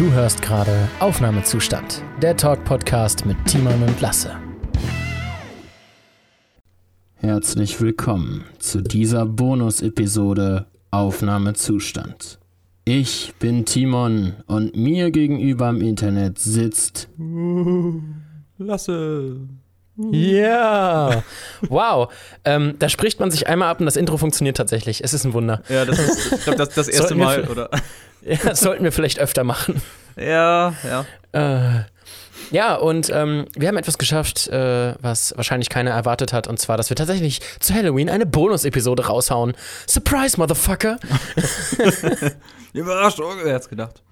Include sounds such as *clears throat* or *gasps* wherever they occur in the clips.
Du hörst gerade Aufnahmezustand, der Talk-Podcast mit Timon und Lasse. Herzlich willkommen zu dieser Bonus-Episode Aufnahmezustand. Ich bin Timon und mir gegenüber im Internet sitzt Lasse. Ja, wow. Ähm, da spricht man sich einmal ab und das Intro funktioniert tatsächlich. Es ist ein Wunder. Ja, das ist, ich glaube, das, das erste Mal, oder? *laughs* Ja, das sollten wir vielleicht öfter machen. Ja, ja. Äh, ja, und ähm, wir haben etwas geschafft, äh, was wahrscheinlich keiner erwartet hat, und zwar, dass wir tatsächlich zu Halloween eine Bonus-Episode raushauen. Surprise, Motherfucker! *laughs* Überraschung, wer hat's gedacht?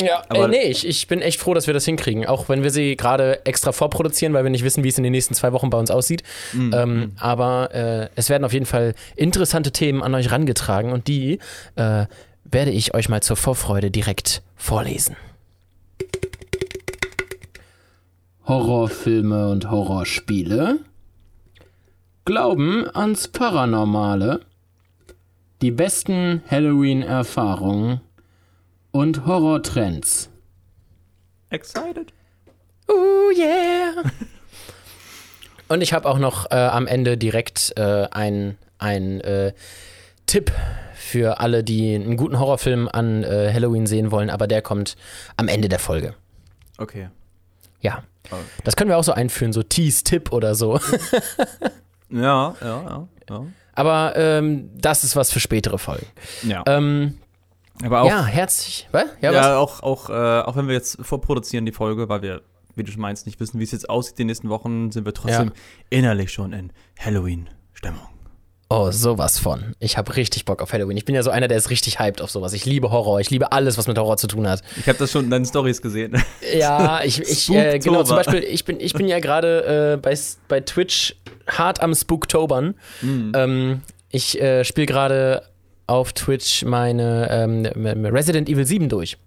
Ja, Aber- äh, nee, ich, ich bin echt froh, dass wir das hinkriegen. Auch wenn wir sie gerade extra vorproduzieren, weil wir nicht wissen, wie es in den nächsten zwei Wochen bei uns aussieht. Ähm, aber äh, es werden auf jeden Fall interessante Themen an euch rangetragen und die äh, werde ich euch mal zur Vorfreude direkt vorlesen. Horrorfilme und Horrorspiele. Glauben ans Paranormale. Die besten Halloween-Erfahrungen und Horrortrends. Excited? Oh yeah! Und ich habe auch noch äh, am Ende direkt äh, ein, ein äh, Tipp für alle, die einen guten Horrorfilm an äh, Halloween sehen wollen, aber der kommt am Ende der Folge. Okay. Ja. okay. Das können wir auch so einführen, so Tease-Tipp oder so. *laughs* Ja, ja, ja. Ja, Aber ähm, das ist was für spätere Folgen. ja. Ähm, aber auch, ja, herzlich. Was? Ja, ja, was? auch, auch, äh, auch wenn wir jetzt vorproduzieren die Folge, weil wir, wie du schon meinst, nicht wissen, wie es jetzt aussieht die nächsten Wochen, sind wir trotzdem Ja. innerlich schon in Halloween-Stimmung. Oh, sowas von. Ich habe richtig Bock auf Halloween. Ich bin ja so einer, der ist richtig hyped auf sowas. Ich liebe Horror. Ich liebe alles, was mit Horror zu tun hat. Ich habe das schon in deinen Stories gesehen. *laughs* Ja, ich, ich äh, genau, zum. Beispiel, ich bin, ich bin ja gerade äh, bei, bei Twitch hart am Spooktobern. Ähm, ich äh, spiele gerade auf Twitch meine ähm, Resident Evil 7 durch.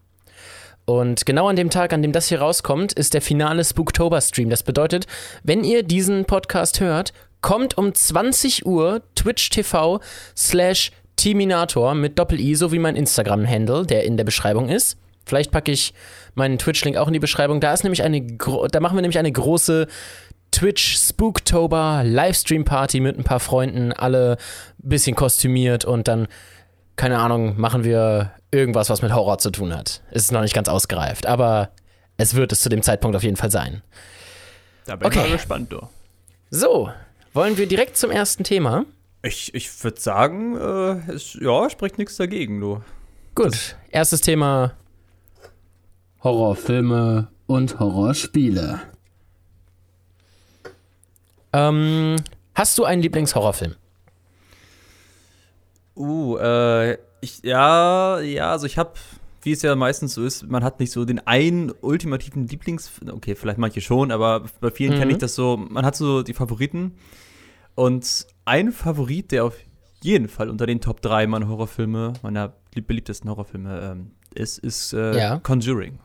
Und genau an dem Tag, an dem das hier rauskommt, ist der finale Spooktober-Stream. Das bedeutet, wenn ihr diesen Podcast hört, kommt um 20 Uhr Twitch TV slash Timinator mit Doppel-I, so wie mein Instagram-Handle, der in der Beschreibung ist. Vielleicht packe ich meinen Twitch-Link auch in die Beschreibung. Da ist nämlich eine, da machen wir nämlich eine große Twitch Spooktober Livestream Party mit ein paar Freunden, alle ein bisschen kostümiert und dann, keine Ahnung, machen wir irgendwas, was mit Horror zu tun hat. Es ist noch nicht ganz ausgereift, aber es wird es zu dem Zeitpunkt auf jeden Fall sein. Da bin Okay. ich mal gespannt, du. So, wollen wir direkt zum ersten Thema? Ich, ich würde sagen, äh, es, ja, spricht nichts dagegen, du. Gut, erstes Thema Horrorfilme und Horrorspiele. Ähm, hast du einen Lieblingshorrorfilm? Uh, äh, ich, ja, ja, also ich habe, wie es ja meistens so ist, man hat nicht so den einen ultimativen Lieblings, okay, vielleicht manche schon, aber bei vielen Mhm. kenne ich das so, man hat so die Favoriten und ein Favorit, der auf jeden Fall unter den Top 3 meiner Horrorfilme, meiner lieb- beliebtesten Horrorfilme ähm, ist, ist äh, Ja. Conjuring.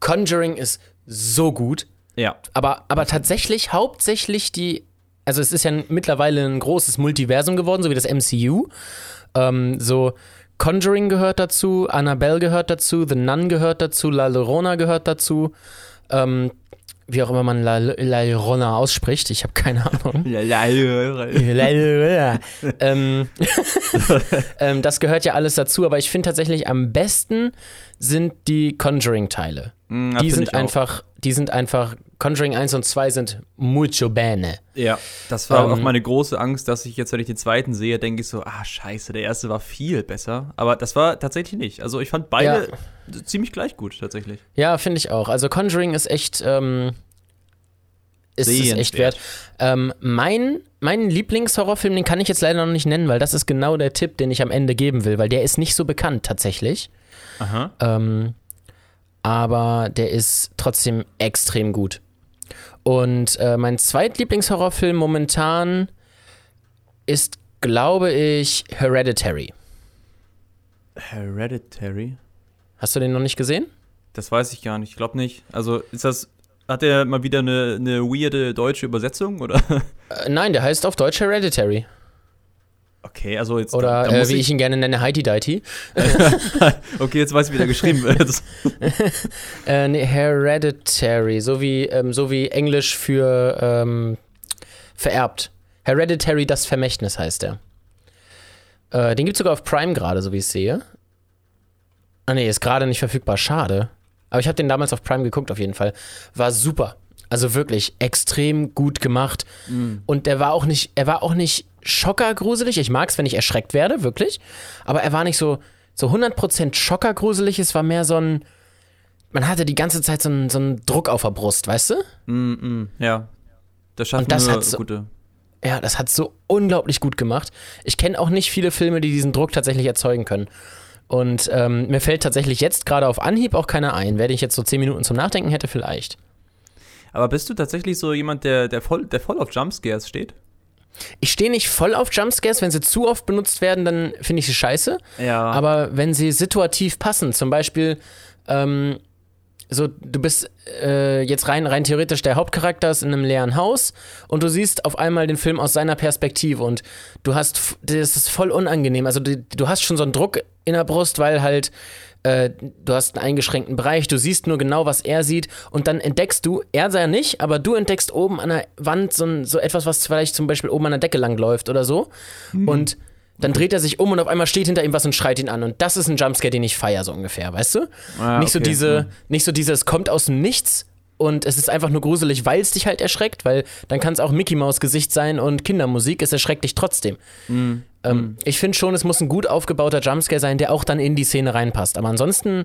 Conjuring ist so gut, Ja. aber, aber tatsächlich hauptsächlich die, also es ist ja mittlerweile ein großes Multiversum geworden, so wie das MCU. Ähm, so Conjuring gehört dazu, Annabelle gehört dazu, The Nun gehört dazu, La Llorona gehört dazu. Ähm, wie auch immer man La, La Llorona ausspricht, ich habe keine Ahnung. *laughs* *laughs* ähm, *laughs* ähm, das gehört ja alles dazu, aber ich finde tatsächlich am besten sind die Conjuring-Teile. Mm, Die sind einfach, die sind einfach, Conjuring 1 und 2 sind mucho bene. Ja, das war Ähm, auch meine große Angst, dass ich jetzt, wenn ich den zweiten sehe, denke ich so, ah, scheiße, der erste war viel besser. Aber das war tatsächlich nicht. Also ich fand beide ziemlich gleich gut, tatsächlich. Ja, finde ich auch. Also Conjuring ist echt, ähm, ist es echt wert. Ähm, mein, mein Lieblingshorrorfilm, den kann ich jetzt leider noch nicht nennen, weil das ist genau der Tipp, den ich am Ende geben will, weil der ist nicht so bekannt tatsächlich. Aha. Ähm, aber der ist trotzdem extrem gut. Und äh, mein zweitlieblingshorrorfilm momentan ist, glaube ich, Hereditary. Hereditary? Hast du den noch nicht gesehen? Das weiß ich gar nicht. Ich glaube nicht. Also ist das, hat der mal wieder eine, eine weirde deutsche Übersetzung oder? Äh, nein, der heißt auf Deutsch Hereditary. Okay, also jetzt. Oder da, da äh, wie ich ihn gerne nenne, Heidi Deity. *laughs* okay, jetzt weiß ich, wie der geschrieben wird. *laughs* Äh, nee, Hereditary, so wie, ähm, so wie Englisch für ähm, vererbt. Hereditary, das Vermächtnis heißt der. Äh, den gibt es sogar auf Prime gerade, so wie ich es sehe. Ah nee, ist gerade nicht verfügbar, schade. Aber ich habe den damals auf Prime geguckt, auf jeden Fall. War super. Also wirklich extrem gut gemacht. Und der war auch nicht, er war auch nicht schockergruselig. Ich mag es, wenn ich erschreckt werde, wirklich. Aber er war nicht so, so 100% schockergruselig. Es war mehr so ein, man hatte die ganze Zeit so einen, so einen Druck auf der Brust, weißt du? Mm, mm, ja. Das schaffen Und das nur hat so- gute. Ja, das hat so unglaublich gut gemacht. Ich kenne auch nicht viele Filme, die diesen Druck tatsächlich erzeugen können. Und ähm, mir fällt tatsächlich jetzt gerade auf Anhieb auch keiner ein. Werde ich jetzt so 10 Minuten zum Nachdenken hätte, vielleicht. Aber bist du tatsächlich so jemand, der, der, voll, der voll auf Jumpscares steht? Ich stehe nicht voll auf Jumpscares. Wenn sie zu oft benutzt werden, dann finde ich sie scheiße. Ja. Aber wenn sie situativ passen, zum Beispiel, ähm, so, du bist äh, jetzt rein, rein theoretisch der Hauptcharakter ist in einem leeren Haus und du siehst auf einmal den Film aus seiner Perspektive und du hast, das ist voll unangenehm. Also du, du hast schon so einen Druck in der Brust, weil halt äh, du hast einen eingeschränkten Bereich, du siehst nur genau, was er sieht und dann entdeckst du, er sei ja nicht, aber du entdeckst oben an der Wand so, ein, so etwas, was vielleicht zum Beispiel oben an der Decke langläuft oder so und dann dreht er sich um und auf einmal steht hinter ihm was und schreit ihn an. Und das ist ein Jumpscare, den ich feier, so ungefähr, weißt du? Ah, nicht so okay. diese, Hm. nicht so dieses, kommt aus dem Nichts und es ist einfach nur gruselig, weil es dich halt erschreckt, weil dann kann es auch Mickey Maus Gesicht sein und Kindermusik, es erschreckt dich trotzdem. Hm. Ähm, Ich finde schon, es muss ein gut aufgebauter Jumpscare sein, der auch dann in die Szene reinpasst. Aber ansonsten,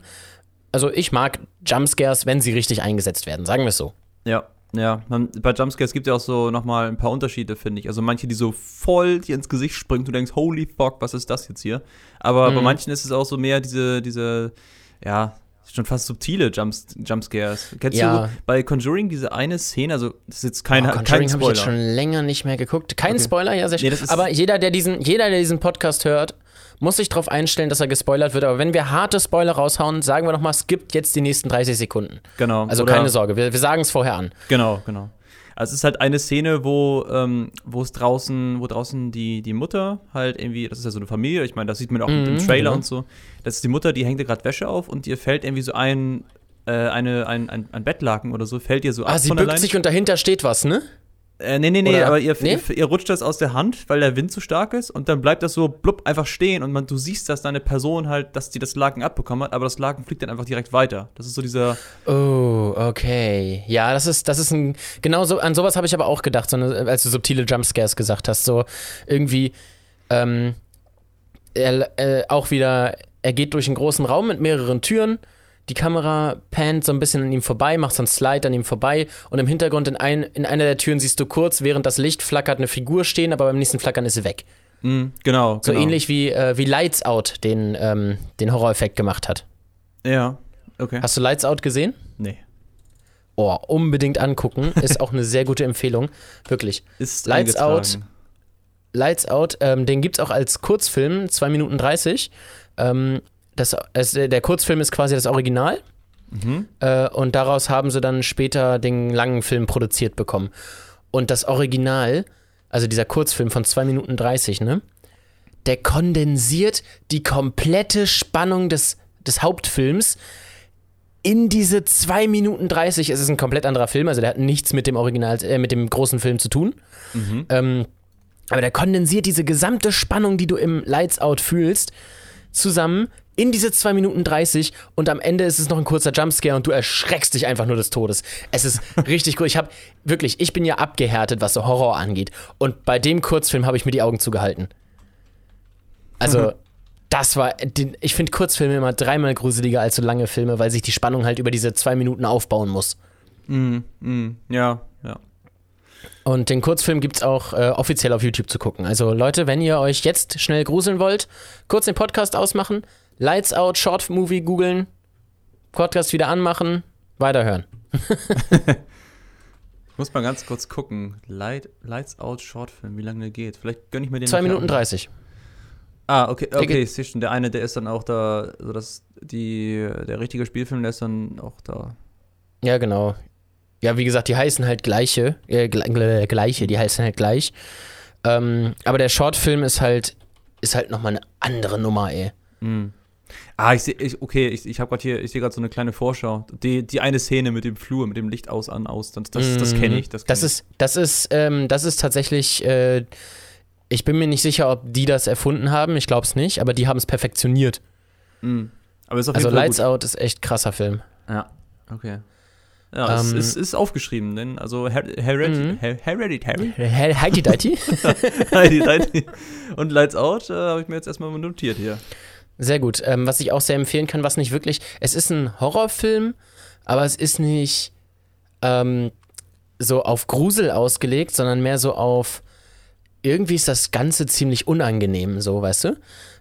also ich mag Jumpscares, wenn sie richtig eingesetzt werden, sagen wir es so. Ja, ja. Man, bei Jumpscares gibt es ja auch so nochmal ein paar Unterschiede, finde ich. Also manche, die so voll dir ins Gesicht springen, du denkst, holy fuck, was ist das jetzt hier? Aber bei Mhm. manchen ist es auch so mehr diese, diese, ja, schon fast subtile Jumps, Jumpscares. Kennst Ja. du bei Conjuring diese eine Szene, also das ist jetzt kein, oh, kein Conjuring habe ich jetzt schon länger nicht mehr geguckt. Kein Okay. Spoiler, ja, sehr Nee, schön. ist- Aber jeder der, diesen, jeder, der diesen Podcast hört, muss sich darauf einstellen, dass er gespoilert wird. Aber wenn wir harte Spoiler raushauen, sagen wir nochmal, skippt jetzt die nächsten 30 Sekunden. Genau. Also Oder- keine Sorge, wir, wir sagen es vorher an. Genau, genau. Also es ist halt eine Szene, wo, ähm, wo es draußen, wo draußen die, die Mutter halt irgendwie, das ist ja so eine Familie, ich meine, das sieht man auch mit Mhm, dem Trailer genau. und so. Das ist die Mutter, die hängt gerade Wäsche auf und ihr fällt irgendwie so ein, äh, eine, ein, ein, ein Bettlaken oder so, fällt ihr so Ah, ab sie von bückt allein. sich und dahinter steht was, ne? Äh, nee, nee, nee, Oder- aber ihr, nee? ihr, ihr rutscht das aus der Hand, weil der Wind zu stark ist und dann bleibt das so blub einfach stehen und man, du siehst, dass deine Person halt, dass die das Laken abbekommen hat, aber das Laken fliegt dann einfach direkt weiter. Das ist so dieser, Oh, okay. Ja, das ist, das ist ein. Genau so, an sowas habe ich aber auch gedacht, so eine, als du subtile Jumpscares gesagt hast. So irgendwie, ähm, er, äh, auch wieder, er geht durch einen großen Raum mit mehreren Türen. Die Kamera pannt so ein bisschen an ihm vorbei, macht so einen Slide an ihm vorbei und im Hintergrund in, ein, in einer der Türen siehst du kurz, während das Licht flackert, eine Figur stehen, aber beim nächsten Flackern ist sie weg. mh, genau. So genau. ähnlich wie, äh, wie Lights Out den, ähm, den Horroreffekt gemacht hat. Ja, okay. Hast du Lights Out gesehen? nee. Oh, unbedingt angucken. Ist auch eine sehr gute Empfehlung. Wirklich. *laughs* Ist Lights. Out. Lights Out, ähm, den gibt's auch als Kurzfilm, 2 Minuten 30. Ähm, das, es, der Kurzfilm ist quasi das Original. Mhm. Äh, und daraus haben sie dann später den langen Film produziert bekommen. Und das Original, also dieser Kurzfilm von 2 Minuten 30, ne? Der kondensiert die komplette Spannung des, des Hauptfilms in diese 2 Minuten 30. Es ist ein komplett anderer Film, also der hat nichts mit dem Original, äh, mit dem großen Film zu tun. Mhm. Ähm, aber der kondensiert diese gesamte Spannung, die du im Lights Out fühlst, zusammen in diese 2 Minuten 30 und am Ende ist es noch ein kurzer Jumpscare und du erschreckst dich einfach nur des Todes. Es ist *laughs* richtig cool. Ich habe wirklich, ich bin ja abgehärtet, was so Horror angeht. Und bei dem Kurzfilm habe ich mir die Augen zugehalten. Also, *laughs* das war, ich finde Kurzfilme immer dreimal gruseliger als so lange Filme, weil sich die Spannung halt über diese zwei Minuten aufbauen muss. Mhm. Mhm. Ja, ja. Und den Kurzfilm gibt es auch äh, offiziell auf YouTube zu gucken. Also Leute, wenn ihr euch jetzt schnell gruseln wollt, kurz den Podcast ausmachen, Lights Out Short Movie googeln, Podcast wieder anmachen, weiterhören. Ich muss mal ganz kurz gucken. Light, Lights Out Shortfilm, wie lange der geht. Vielleicht gönne ich mir den. 2 nachher Minuten auch. 30. Ah, okay, okay, ich sehe schon. Der eine, der ist dann auch da, so dass die, der richtige Spielfilm, der ist dann auch da. Ja, genau. Ja, wie gesagt, die heißen halt gleiche, äh, gle- gle- gleiche, die heißen halt gleich. Ähm, aber der Shortfilm ist halt ist halt nochmal eine andere Nummer, ey. Ah, ich sehe, ich, okay, ich, ich habe gerade hier, ich sehe gerade so eine kleine Vorschau. Die, die eine Szene mit dem Flur, mit dem Licht aus, an, aus, das, das, das kenne ich. Das, kenn Das ich. ist, das ist, ähm, das ist tatsächlich, äh, ich bin mir nicht sicher, ob die das erfunden haben, ich glaube es nicht, aber die haben es perfektioniert. Mhm. Aber ist auf Also jeden Fall Lights Out ist echt krasser Film. gut. Ja, okay. Ja, es Ähm, ist, ist aufgeschrieben, denn also Her Hereditary, Mhm. Her Hereditary? Hereditary und Lights Out äh, habe ich mir jetzt erstmal notiert hier. Sehr gut. Ähm, was ich auch sehr empfehlen kann, was nicht wirklich, es ist ein Horrorfilm, aber es ist nicht ähm, so auf Grusel ausgelegt, sondern mehr so auf, irgendwie ist das Ganze ziemlich unangenehm, so, weißt du?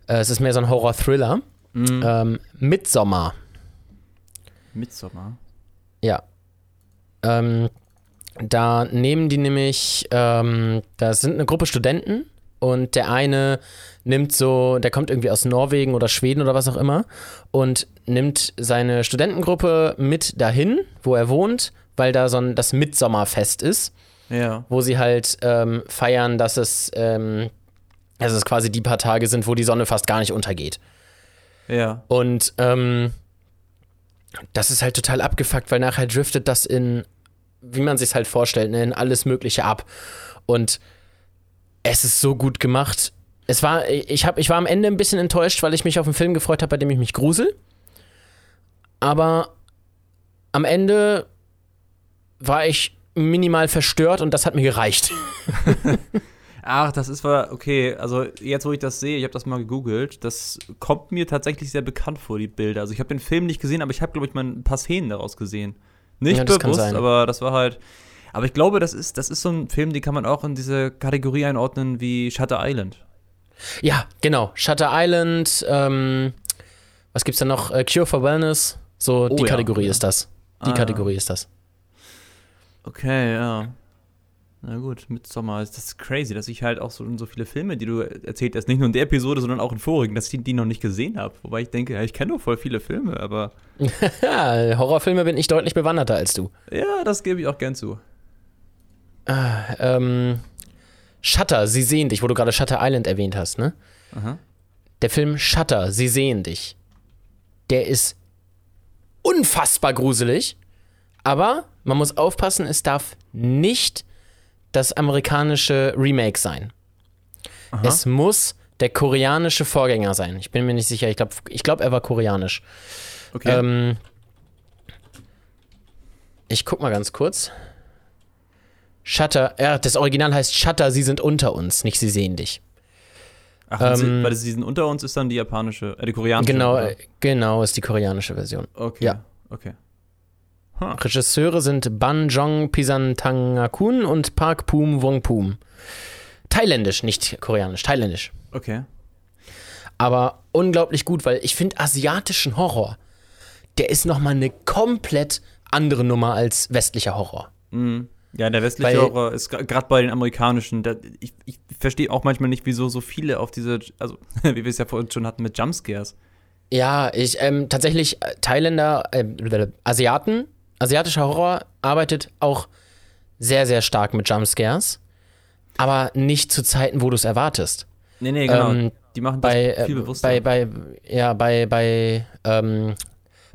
Äh, es ist mehr so ein Horror-Thriller. Mhm. Ähm, Midsommar. Midsommar. Ja. Ähm, da nehmen die nämlich, ähm, da sind eine Gruppe Studenten und der eine nimmt so, der kommt irgendwie aus Norwegen oder Schweden oder was auch immer und nimmt seine Studentengruppe mit dahin, wo er wohnt, weil da so ein, das Mitsommerfest ist, Ja. wo sie halt ähm, feiern, dass es, ähm, dass es quasi die paar Tage sind, wo die Sonne fast gar nicht untergeht. Ja. Und ähm, das ist halt total abgefuckt, weil nachher driftet das in, wie man sich halt vorstellt, ne, in alles Mögliche ab. Und es ist so gut gemacht. Es war, ich, hab, ich war am Ende ein bisschen enttäuscht, weil ich mich auf einen Film gefreut habe, bei dem ich mich grusel. Aber am Ende war ich minimal verstört und das hat mir gereicht. *laughs* *laughs* Ach, das ist war okay. Also jetzt, wo ich das sehe, ich habe das mal gegoogelt, das kommt mir tatsächlich sehr bekannt vor, die Bilder. Also ich habe den Film nicht gesehen, aber ich habe, glaube ich, mal ein paar Szenen daraus gesehen. Nicht Ja, bewusst, aber das war halt. Aber ich glaube, das ist, das ist so ein Film, den kann man auch in diese Kategorie einordnen wie Shutter Island. Ja, genau. Shutter Island, ähm, was gibt's da noch? Äh, Cure for Wellness. So, die ja. Kategorie ist das. Die Ah, ja. Kategorie ist das. Okay, ja. Na gut, Midsommar ist das ist crazy, dass ich halt auch so, so viele Filme, die du erzählt hast, nicht nur in der Episode, sondern auch in vorigen, dass ich die noch nicht gesehen habe. Wobei ich denke, ja, ich kenne doch voll viele Filme, aber Ja, *laughs* Horrorfilme bin ich deutlich bewanderter als du. ja, das gebe ich auch gern zu. Ähm, Shutter, Sie sehen dich, wo du gerade Shutter Island erwähnt hast, ne? Aha. Der Film Shutter, Sie sehen dich. Der ist unfassbar gruselig, aber man muss aufpassen, es darf nicht das amerikanische Remake sein. Es muss der koreanische Vorgänger sein. Ich bin mir nicht sicher. Ich glaube, ich glaub, er war koreanisch. Okay. Ähm, ich guck mal ganz kurz. Shutter, ja, das Original heißt Shutter, sie sind unter uns, nicht sie sehen dich. Ach, und sie- ähm, weil sie sind unter uns ist dann die japanische, äh, die koreanische. Genau, oder? äh, genau ist die koreanische Version. Okay. ja. Okay. Regisseure sind Ban Jong Pisantangakun und Park Pum Wong Pum. Thailändisch, nicht koreanisch, thailändisch. Okay. Aber unglaublich gut, weil ich finde asiatischen Horror, der ist nochmal eine komplett andere Nummer als westlicher Horror. Mhm. Ja, der westliche Horror ist gerade bei den amerikanischen, da, ich, ich verstehe auch manchmal nicht, wieso so viele auf diese, also *laughs* wie wir es ja vorhin schon hatten mit Jumpscares. Ja, ich, ähm, tatsächlich, äh, Thailänder, äh, Asiaten, asiatischer Horror arbeitet auch sehr, sehr stark mit Jumpscares, aber nicht zu Zeiten, wo du es erwartest. Nee, nee, genau. Ähm, die machen das bei, äh, viel bewusster. bei, bei, ja, bei, bei, ähm,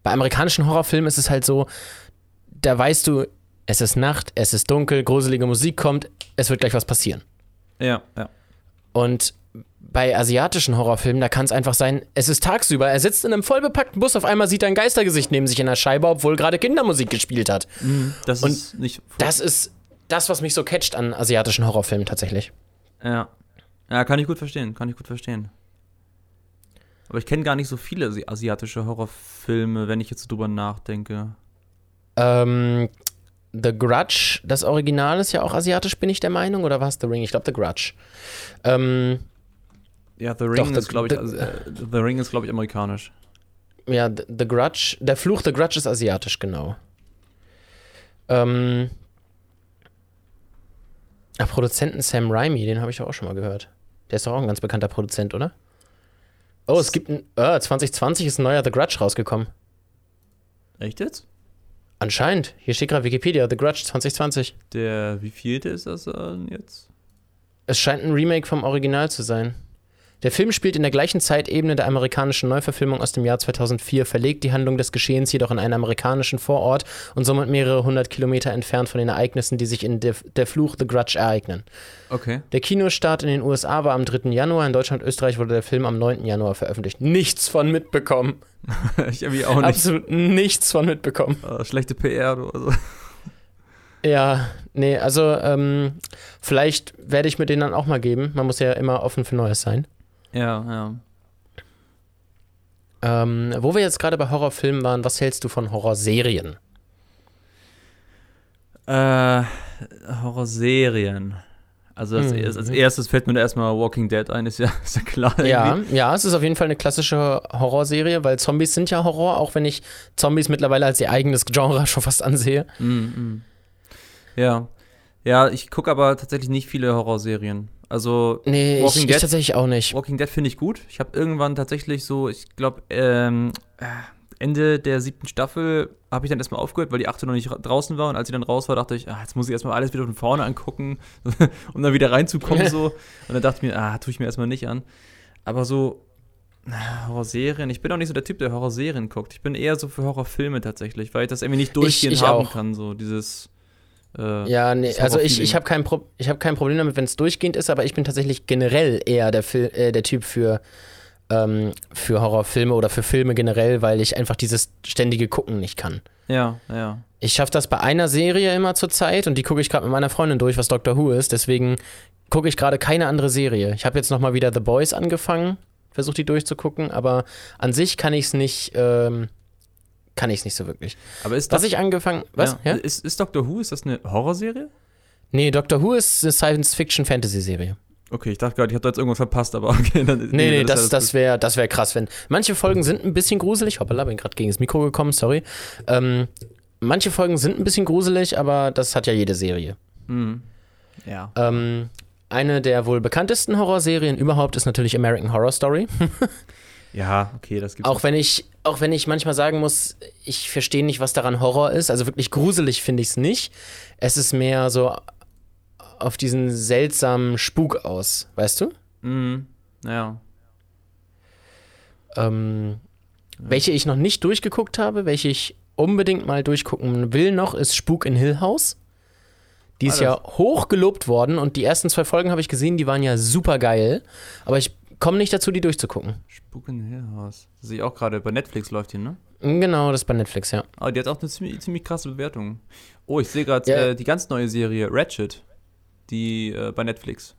bei amerikanischen Horrorfilmen ist es halt so, da weißt du, es ist Nacht, es ist dunkel, gruselige Musik kommt, es wird gleich was passieren. ja, ja. Und bei asiatischen Horrorfilmen, da kann es einfach sein, es ist tagsüber, er sitzt in einem vollbepackten Bus, auf einmal sieht er ein Geistergesicht neben sich in der Scheibe, obwohl gerade Kindermusik gespielt hat. Das Und ist nicht. Das ist das, was mich so catcht an asiatischen Horrorfilmen tatsächlich. Ja. Ja, kann ich gut verstehen, kann ich gut verstehen. Aber ich kenne gar nicht so viele asi- asiatische Horrorfilme, wenn ich jetzt drüber nachdenke. Ähm, The Grudge, das Original ist ja auch asiatisch, bin ich der Meinung, oder war es The Ring? Ich glaube The Grudge. Ähm, Ja, The Ring Doch, ist, The- glaube ich, The- also, äh, The Ring ist, glaube ich, amerikanisch. ja, The The Grudge, der Fluch The Grudge ist asiatisch, genau. Ähm, ah, Produzenten Sam Raimi, den habe ich doch auch schon mal gehört. Der ist doch auch ein ganz bekannter Produzent, oder? Oh, es gibt ein, äh, 2020 ist ein neuer The Grudge rausgekommen. Echt jetzt? Anscheinend. Hier steht gerade Wikipedia, The Grudge 2020. Der, wie vielte ist das äh, jetzt? Es scheint ein Remake vom Original zu sein. Der Film spielt in der gleichen Zeitebene der amerikanischen Neuverfilmung aus dem Jahr 2004, verlegt die Handlung des Geschehens jedoch in einen amerikanischen Vorort und somit mehrere hundert Kilometer entfernt von den Ereignissen, die sich in Der, der Fluch The Grudge ereignen. Okay. Der Kinostart in den USA war am 3. Januar, in Deutschland und Österreich wurde der Film am 9. Januar veröffentlicht. Nichts von mitbekommen. *laughs* ich irgendwie auch nicht. Absolut nichts von mitbekommen. Äh, schlechte PR oder so. Ja, nee, also ähm, vielleicht werde ich mir den dann auch mal geben. Man muss ja immer offen für Neues sein. Ja, ja. Ähm, wo wir jetzt gerade bei Horrorfilmen waren, was hältst du von Horrorserien? Äh, Horrorserien. Also als, Mhm. als erstes fällt mir da erstmal Walking Dead ein, ist ja, *laughs* ist ja klar. Ja, irgendwie. ja, es ist auf jeden Fall eine klassische Horrorserie, weil Zombies sind ja Horror, auch wenn ich Zombies mittlerweile als ihr eigenes Genre *laughs* schon fast ansehe. Mm. Ja. Ja, ich gucke aber tatsächlich nicht viele Horrorserien. Also Nee, Walking ich, ich Dead? tatsächlich auch nicht. Walking Dead finde ich gut. Ich habe irgendwann tatsächlich so, ich glaube, ähm, äh, Ende der siebten Staffel habe ich dann erstmal aufgehört, weil die achte noch nicht ra- draußen war. Und als sie dann raus war, dachte ich, ah, jetzt muss ich erstmal alles wieder von vorne angucken, *laughs* um dann wieder reinzukommen. so. *laughs* Und dann dachte ich mir, ah, tue ich mir erstmal nicht an. Aber so Horrorserien, ich bin auch nicht so der Typ, der Horrorserien guckt. Ich bin eher so für Horrorfilme tatsächlich, weil ich das irgendwie nicht durchgehend ich haben auch. kann. So dieses. Äh, Ja, nee, also ich, ich habe kein, Pro ich hab kein Problem damit, wenn es durchgehend ist, aber ich bin tatsächlich generell eher der, Fil äh, der Typ für, ähm, für Horrorfilme oder für Filme generell, weil ich einfach dieses ständige Gucken nicht kann. ja, ja. Ich schaffe das bei einer Serie immer zur Zeit und die gucke ich gerade mit meiner Freundin durch, was Doctor Who ist. Deswegen gucke ich gerade keine andere Serie. Ich habe jetzt noch mal wieder The Boys angefangen, versuche die durchzugucken, aber an sich kann ich es nicht, ähm, kann ich es nicht so wirklich. Aber ist Was das. ich angefangen, was? Ja. Ja? Ist, ist Doctor Who, ist das eine Horrorserie? Nee, Doctor Who ist eine Science-Fiction-Fantasy-Serie. Okay, ich dachte gerade, ich habe da jetzt irgendwas verpasst, aber *laughs* okay. Dann, Nee, nee, ist das, das wäre das wär krass, wenn. Manche Folgen sind ein bisschen gruselig. Hoppala, bin gerade gegen das Mikro gekommen, sorry. Ähm, manche Folgen sind ein bisschen gruselig, aber das hat ja jede Serie. Mhm. Ja. Ähm, eine der wohl bekanntesten Horrorserien überhaupt ist natürlich American Horror Story. *laughs* Ja, okay, das gibt's. Auch wenn ich, auch wenn ich manchmal sagen muss, ich verstehe nicht, was daran Horror ist. Also wirklich gruselig finde ich es nicht. Es ist mehr so auf diesen seltsamen Spuk aus, weißt du? Mhm. Ja. Ähm, Welche ich noch nicht durchgeguckt habe, welche ich unbedingt mal durchgucken will noch, ist Spuk in Hill House. Die ist Ah, ja hoch gelobt worden und die ersten zwei Folgen habe ich gesehen, die waren ja super geil. Aber ich komme nicht dazu, die durchzugucken. Spuk in Hill House. Das sehe ich auch gerade. Bei Netflix läuft die, ne? Genau, das ist bei Netflix, ja. Aber die hat auch eine ziemlich, ziemlich krasse Bewertung. Oh, ich sehe gerade Ja. äh, die ganz neue Serie Ratchet. Die äh, bei Netflix.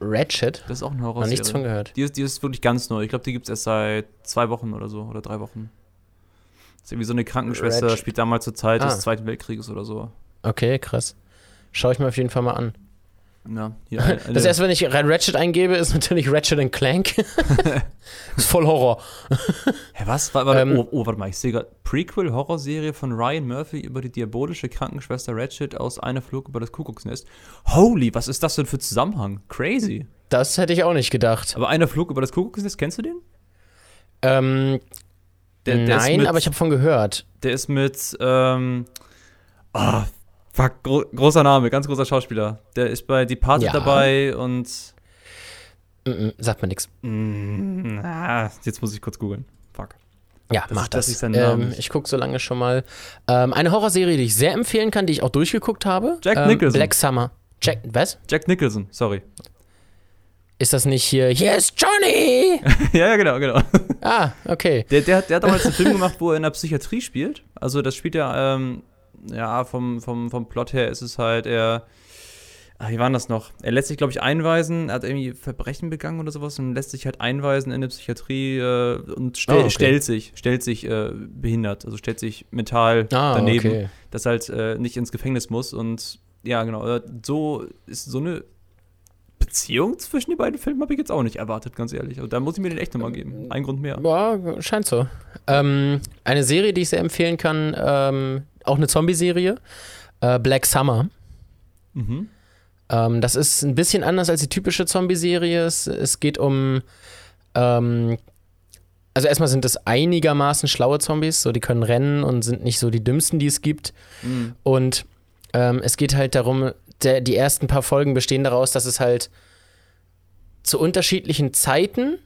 Ratchet? Das ist auch eine Noch Horrorserie. nichts von gehört. Die ist, die ist wirklich ganz neu. Ich glaube, die gibt es erst seit zwei Wochen oder so. Oder drei Wochen. Das ist irgendwie so eine Krankenschwester, Ratchet. spielt damals zur Zeit Ah. des Zweiten Weltkrieges oder so. Okay, krass. Schau ich mir auf jeden Fall mal an. Ja, hier eine, Das erste, wenn ich rein Ratchet eingebe, ist natürlich Ratchet and Clank. *laughs* ist voll Horror. Hä, was? Warte, Ähm, oh, oh, warte mal, ich sehe gerade Prequel-Horrorserie von Ryan Murphy über die diabolische Krankenschwester Ratchet aus Einer Flug über das Kuckucksnest. Holy, was ist das denn für Zusammenhang? Crazy. Das hätte ich auch nicht gedacht. Aber Einer Flug über das Kuckucksnest, kennst du den? Ähm, Der- der nein, mit- aber ich habe von gehört. Der ist mit, ähm, ah, fuck, gro großer Name, ganz großer Schauspieler. Der ist bei Departed Ja. dabei und, Mm -mm, sagt mir nichts. mm, ah, jetzt muss ich kurz googeln. Fuck. Ja, Das mach ist- das. ähm, ich gucke so lange schon mal. Ähm, eine Horrorserie, die ich sehr empfehlen kann, die ich auch durchgeguckt habe. Jack ähm, Nicholson. Black Summer. Jack, was? Jack Nicholson, sorry. Ist das nicht hier? Yes, Johnny! *laughs* ja, ja, genau, genau. ah, okay. Der, der, der hat damals einen Film gemacht, wo er in der Psychiatrie spielt. Also das spielt ja, ähm, ja, vom, vom, vom Plot her ist es halt, er, ach, wie war denn das noch? Er lässt sich, glaube ich, einweisen, er hat irgendwie Verbrechen begangen oder sowas und lässt sich halt einweisen in eine Psychiatrie äh, und stell, Oh, okay. stellt sich, stellt sich äh, behindert, also stellt sich mental Ah, daneben, okay. dass er halt äh, nicht ins Gefängnis muss und ja, genau, äh, so ist so eine Beziehung zwischen den beiden Filmen habe ich jetzt auch nicht erwartet, ganz ehrlich. Also da muss ich mir den echt nochmal geben. Ein Grund mehr. Ja, scheint so. Ähm, eine Serie, die ich sehr empfehlen kann, ähm, auch eine Zombie-Serie. Äh, Black Summer. Mhm. Ähm, das ist ein bisschen anders als die typische Zombie-Serie. Es, es geht um. Ähm, also, erstmal sind es einigermaßen schlaue Zombies, so die können rennen und sind nicht so die dümmsten, die es gibt. Mhm. Und ähm, es geht halt darum, der, die ersten paar Folgen bestehen daraus, dass es halt zu unterschiedlichen Zeiten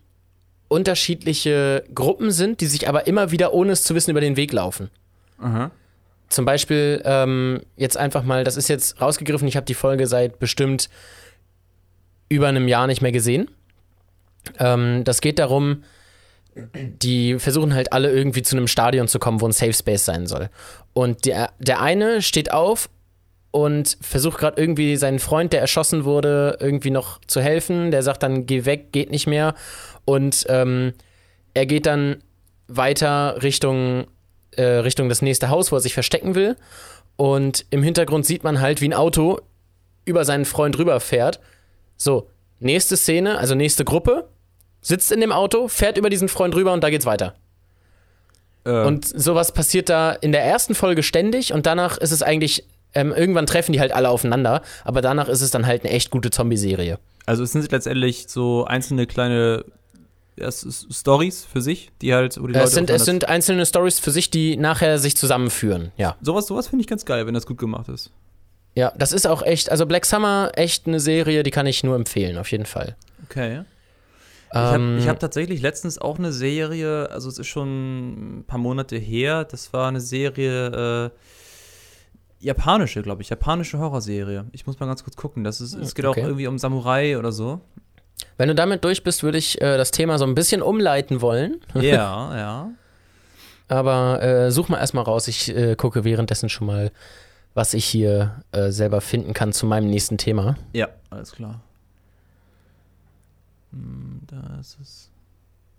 unterschiedliche Gruppen sind, die sich aber immer wieder, ohne es zu wissen, über den Weg laufen. Aha. Zum Beispiel ähm, jetzt einfach mal, das ist jetzt rausgegriffen, ich habe die Folge seit bestimmt über einem Jahr nicht mehr gesehen. Ähm, das geht darum, die versuchen halt alle irgendwie zu einem Stadion zu kommen, wo ein Safe Space sein soll. Und der, der eine steht auf und versucht gerade irgendwie seinen Freund, der erschossen wurde, irgendwie noch zu helfen. Der sagt dann, geh weg, geht nicht mehr. Und ähm, er geht dann weiter Richtung, äh, Richtung das nächste Haus, wo er sich verstecken will. Und im Hintergrund sieht man halt, wie ein Auto über seinen Freund rüberfährt. So, nächste Szene, also nächste Gruppe, sitzt in dem Auto, fährt über diesen Freund rüber und da geht's weiter. Äh, Und sowas passiert da in der ersten Folge ständig und danach ist es eigentlich, ähm, irgendwann treffen die halt alle aufeinander, aber danach ist es dann halt eine echt gute Zombie-Serie. also es sind letztendlich so einzelne kleine Stories für sich, die halt, wo die Es sind, es sind einzelne Stories für sich, die nachher sich zusammenführen, ja. sowas, sowas finde ich ganz geil, wenn das gut gemacht ist. Ja, das ist auch echt, also Black Summer, echt eine Serie, die kann ich nur empfehlen, auf jeden Fall. Okay. Ich Ähm, habe ich hab tatsächlich letztens auch eine Serie, also es ist schon ein paar Monate her, das war eine Serie, äh, japanische, glaube ich, japanische Horrorserie. Ich muss mal ganz kurz gucken, das ist, es geht okay. auch irgendwie um Samurai oder so. Wenn du damit durch bist, würde ich äh, das Thema so ein bisschen umleiten wollen, *laughs* Ja, *laughs* ja. aber äh, such mal erstmal raus, ich äh, gucke währenddessen schon mal, was ich hier äh, selber finden kann zu meinem nächsten Thema. Ja, alles klar. Hm, Da ist es.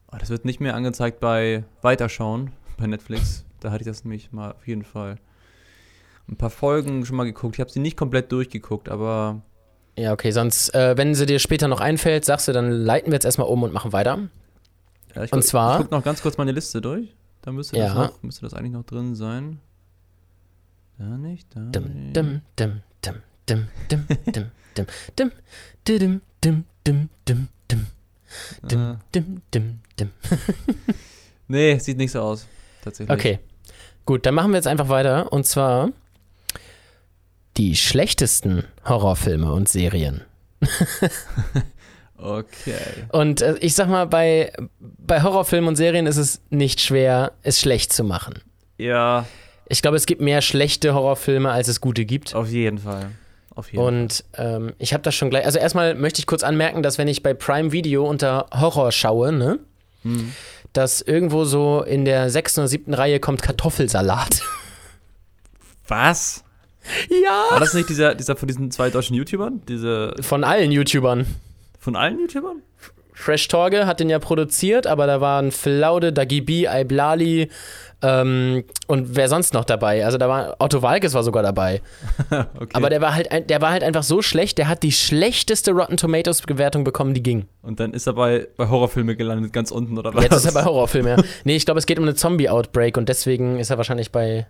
Ah, das wird nicht mehr angezeigt bei Weiterschauen bei Netflix. Da hatte ich das nämlich mal auf jeden Fall ein paar Folgen schon mal geguckt. Ich habe sie nicht komplett durchgeguckt, aber Ja, okay, sonst, äh, wenn sie dir später noch einfällt, sagst du, dann leiten wir jetzt erstmal um und machen weiter. ja, ich Und zwar- Ich guck noch ganz kurz meine Liste durch. Da müsste, das, Ja. noch, müsste das eigentlich noch drin sein. Da nicht, da Dim, dim, dim, dim, dim, dim, dim, dim, dim, dim, dim, dim, dim, dim, Ah. dim, dim, dim. Nee, sieht nicht so aus. Tatsächlich. Okay, gut, dann machen wir jetzt einfach weiter. Und zwar die schlechtesten Horrorfilme und Serien. *laughs* Okay. Und äh, ich sag mal, bei, bei Horrorfilmen und Serien ist es nicht schwer, es schlecht zu machen. Ja, Ich glaube, es gibt mehr schlechte Horrorfilme, als es gute gibt. auf jeden Fall. Auf jeden Und ähm, ich habe das schon gleich. Also erstmal möchte ich kurz anmerken, dass wenn ich bei Prime Video unter Horror schaue, ne, Hm. dass irgendwo so in der sechsten oder siebten Reihe kommt Kartoffelsalat. Was? Ja. War das nicht dieser, dieser von diesen zwei deutschen YouTubern? Diese Von allen YouTubern. von allen YouTubern? Fresh Torge hat den ja produziert, aber da waren Flaude, Dagibi, Aiblali ähm, und wer sonst noch dabei? Also da war Otto Walkes war sogar dabei. *laughs* okay. Aber der war halt ein, der war halt einfach so schlecht, der hat die schlechteste Rotten Tomatoes Bewertung bekommen, die ging. Und dann ist er bei, bei Horrorfilme gelandet, ganz unten, oder was? Jetzt ist er bei Horrorfilmen. Ja. *laughs* Nee, ich glaube, es geht um eine Zombie-Outbreak und deswegen ist er wahrscheinlich bei,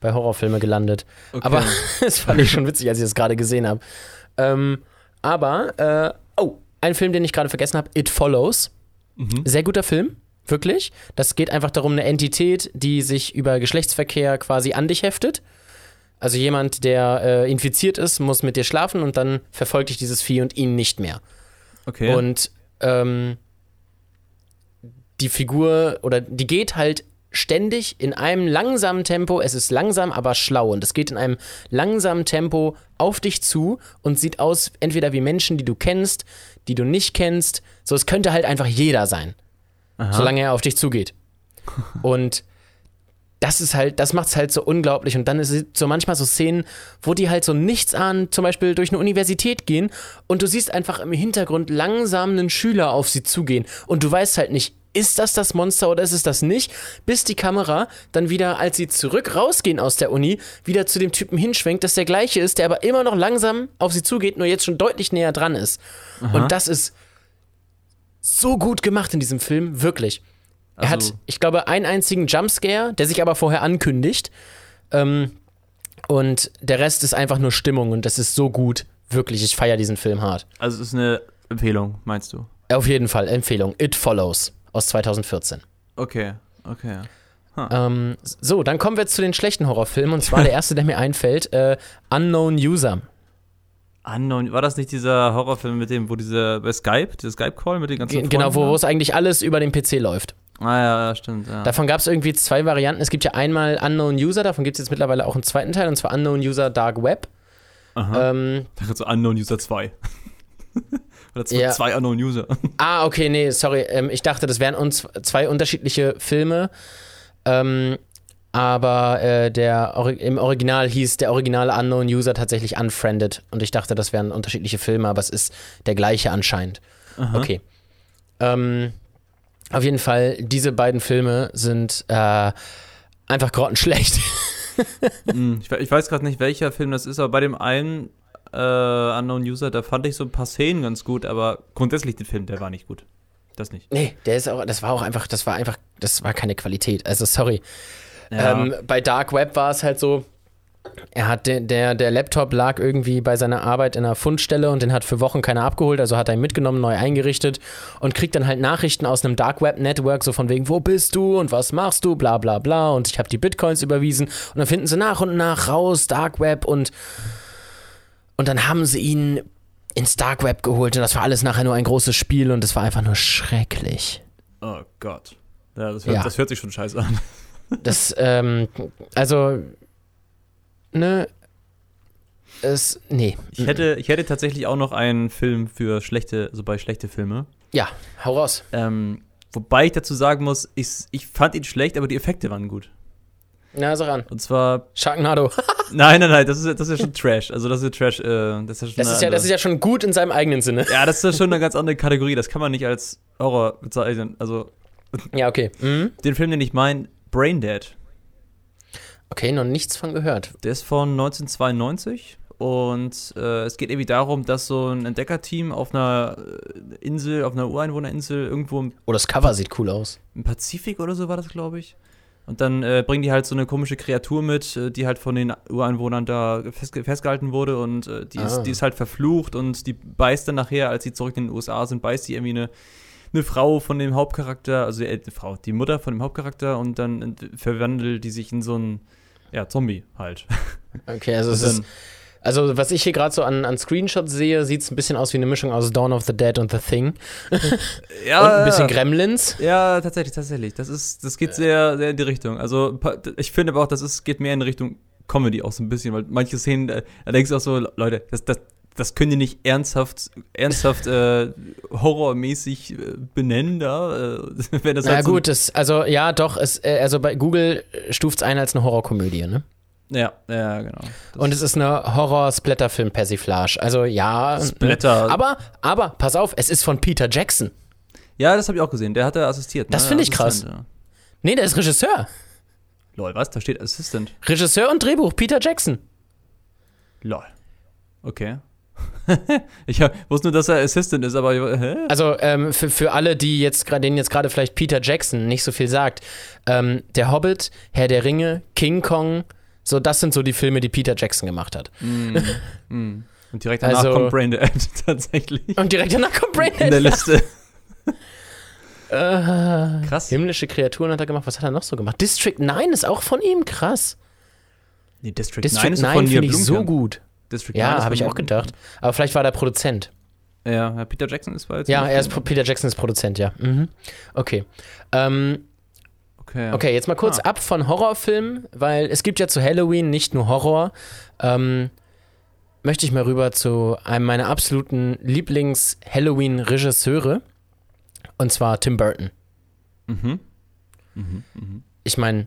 bei Horrorfilme gelandet. Okay. Aber das fand ich schon witzig, als ich das gerade gesehen habe. Ähm, aber, äh, oh, ein Film, den ich gerade vergessen habe, It Follows. Mhm. Sehr guter Film, wirklich. Das geht einfach darum, eine Entität, die sich über Geschlechtsverkehr quasi an dich heftet. Also jemand, der äh, infiziert ist, muss mit dir schlafen und dann verfolgt dich dieses Vieh und ihn nicht mehr. Okay. Und ähm, die Figur oder die geht halt ständig in einem langsamen Tempo. Es ist langsam, aber schlau. Und es geht in einem langsamen Tempo auf dich zu und sieht aus entweder wie Menschen, die du kennst, die du nicht kennst. So, es könnte halt einfach jeder sein, Aha. solange er auf dich zugeht. *laughs* und das ist halt, das macht's halt so unglaublich. Und dann ist es so manchmal so Szenen, wo die halt so nichts ahnen, zum Beispiel durch eine Universität gehen und du siehst einfach im Hintergrund langsam einen Schüler auf sie zugehen und du weißt halt nicht, ist das das Monster oder ist es das nicht, bis die Kamera dann wieder, als sie zurück rausgehen aus der Uni, wieder zu dem Typen hinschwenkt, dass der gleiche ist, der aber immer noch langsam auf sie zugeht, nur jetzt schon deutlich näher dran ist. Und das ist so gut gemacht in diesem Film, wirklich. Er Also- hat, ich glaube, einen einzigen Jumpscare, der sich aber vorher ankündigt. Ähm, und der Rest ist einfach nur Stimmung und das ist so gut. Wirklich, ich feiere diesen Film hart. Also es ist eine Empfehlung, meinst du? Auf jeden Fall, Empfehlung. It Follows aus 2014. Okay, okay. Ähm, so, dann kommen wir zu den schlechten Horrorfilmen. Und zwar der erste, der mir einfällt, äh, Unknown User. Unknown, war das nicht dieser Horrorfilm mit dem, wo diese, bei Skype, dieser Skype-Call mit den ganzen Ge- Genau, wo Freunden es eigentlich alles über den PC läuft. da? Ah ja, stimmt, ja. Davon gab es irgendwie zwei Varianten. Es gibt ja einmal Unknown User, davon gibt es jetzt mittlerweile auch einen zweiten Teil, und zwar Unknown User Dark Web. Aha. Ähm, dachte so Unknown User 2. *laughs* Oder zwei, Ja. zwei Unknown User. *laughs* ah, okay, nee, sorry. Ähm, ich dachte, das wären uns zwei unterschiedliche Filme. Ähm, aber äh, der, im Original hieß der originale Unknown User tatsächlich Unfriended. Und ich dachte, das wären unterschiedliche Filme, aber es ist der gleiche anscheinend. Okay. Ähm, auf jeden Fall, diese beiden Filme sind äh, einfach grottenschlecht. *laughs* Hm, ich, ich weiß gerade nicht, welcher Film das ist, aber bei dem einen äh, Unknown User, da fand ich so ein paar Szenen ganz gut, aber grundsätzlich den Film, der war nicht gut. Das nicht. nee, der ist auch, das war auch einfach, das war einfach, das war keine Qualität. Also sorry. Ja. Ähm, bei Dark Web war es halt so, er hat den, der, der Laptop lag irgendwie bei seiner Arbeit in einer Fundstelle und den hat für Wochen keiner abgeholt, also hat er ihn mitgenommen, neu eingerichtet und kriegt dann halt Nachrichten aus einem Dark Web Network, so von wegen, wo bist du und was machst du, bla bla bla und ich habe die Bitcoins überwiesen und dann finden sie nach und nach raus, Dark Web und und dann haben sie ihn ins Dark Web geholt und das war alles nachher nur ein großes Spiel und es war einfach nur schrecklich. oh Gott. Ja, das hört, Ja. das hört sich schon scheiße an. *laughs* Das, ähm, also, ne, es, nee. Ich hätte, ich hätte tatsächlich auch noch einen Film für schlechte, so bei schlechte Filme. Ja, hau raus. Ähm, wobei ich dazu sagen muss, ich, ich fand ihn schlecht, aber die Effekte waren gut. Na, so ran. Und zwar, Sharknado. *laughs* nein, nein, nein, das ist, das ist ja schon Trash. Also das ist ja Trash, äh, das ist ja schon Das ist, ja, das ist ja schon gut in seinem eigenen Sinne. ja, das ist ja schon eine *laughs* ganz andere Kategorie. Das kann man nicht als Horror bezeichnen. Also Ja, okay. Mhm. den Film, den ich meine, Braindead. Okay, noch nichts von gehört. Der ist von 1992 und äh, es geht irgendwie darum, dass so ein Entdeckerteam auf einer äh, Insel, auf einer Ureinwohnerinsel irgendwo im Oh, das Cover sieht cool aus. im Pazifik oder so war das, glaube ich. Und dann äh, bringen die halt so eine komische Kreatur mit, äh, die halt von den Ureinwohnern da festge festgehalten wurde und äh, die, Ah. ist, die ist halt verflucht und die beißt dann nachher, als sie zurück in den USA sind, beißt die irgendwie eine, eine Frau von dem Hauptcharakter, also äh, die Frau, die Mutter von dem Hauptcharakter und dann ent- verwandelt die sich in so einen, ja, Zombie halt. Okay, also es ist, also was ich hier gerade so an, an Screenshots sehe, sieht es ein bisschen aus wie eine Mischung aus Dawn of the Dead und The Thing. *laughs* ja, und ein bisschen Gremlins. Ja, tatsächlich, tatsächlich. Das ist, das geht sehr, sehr in die Richtung. Also ich finde aber auch, das ist, geht mehr in Richtung Comedy auch so ein bisschen, weil manche Szenen, äh, da denkst du auch so, Leute, das, das, das können die nicht ernsthaft, ernsthaft äh, horrormäßig äh, benennen da. Äh, *laughs* wenn das Na halt so- gut, das, also ja, doch, es, äh, also bei Google stuft es ein als eine Horrorkomödie, ne? Ja, ja, genau. Das Und es ist eine Horror-Splatter-Film-Persiflage. Also ja. Splatter. Ne? Aber, aber, pass auf, es ist von Peter Jackson. ja, das habe ich auch gesehen. Der hat da assistiert. Das ne? finde ich krass. Ja. Nee, der ist Regisseur. Lol, was? Da steht Assistant. Regisseur und Drehbuch, Peter Jackson. Lol. Okay. *laughs* ich wusste nur, dass er Assistant ist, aber hä? Also ähm, für, für alle, die jetzt gerade, denen jetzt gerade vielleicht Peter Jackson nicht so viel sagt, ähm, Der Hobbit, Herr der Ringe, King Kong, so das sind so die Filme, die Peter Jackson gemacht hat. Mm, *laughs* mm. Und direkt danach Also- kommt Braindead *laughs* tatsächlich. Und direkt danach kommt In der Braindead. Liste. *laughs* Äh, Krass. himmlische Kreaturen hat er gemacht. Was hat er noch so gemacht? District 9 ist auch von ihm, krass. Nee, District, District 9 ist 9 von finde ich so gut. District 9 Ja, habe ich auch gedacht. Aber vielleicht war der Produzent. Ja, Peter Jackson ist bei Ja, er ist Peter Jackson ist Produzent, ja. Mhm. Okay. Ähm, Okay, okay, jetzt mal kurz Ah. ab von Horrorfilmen, weil es gibt ja zu Halloween nicht nur Horror. Ähm, möchte ich mal rüber zu einem meiner absoluten Lieblings-Halloween-Regisseure. Und zwar Tim Burton. Mhm. Mhm. Mhm. Ich meine,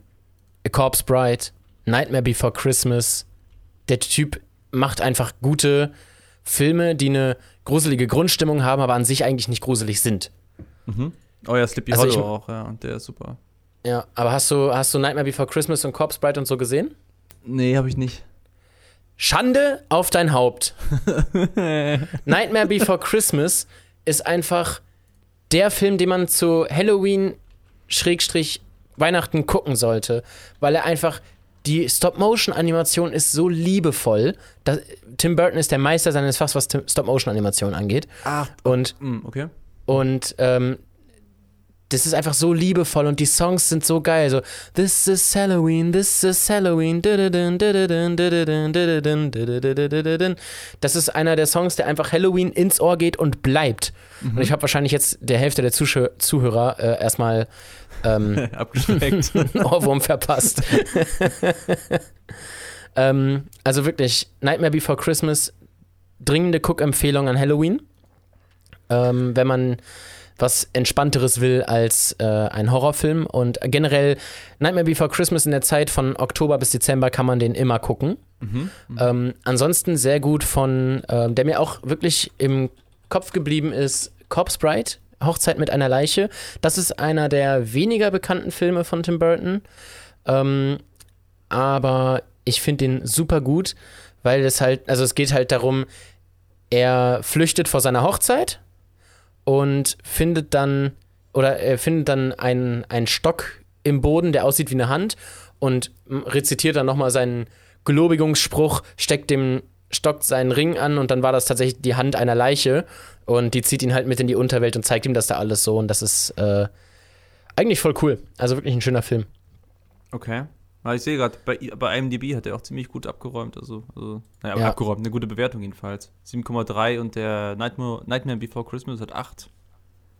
A Corpse Bride, Nightmare Before Christmas. Der Typ macht einfach gute Filme, die eine gruselige Grundstimmung haben, aber an sich eigentlich nicht gruselig sind. Mhm. Oh ja, Sleepy Also Hollow ich- auch, ja, und der ist super. Ja, aber hast du, hast du Nightmare Before Christmas und Corpse Bride und so gesehen? Nee, habe ich nicht. Schande auf dein Haupt. *laughs* Nightmare Before Christmas ist einfach der Film, den man zu Halloween Schrägstrich Weihnachten gucken sollte, weil er einfach die Stop-Motion-Animation ist so liebevoll. dass Tim Burton ist der Meister seines Fachs, was Stop-Motion-Animation angeht. Ach, Und mm, okay. und ähm, das ist einfach so liebevoll und die Songs sind so geil. So, This is Halloween, this is Halloween. Das ist einer der Songs, der einfach Halloween ins Ohr geht und bleibt. Und ich habe wahrscheinlich jetzt der Hälfte der Zuschau Zuhörer äh, erstmal ähm, Abgeschreckt. Ohrwurm verpasst. ähm, also wirklich, Nightmare Before Christmas, dringende Cook-Empfehlung an Halloween. Ähm, wenn man was Entspannteres will als äh, ein Horrorfilm. Und generell Nightmare Before Christmas in der Zeit von Oktober bis Dezember kann man den immer gucken. Ähm, ansonsten sehr gut von, ähm, der mir auch wirklich im Kopf geblieben ist, Corpse Bride, Hochzeit mit einer Leiche. Das ist einer der weniger bekannten Filme von Tim Burton. Ähm, aber ich finde den super gut, weil es halt, also es geht halt darum, er flüchtet vor seiner Hochzeit und findet dann, oder er findet dann einen, einen Stock im Boden, der aussieht wie eine Hand und m, rezitiert dann nochmal seinen Gelobigungsspruch, steckt dem Stock seinen Ring an und dann war das tatsächlich die Hand einer Leiche und die zieht ihn halt mit in die Unterwelt und zeigt ihm das da alles so und das ist äh, eigentlich voll cool. Also wirklich ein schöner Film. Okay. Aber ich sehe gerade, bei, bei IMDb hat er auch ziemlich gut abgeräumt. Also, also naja, Ja. abgeräumt, eine gute Bewertung jedenfalls. 7,3 und der Nightmare, Nightmare Before Christmas hat 8.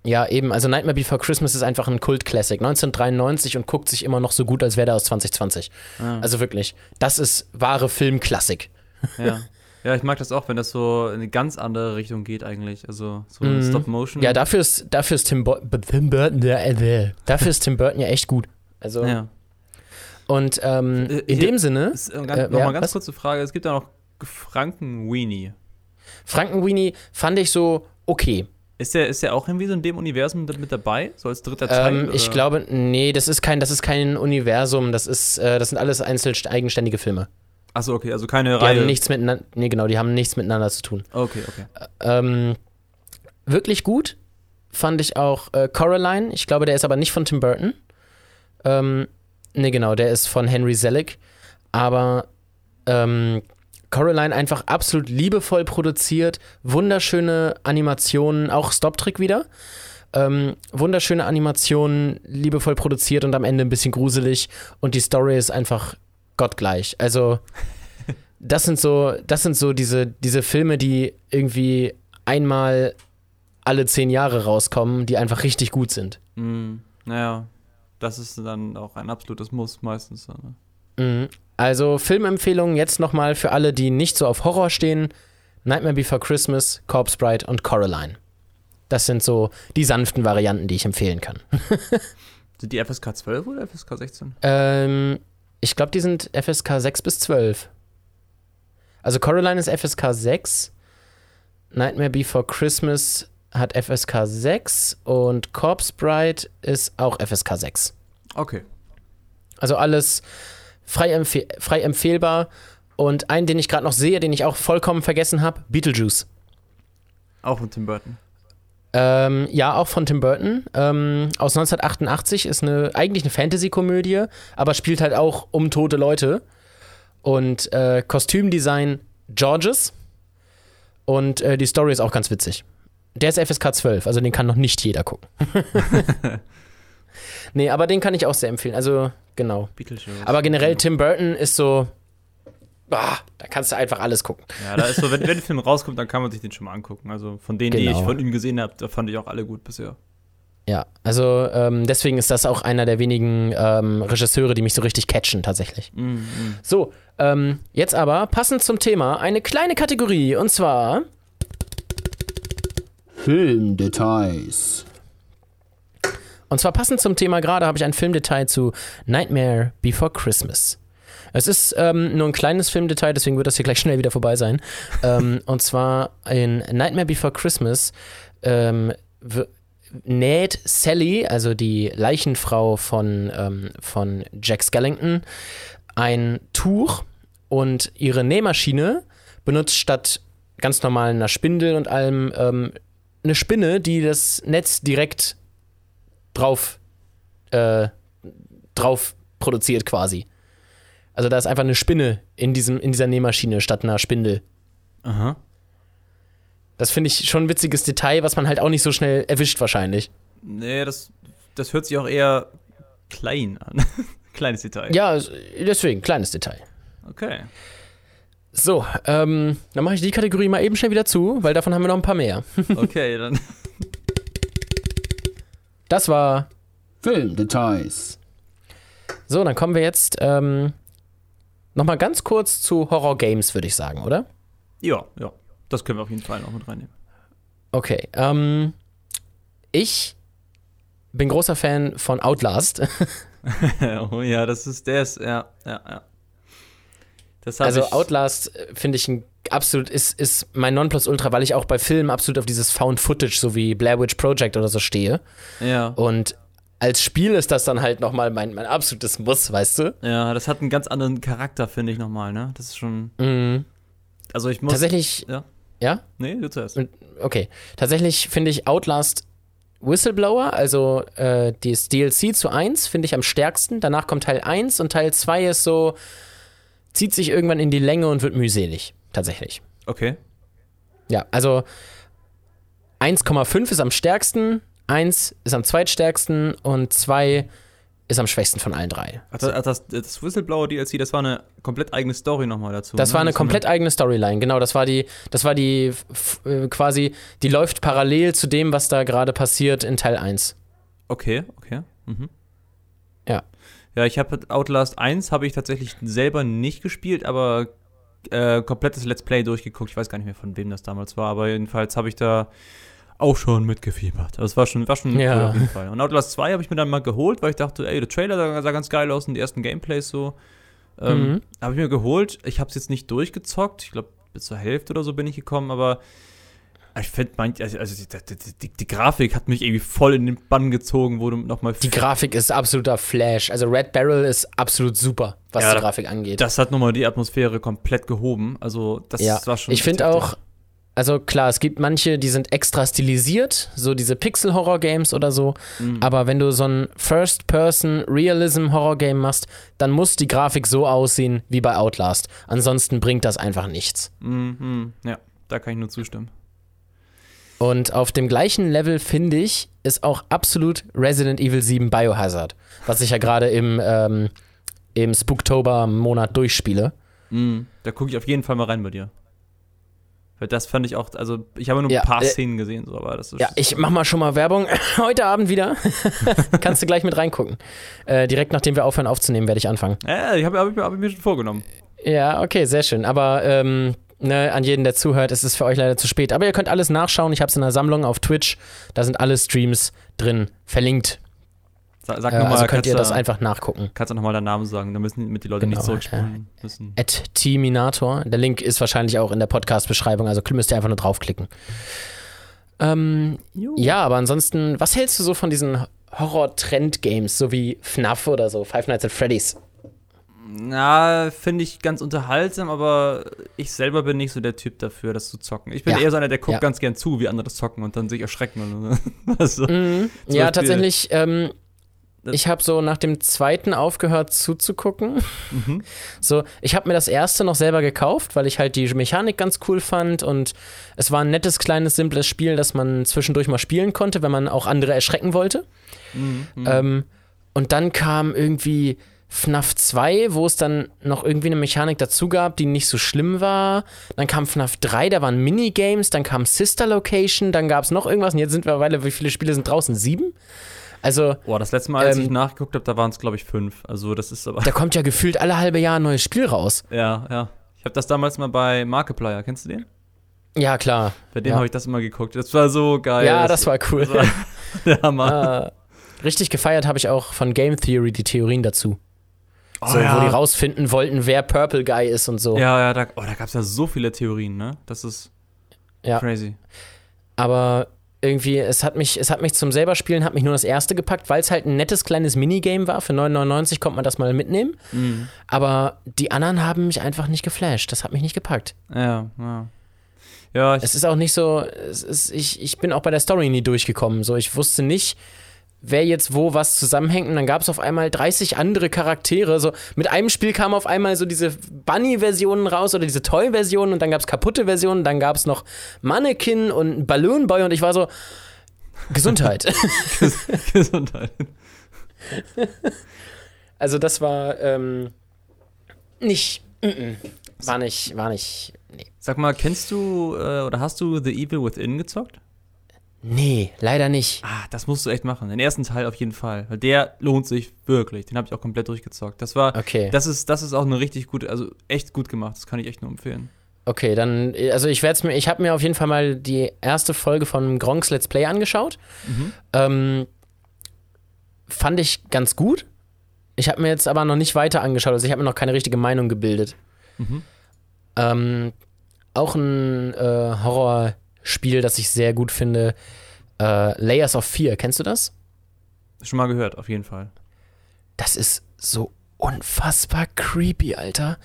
Ja, eben. Also Nightmare Before Christmas ist einfach ein Kult-Classic. 1993 und guckt sich immer noch so gut, als wäre der aus 2020. Ah. Also wirklich, das ist wahre Filmklassik. Ja. ja, ich mag das auch, wenn das so in eine ganz andere Richtung geht eigentlich. Also so Mhm. Stop Motion. Ja, dafür ist, dafür ist Tim, Bo Tim Burton, äh, dafür ist Tim Burton ja echt gut. Also, ja. Und ähm, Äh, in hier- dem Sinne, äh, ganz, Äh, noch ja, ganz was? kurze Frage. Es gibt da noch Franken-Weenie. Frankenweenie fand ich so okay. Ist der, ist der auch irgendwie so in dem Universum mit dabei? So als dritter Teil? Ähm, ich glaube, nee, das ist kein, das ist kein Universum, das ist, äh, das sind alles einzeln eigenständige Filme. Achso, okay, also keine Die Reihe. haben nichts miteinander, nee, genau, die haben nichts miteinander zu tun. okay, okay. Ähm, wirklich gut fand ich auch äh, Coraline. Ich glaube, der ist aber nicht von Tim Burton. Ähm, nee, genau, der ist von Henry Selick. Aber ähm, Coraline einfach absolut liebevoll produziert, wunderschöne Animationen, auch Stop-Trick wieder. Ähm, wunderschöne Animationen, liebevoll produziert und am Ende ein bisschen gruselig. Und die Story ist einfach gottgleich. Also, *laughs* das sind so, das sind so diese, diese Filme, die irgendwie einmal alle zehn Jahre rauskommen, die einfach richtig gut sind. Mm, naja, das ist dann auch ein absolutes Muss meistens. Ne? Mhm. Also Filmempfehlungen jetzt nochmal für alle, die nicht so auf Horror stehen. Nightmare Before Christmas, Corpse Bride und Coraline. Das sind so die sanften Varianten, die ich empfehlen kann. *laughs* Sind die FSK 12 oder FSK 16? Ähm, ich glaube, die sind FSK 6 bis 12. Also Coraline ist FSK 6. Nightmare Before Christmas hat FSK 6 und Corpse Bride ist auch FSK 6. Okay. Also alles frei, empfehl frei empfehlbar. Und einen, den ich gerade noch sehe, den ich auch vollkommen vergessen habe, Beetlejuice. Auch von Tim Burton. Ähm, ja, auch von Tim Burton. Ähm, aus 1988 ist eine, eigentlich eine Fantasy-Komödie, aber spielt halt auch um tote Leute. Und äh, Kostümdesign Georges. Und äh, die Story ist auch ganz witzig. Der ist FSK 12, also den kann noch nicht jeder gucken. *laughs* nee, aber den kann ich auch sehr empfehlen. Also, genau. Aber generell, Tim Burton ist so. Ah, da kannst du einfach alles gucken. Ja, da ist so, wenn, wenn der Film rauskommt, dann kann man sich den schon mal angucken. Also von denen, die Genau. ich von ihm gesehen habe, da fand ich auch alle gut bisher. Ja, also ähm, deswegen ist das auch einer der wenigen ähm, Regisseure, die mich so richtig catchen, tatsächlich. Mm, mm. So, ähm, jetzt aber passend zum Thema eine kleine Kategorie und zwar. Filmdetails. Und zwar passend zum Thema gerade habe ich ein Filmdetail zu Nightmare Before Christmas. Es ist ähm, nur ein kleines Filmdetail, deswegen wird das hier gleich schnell wieder vorbei sein. *laughs* ähm, und zwar in Nightmare Before Christmas ähm, näht Sally, also die Leichenfrau von, ähm, von Jack Skellington, ein Tuch und ihre Nähmaschine benutzt statt ganz normal einer Spindel und allem ähm, eine Spinne, die das Netz direkt drauf, äh, drauf produziert quasi. Also da ist einfach eine Spinne in, diesem, in dieser Nähmaschine statt einer Spindel. Aha. Das finde ich schon ein witziges Detail, was man halt auch nicht so schnell erwischt wahrscheinlich. Nee, das das hört sich auch eher klein an. *laughs* Kleines Detail. Ja, deswegen, kleines Detail. Okay. So, ähm, dann mache ich die Kategorie mal eben schnell wieder zu, weil davon haben wir noch ein paar mehr. *laughs* Okay, dann. Das war. Filmdetails. So, dann kommen wir jetzt ähm, nochmal ganz kurz zu Horror-Games, würde ich sagen, oder? Ja, ja. Das können wir auf jeden Fall noch mit reinnehmen. Okay, ähm, ich bin großer Fan von Outlast. *laughs* *laughs* oh ja, das ist der ist, ja, ja, ja. Also Outlast äh, finde ich ein absolut ist ist mein Nonplusultra, weil ich auch bei Filmen absolut auf dieses Found Footage so wie Blair Witch Project oder so stehe Ja, und als Spiel ist das dann halt noch mal mein mein absolutes Muss, weißt du? ja, das hat einen ganz anderen Charakter, finde ich nochmal, ne? Das ist schon. Mhm. Also ich muss. Tatsächlich Ja. ja? Nee, du zuerst. Okay, tatsächlich finde ich Outlast Whistleblower, also äh, das DLC zu 1, finde ich am stärksten. Danach kommt Teil 1 und Teil 2 ist so, zieht sich irgendwann in die Länge und wird mühselig. Tatsächlich. Okay. Ja, also 1,5 ist am stärksten, 1 ist am zweitstärksten und 2 ist am schwächsten von allen drei. Ach, das, das, das Whistleblower DLC, das war eine komplett eigene Story nochmal dazu. Das ne? war eine Das komplett eigene Storyline, genau. Das war die, das war die äh, quasi, die läuft parallel zu dem, was da gerade passiert in Teil 1. Okay, okay. Mhm. Ja. Ja, ich habe Outlast 1 habe ich tatsächlich selber nicht gespielt, aber äh, komplettes Let's Play durchgeguckt. Ich weiß gar nicht mehr, von wem das damals war, aber jedenfalls habe ich da auch schon mitgefiebert. Also es war schon, war schon Ja. cool auf jeden Fall. Und Outlast 2 habe ich mir dann mal geholt, weil ich dachte, ey, der Trailer sah, sah ganz geil aus und die ersten Gameplays so. Ähm, Mhm. Habe ich mir geholt. Ich habe es jetzt nicht durchgezockt. Ich glaube, bis zur Hälfte oder so bin ich gekommen, aber ich finde, also, also die, die, die, Grafik hat mich irgendwie voll in den Bann gezogen, wo du nochmal. Die Grafik ist absoluter Flash. Also Red Barrel ist absolut super, was Ja, die Grafik angeht. Das hat nochmal die Atmosphäre komplett gehoben. Also, das ja, war schon. ich finde auch, also klar, es gibt manche, die sind extra stilisiert, so diese Pixel-Horror-Games oder so. Mhm. Aber wenn du so ein First-Person-Realism-Horror-Game machst, dann muss die Grafik so aussehen wie bei Outlast. Ansonsten bringt das einfach nichts. Mhm, ja, da kann ich nur zustimmen. Und auf dem gleichen Level, finde ich, ist auch absolut Resident Evil 7 Biohazard, was ich ja gerade im, ähm, im Spooktober-Monat durchspiele. Mhm. Da gucke ich auf jeden Fall mal rein bei dir. Weil das fand ich auch, also ich habe nur Ja, ein paar äh, Szenen gesehen, so, aber das ist. Ja, ich mach mal schon mal Werbung. *laughs* Heute Abend wieder. *laughs* Kannst du gleich mit reingucken. Äh, direkt nachdem wir aufhören aufzunehmen, werde ich anfangen. Ja, ich habe hab, ich hab ich mir schon vorgenommen. Ja, okay, sehr schön. Aber ähm, ne, an jeden, der zuhört, ist es für euch leider zu spät. Aber ihr könnt alles nachschauen. Ich habe es in der Sammlung auf Twitch. Da sind alle Streams drin verlinkt. Sag, sag Äh, nochmal, also könnt ihr das einfach nachgucken. Kannst du nochmal deinen Namen sagen, dann müssen mit die Leute nicht Genau, zurückspulen müssen. At Tminator. Der Link ist wahrscheinlich auch in der Podcast-Beschreibung, also müsst ihr einfach nur draufklicken. Ähm, ja, aber ansonsten, was hältst du so von diesen Horror-Trend-Games, so wie FNAF oder so, Five Nights at Freddy's? Na, finde ich ganz unterhaltsam, aber ich selber bin nicht so der Typ dafür, das zu zocken. Ich bin Ja. eher so einer, der guckt Ja. ganz gern zu, wie andere das zocken und dann sich erschrecken. Und, *laughs* also, Mhm. Ja, Beispiel- tatsächlich, ähm, ich habe so nach dem zweiten aufgehört zuzugucken. Mhm. *laughs* So, ich habe mir das erste noch selber gekauft, weil ich halt die Mechanik ganz cool fand und es war ein nettes, kleines, simples Spiel, das man zwischendurch mal spielen konnte, wenn man auch andere erschrecken wollte. Mhm. Mhm. Ähm, und dann kam irgendwie FNAF 2, wo es dann noch irgendwie eine Mechanik dazu gab, die nicht so schlimm war. Dann kam FNAF 3, da waren Minigames, dann kam Sister Location, dann gab es noch irgendwas und jetzt sind wir mittlerweile, wie viele Spiele sind draußen? Sieben? Also, Boah, das letzte Mal, als ähm, ich nachgeguckt habe, da waren es, glaube ich, fünf. Also, das ist aber. da kommt ja gefühlt alle halbe Jahr ein neues Spiel raus. ja, ja. Ich habe das damals mal bei Markiplier, kennst du den? Ja, klar. Bei dem Ja. habe ich das immer geguckt. Das war so geil. Ja, das war cool. das war der Hammer. Äh, richtig gefeiert habe ich auch von Game Theory die Theorien dazu. Oh, so, ja. wo die rausfinden wollten, wer Purple Guy ist und so. Ja, ja, da, oh, da gab es ja so viele Theorien, ne? Das ist Ja. crazy. Aber irgendwie, es hat mich, es hat mich zum selber spielen, hat mich nur das erste gepackt, weil es halt ein nettes kleines Minigame war. Für 9,99 konnte man das mal mitnehmen. Mhm. Aber die anderen haben mich einfach nicht geflasht. Das hat mich nicht gepackt. Ja, ja. Ja, Es ist auch nicht so, ist, ich, ich bin auch bei der Story nie durchgekommen. So, ich wusste nicht, wer jetzt wo was zusammenhängt. Und dann gab es auf einmal 30 andere Charaktere. So, mit einem Spiel kamen auf einmal so diese Bunny-Versionen raus oder diese Toy-Versionen und dann gab es kaputte Versionen. Dann gab es noch Mannequin und Balloon Boy und ich war so, Gesundheit. *laughs* Gesundheit. Also das war ähm, nicht, mm -mm. war nicht, war nicht, nee. Sag mal, kennst du äh, oder hast du The Evil Within gezockt? Nee, leider nicht. Ah, das musst du echt machen. Den ersten Teil auf jeden Fall. Weil der lohnt sich wirklich. Den habe ich auch komplett durchgezockt. Das war, Okay. das ist, das ist auch eine richtig gute, also echt gut gemacht. Das kann ich echt nur empfehlen. Okay, dann, also ich werde mir, ich habe mir auf jeden Fall mal die erste Folge von Gronks Let's Play angeschaut. Ähm, fand ich ganz gut. Ich habe mir jetzt aber noch nicht weiter angeschaut, also ich habe mir noch keine richtige Meinung gebildet. Mhm. Ähm, auch ein äh, Horrorspiel, das ich sehr gut finde. Äh, Layers of Fear, kennst du das? Schon mal gehört, auf jeden Fall. Das ist so unfassbar creepy, Alter.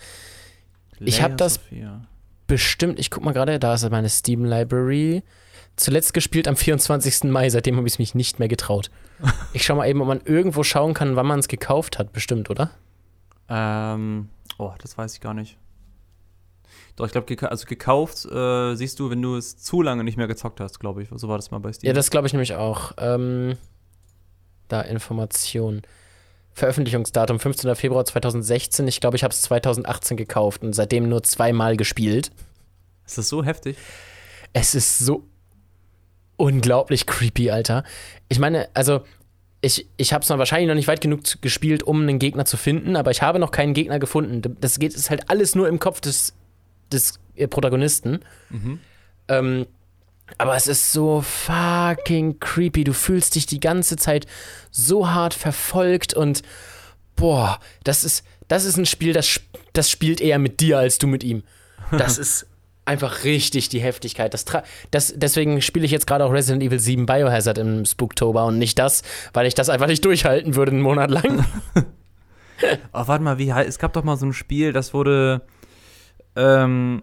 Ich hab Layers das- of Fear. Bestimmt, ich guck mal gerade, da ist meine Steam Library. Zuletzt gespielt am 24. Mai, seitdem habe ich es mich nicht mehr getraut. *laughs* Ich schau mal eben, ob man irgendwo schauen kann, wann man es gekauft hat, bestimmt, oder? Ähm, oh, das weiß ich gar nicht. Doch, ich glaube, geka also gekauft äh, siehst du, wenn du es zu lange nicht mehr gezockt hast, glaube ich. So war das mal bei Steam. Ja, das glaube ich nämlich auch. Ähm, da Informationen. Veröffentlichungsdatum 15. Februar 2016. Ich glaube, ich habe es 2018 gekauft und seitdem nur zweimal gespielt. ist das so heftig? Es ist so unglaublich creepy, Alter. Ich meine, also ich, ich habe es noch wahrscheinlich noch nicht weit genug gespielt, um einen Gegner zu finden, aber ich habe noch keinen Gegner gefunden. Das geht ist halt alles nur im Kopf des, des äh, Protagonisten. Mhm. Ähm, aber es ist so fucking creepy. Du fühlst dich die ganze Zeit so hart verfolgt und boah, das ist, das ist ein Spiel, das, das spielt eher mit dir als du mit ihm. Das *laughs* ist einfach richtig die Heftigkeit. Das, das, deswegen spiele ich jetzt gerade auch Resident Evil 7 Biohazard im Spooktober und nicht das, weil ich das einfach nicht durchhalten würde einen Monat lang. *laughs* Oh, warte mal, wie es gab doch mal so ein Spiel, das wurde. Ähm,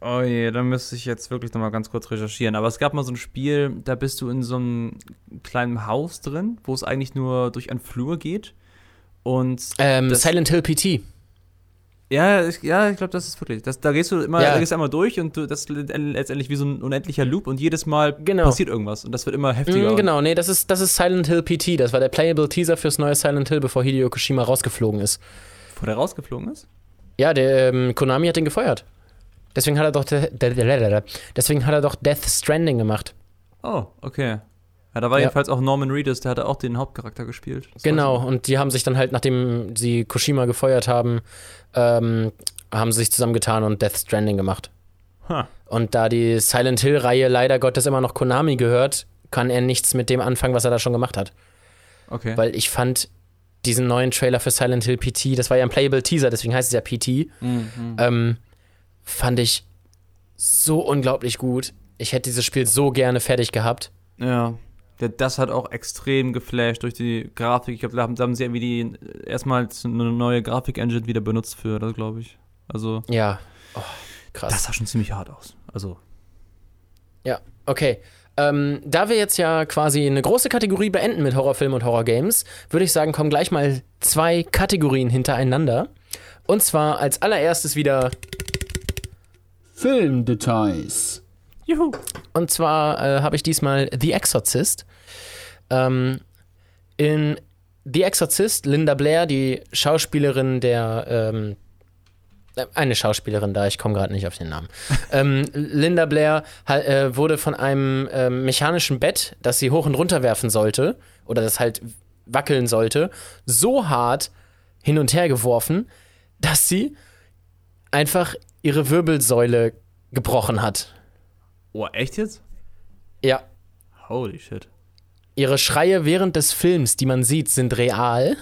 oh je, da müsste ich jetzt wirklich nochmal ganz kurz recherchieren. Aber es gab mal so ein Spiel, da bist du in so einem kleinen Haus drin, wo es eigentlich nur durch einen Flur geht. Und Ähm, Silent Hill PT. ja, ich, ja, ich glaube, das ist wirklich. Das, da gehst du immer, Ja. da gehst du einmal durch und du, das ist letztendlich wie so ein unendlicher Loop und jedes Mal Genau. passiert irgendwas und das wird immer heftiger. Mm, genau, nee, das ist, das ist Silent Hill PT. Das war der Playable Teaser fürs neue Silent Hill, bevor Hideo Kojima rausgeflogen ist. Bevor der rausgeflogen ist? Ja, der ähm, Konami hat den gefeuert. Deswegen hat er doch de- de- de- de- de- deswegen hat er doch Death Stranding gemacht. Oh, okay. Ja, da war Ja. jedenfalls auch Norman Reedus, der hatte auch den Hauptcharakter gespielt. Das Genau, und die haben sich dann halt, nachdem sie Kojima gefeuert haben, ähm, haben sie sich zusammengetan und Death Stranding gemacht. Ha. Und da die Silent Hill-Reihe leider Gottes immer noch Konami gehört, kann er nichts mit dem anfangen, was er da schon gemacht hat. Okay. Weil ich fand diesen neuen Trailer für Silent Hill PT, das war ja ein Playable Teaser, deswegen heißt es ja PT, Mhm. ähm, fand ich so unglaublich gut. Ich hätte dieses Spiel so gerne fertig gehabt. Ja. Das hat auch extrem geflasht durch die Grafik. Ich glaube, da haben, da haben sie irgendwie die erstmals eine neue Grafik-Engine wieder benutzt für, das glaube ich. Also, Ja. Oh, krass. das sah schon ziemlich hart aus. Also, Ja, okay. Ähm, da wir jetzt ja quasi eine große Kategorie beenden mit Horrorfilmen und Horrorgames, würde ich sagen, kommen gleich mal zwei Kategorien hintereinander. Und zwar als allererstes wieder, Filmdetails. juhu. und zwar äh, habe ich diesmal The Exorcist. Ähm, in The Exorcist, Linda Blair, die Schauspielerin der, ähm, äh, eine Schauspielerin da, ich komme gerade nicht auf den Namen. *laughs* ähm, Linda Blair äh, wurde von einem ähm, mechanischen Bett, das sie hoch und runter werfen sollte, oder das halt wackeln sollte, so hart hin und her geworfen, dass sie einfach ihre Wirbelsäule gebrochen hat. Oh, echt jetzt? Ja, Holy shit. ihre Schreie während des Films, die man sieht, sind real.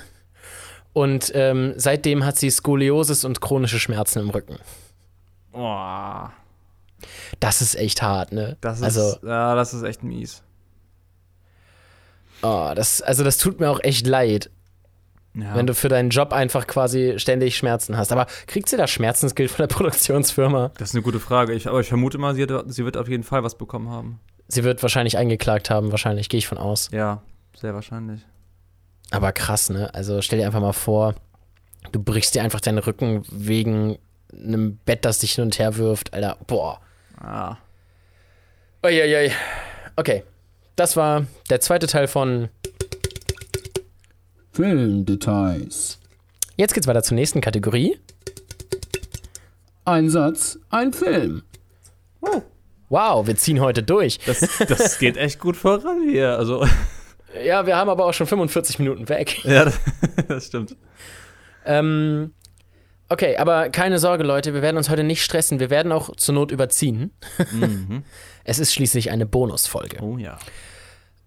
Und ähm, seitdem hat sie Skoliosis und chronische Schmerzen im Rücken. Oh, Das ist echt hart, ne? das ist, also, ja, das ist echt mies. oh, das, also das tut mir auch echt leid, Ja. wenn du für deinen Job einfach quasi ständig Schmerzen hast. Aber kriegt sie da Schmerzensgeld von der *laughs* Produktionsfirma? das ist eine gute Frage. Ich, aber ich vermute mal, sie, hat, sie wird auf jeden Fall was bekommen haben. Sie wird wahrscheinlich eingeklagt haben, wahrscheinlich, gehe ich von aus. Ja, sehr wahrscheinlich. Aber krass, ne? Also stell dir einfach mal vor, du brichst dir einfach deinen Rücken wegen einem Bett, das dich hin und her wirft. Alter, boah. Ah. Uiuiui. Okay. das war der zweite Teil von. Filmdetails. Jetzt geht's weiter zur nächsten Kategorie. Ein Satz, ein Film. Wow, wir ziehen heute durch. Das, das geht echt gut voran hier. Also, *laughs* Ja, wir haben aber auch schon 45 Minuten weg. *laughs* ja, *laughs* das, stimmt. Ähm, okay, aber keine Sorge, Leute, wir werden uns heute nicht stressen. Wir werden auch zur Not überziehen. Mhm. *laughs* Es ist schließlich eine Bonusfolge. Oh ja.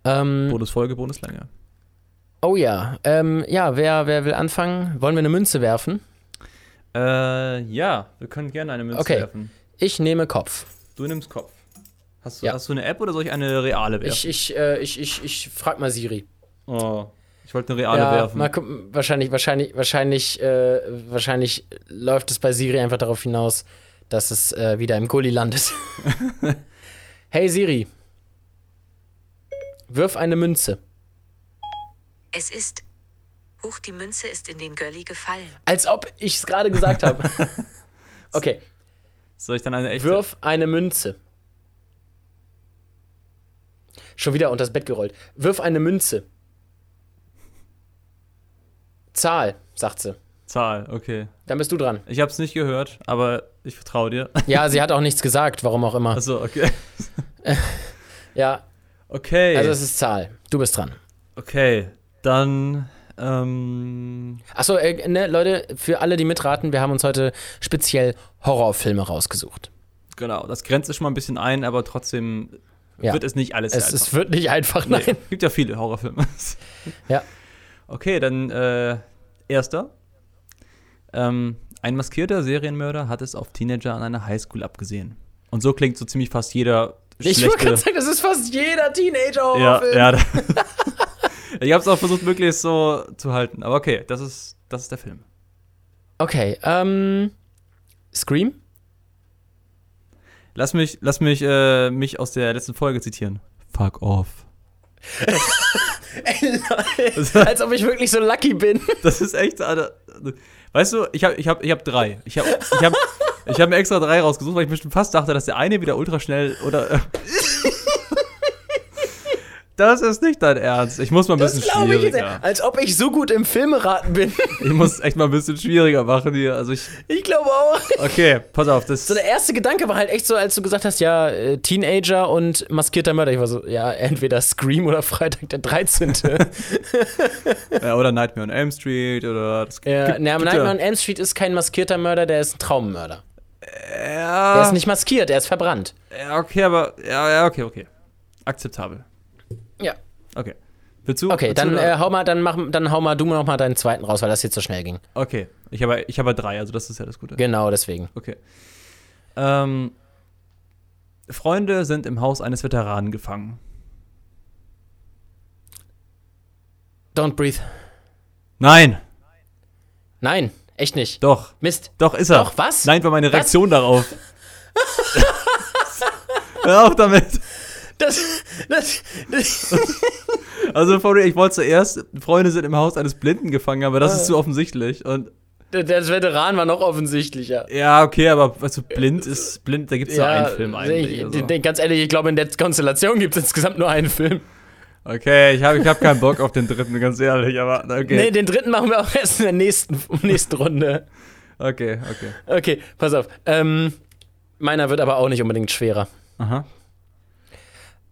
Ähm, Bonusfolge, Bonuslänge. oh ja, ähm, ja, wer, wer will anfangen? Wollen wir eine Münze werfen? Äh, ja, wir können gerne eine Münze Okay. werfen. Ich nehme Kopf. Du nimmst Kopf. Hast du, Ja. hast du eine App oder soll ich eine reale werfen? Ich, ich, äh, ich, ich, ich frag mal Siri. oh, ich wollte eine reale ja, werfen. mal gucken, wahrscheinlich, wahrscheinlich, wahrscheinlich, äh, wahrscheinlich läuft es bei Siri einfach darauf hinaus, dass es äh, wieder im Gully landet. *laughs* hey Siri, wirf eine Münze. Es ist. Huch, die Münze ist in den Gully gefallen. Als ob ich es gerade gesagt habe. *laughs* Okay, Soll ich dann eine echte? wirf eine Münze. Schon wieder unter das Bett gerollt. Wirf eine Münze. Zahl, sagt sie. Zahl, okay. Dann bist du dran. Ich hab's nicht gehört, aber ich vertraue dir. *laughs* Ja, sie hat auch nichts gesagt, warum auch immer. Achso, okay. *laughs* Ja, Okay. also es ist Zahl. Du bist dran. okay. Dann, ähm. Achso, äh, ne, Leute, für alle, die mitraten, wir haben uns heute speziell Horrorfilme rausgesucht. Genau, das grenzt es schon mal ein bisschen ein, aber trotzdem Ja. wird es nicht alles Es, sehr es wird nicht einfach, nein. Nee, gibt ja viele Horrorfilme. *laughs* Ja. Okay, dann äh, erster. Ähm, ein maskierter Serienmörder hat es auf Teenager an einer Highschool abgesehen. Und so klingt so ziemlich fast jeder Ich wollte gerade sagen, das ist fast jeder Ja, Teenager-Horrorfilm. ja. *laughs* *laughs* ich habe es auch versucht, möglichst so zu halten. Aber okay, das ist, das ist der Film. Okay, ähm. Scream? Lass mich, lass mich, äh, mich aus der letzten Folge zitieren. Fuck off. *laughs* Als ob ich wirklich so lucky bin. *laughs* Das ist echt. Alter. Weißt du, ich habe ich hab, ich hab drei. Ich habe ich hab, ich hab mir extra drei rausgesucht, weil ich mir schon fast dachte, dass der eine wieder ultra schnell oder. äh, das ist nicht dein Ernst. Ich muss mal ein bisschen glaube ich schwieriger. Als ob ich so gut im Filmeraten bin. Ich muss echt mal ein bisschen schwieriger machen hier. Also ich. Ich glaube auch. Okay, pass auf, das. So, der erste Gedanke war halt echt so, als du gesagt hast, ja, äh, Teenager und maskierter Mörder. Ich war so, ja, entweder Scream oder Freitag der 13. *laughs* Ja, oder Nightmare on Elm Street oder. Das ja, gibt- ne, aber gibt Nightmare on Elm Street ist kein maskierter Mörder, der ist ein Traummörder. Ja, Der ist nicht maskiert, er ist verbrannt. ja, okay, aber. Ja, ja, okay, okay. Akzeptabel. Ja. Okay. Willst du? Okay, willst du dann, da- äh, hau mal, dann, mach, dann hau mal du noch mal deinen zweiten raus, weil das jetzt so schnell ging. Okay, ich habe ich habe drei, also das ist ja das Gute. Genau, deswegen. Okay. Ähm, Freunde sind im Haus eines Veteranen gefangen. Don't breathe. Nein, Nein, echt nicht. doch, Mist. doch ist er. Doch, was? Nein, war meine Reaktion darauf. *laughs* Hör auf damit. Das, das, das, *laughs* Also, ich wollte zuerst, Freunde sind im Haus eines Blinden gefangen, aber das ist zu offensichtlich. Und das Veteran war noch offensichtlicher. ja, okay, aber du, blind ist, blind, da gibt es ja, einen Film eigentlich. Ich, also. Ganz ehrlich, ich glaube, in der Konstellation gibt es insgesamt nur einen Film. Okay, ich habe ich hab keinen Bock auf den dritten, ganz ehrlich, aber okay. Nee, den dritten machen wir auch erst in der nächsten, nächsten Runde. Okay, okay. Okay, pass auf. Ähm, meiner wird aber auch nicht unbedingt schwerer. Aha.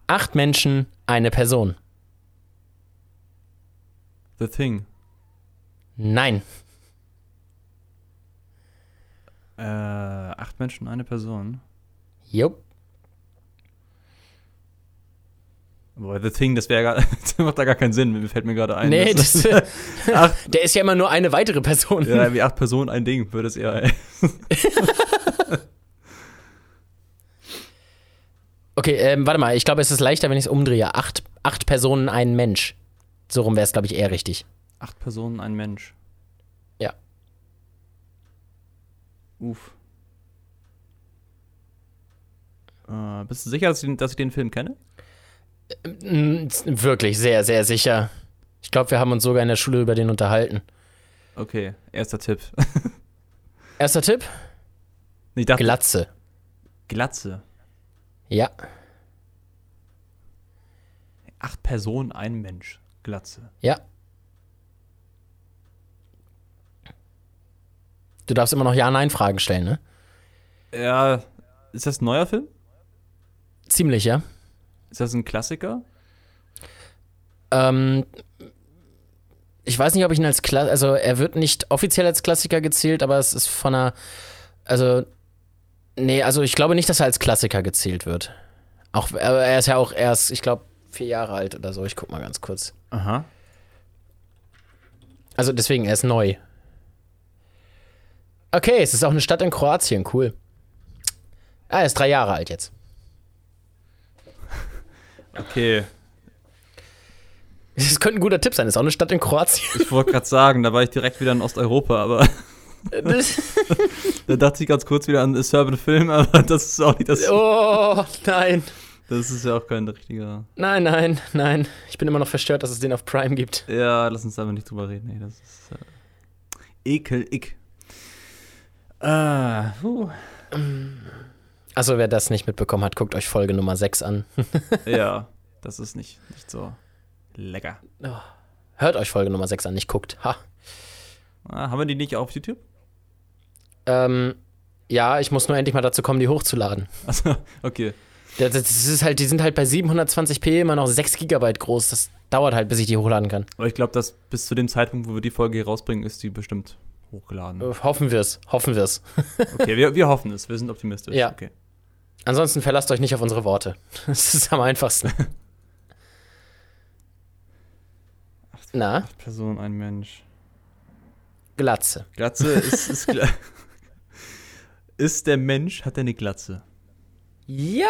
Acht Menschen, eine Person. The Thing. Nein. Äh, acht Menschen, eine Person. Jupp. Aber The Thing, das wäre gar, *laughs* das macht da gar keinen Sinn, mir fällt mir gerade ein. Nee, dass- das, *laughs* Ach. *laughs* der ist ja immer nur eine weitere Person. ja, wie acht Personen ein Ding, würde es eher. Okay, ähm, warte mal, ich glaube, es ist leichter, wenn ich es umdrehe. Acht, acht Personen, ein Mensch. So rum wäre es, glaube ich, eher richtig. Acht Personen, ein Mensch. Ja. Uff. Äh, bist du sicher, dass ich, den- dass ich den Film kenne? Mm, Wirklich, sehr, sehr sicher. Ich glaube, wir haben uns sogar in der Schule über den unterhalten. Okay, erster Tipp. *laughs* Erster Tipp? ich dachte, Glatze. Glatze. Ja. Acht Personen, ein Mensch. Glatze. Ja. Du darfst immer noch Ja-Nein-Fragen stellen, ne? Ja, ist das ein neuer Film? Ziemlich, ja. Ist das ein Klassiker? Ähm, ich weiß nicht, ob ich ihn als Klassiker, also er wird nicht offiziell als Klassiker gezählt, aber es ist von einer, also, nee, also ich glaube nicht, dass er als Klassiker gezählt wird. Auch, er ist ja auch erst, ich glaube, vier Jahre alt oder so. Ich guck mal ganz kurz. Aha. Also deswegen, er ist neu. Okay, es ist auch eine Stadt in Kroatien, cool. Ah, er ist drei Jahre alt jetzt. *laughs* Okay. Das könnte ein guter Tipp sein, ist auch eine Stadt in Kroatien. Ich wollte gerade sagen, da war ich direkt wieder in Osteuropa, aber *laughs* *laughs* da dachte ich ganz kurz wieder an Serbian Film, aber *laughs* das ist auch nicht das. oh, nein. Das ist ja auch kein richtiger. Nein, nein, nein. Ich bin immer noch verstört, dass es den auf Prime gibt. Ja, lass uns da aber nicht drüber reden. Nee, das ist äh, ekelig. Ah, puh. Also, wer das nicht mitbekommen hat, guckt euch Folge Nummer 6 an. *laughs* Ja, das ist nicht, nicht so lecker. Hört euch Folge Nummer 6 an, nicht guckt. Ha. Ah, haben wir die nicht auf YouTube? Ähm, ja, ich muss nur endlich mal dazu kommen, die hochzuladen. *laughs* Also, okay. Das, das ist halt, die sind halt bei 720p immer noch 6 Gigabyte groß. Das dauert halt, bis ich die hochladen kann. Aber ich glaube, dass bis zu dem Zeitpunkt, wo wir die Folge hier rausbringen, ist die bestimmt hochgeladen. Äh, Hoffen wir's, hoffen wir's. *laughs* Okay, wir, wir hoffen es. Wir sind optimistisch. Ja. Okay. Ansonsten verlasst euch nicht auf unsere Worte. *laughs* Das ist am einfachsten. Na, Acht Personen, ein Mensch. Glatze. Glatze ist, ist, gla- ist der Mensch, hat er eine Glatze? Ja!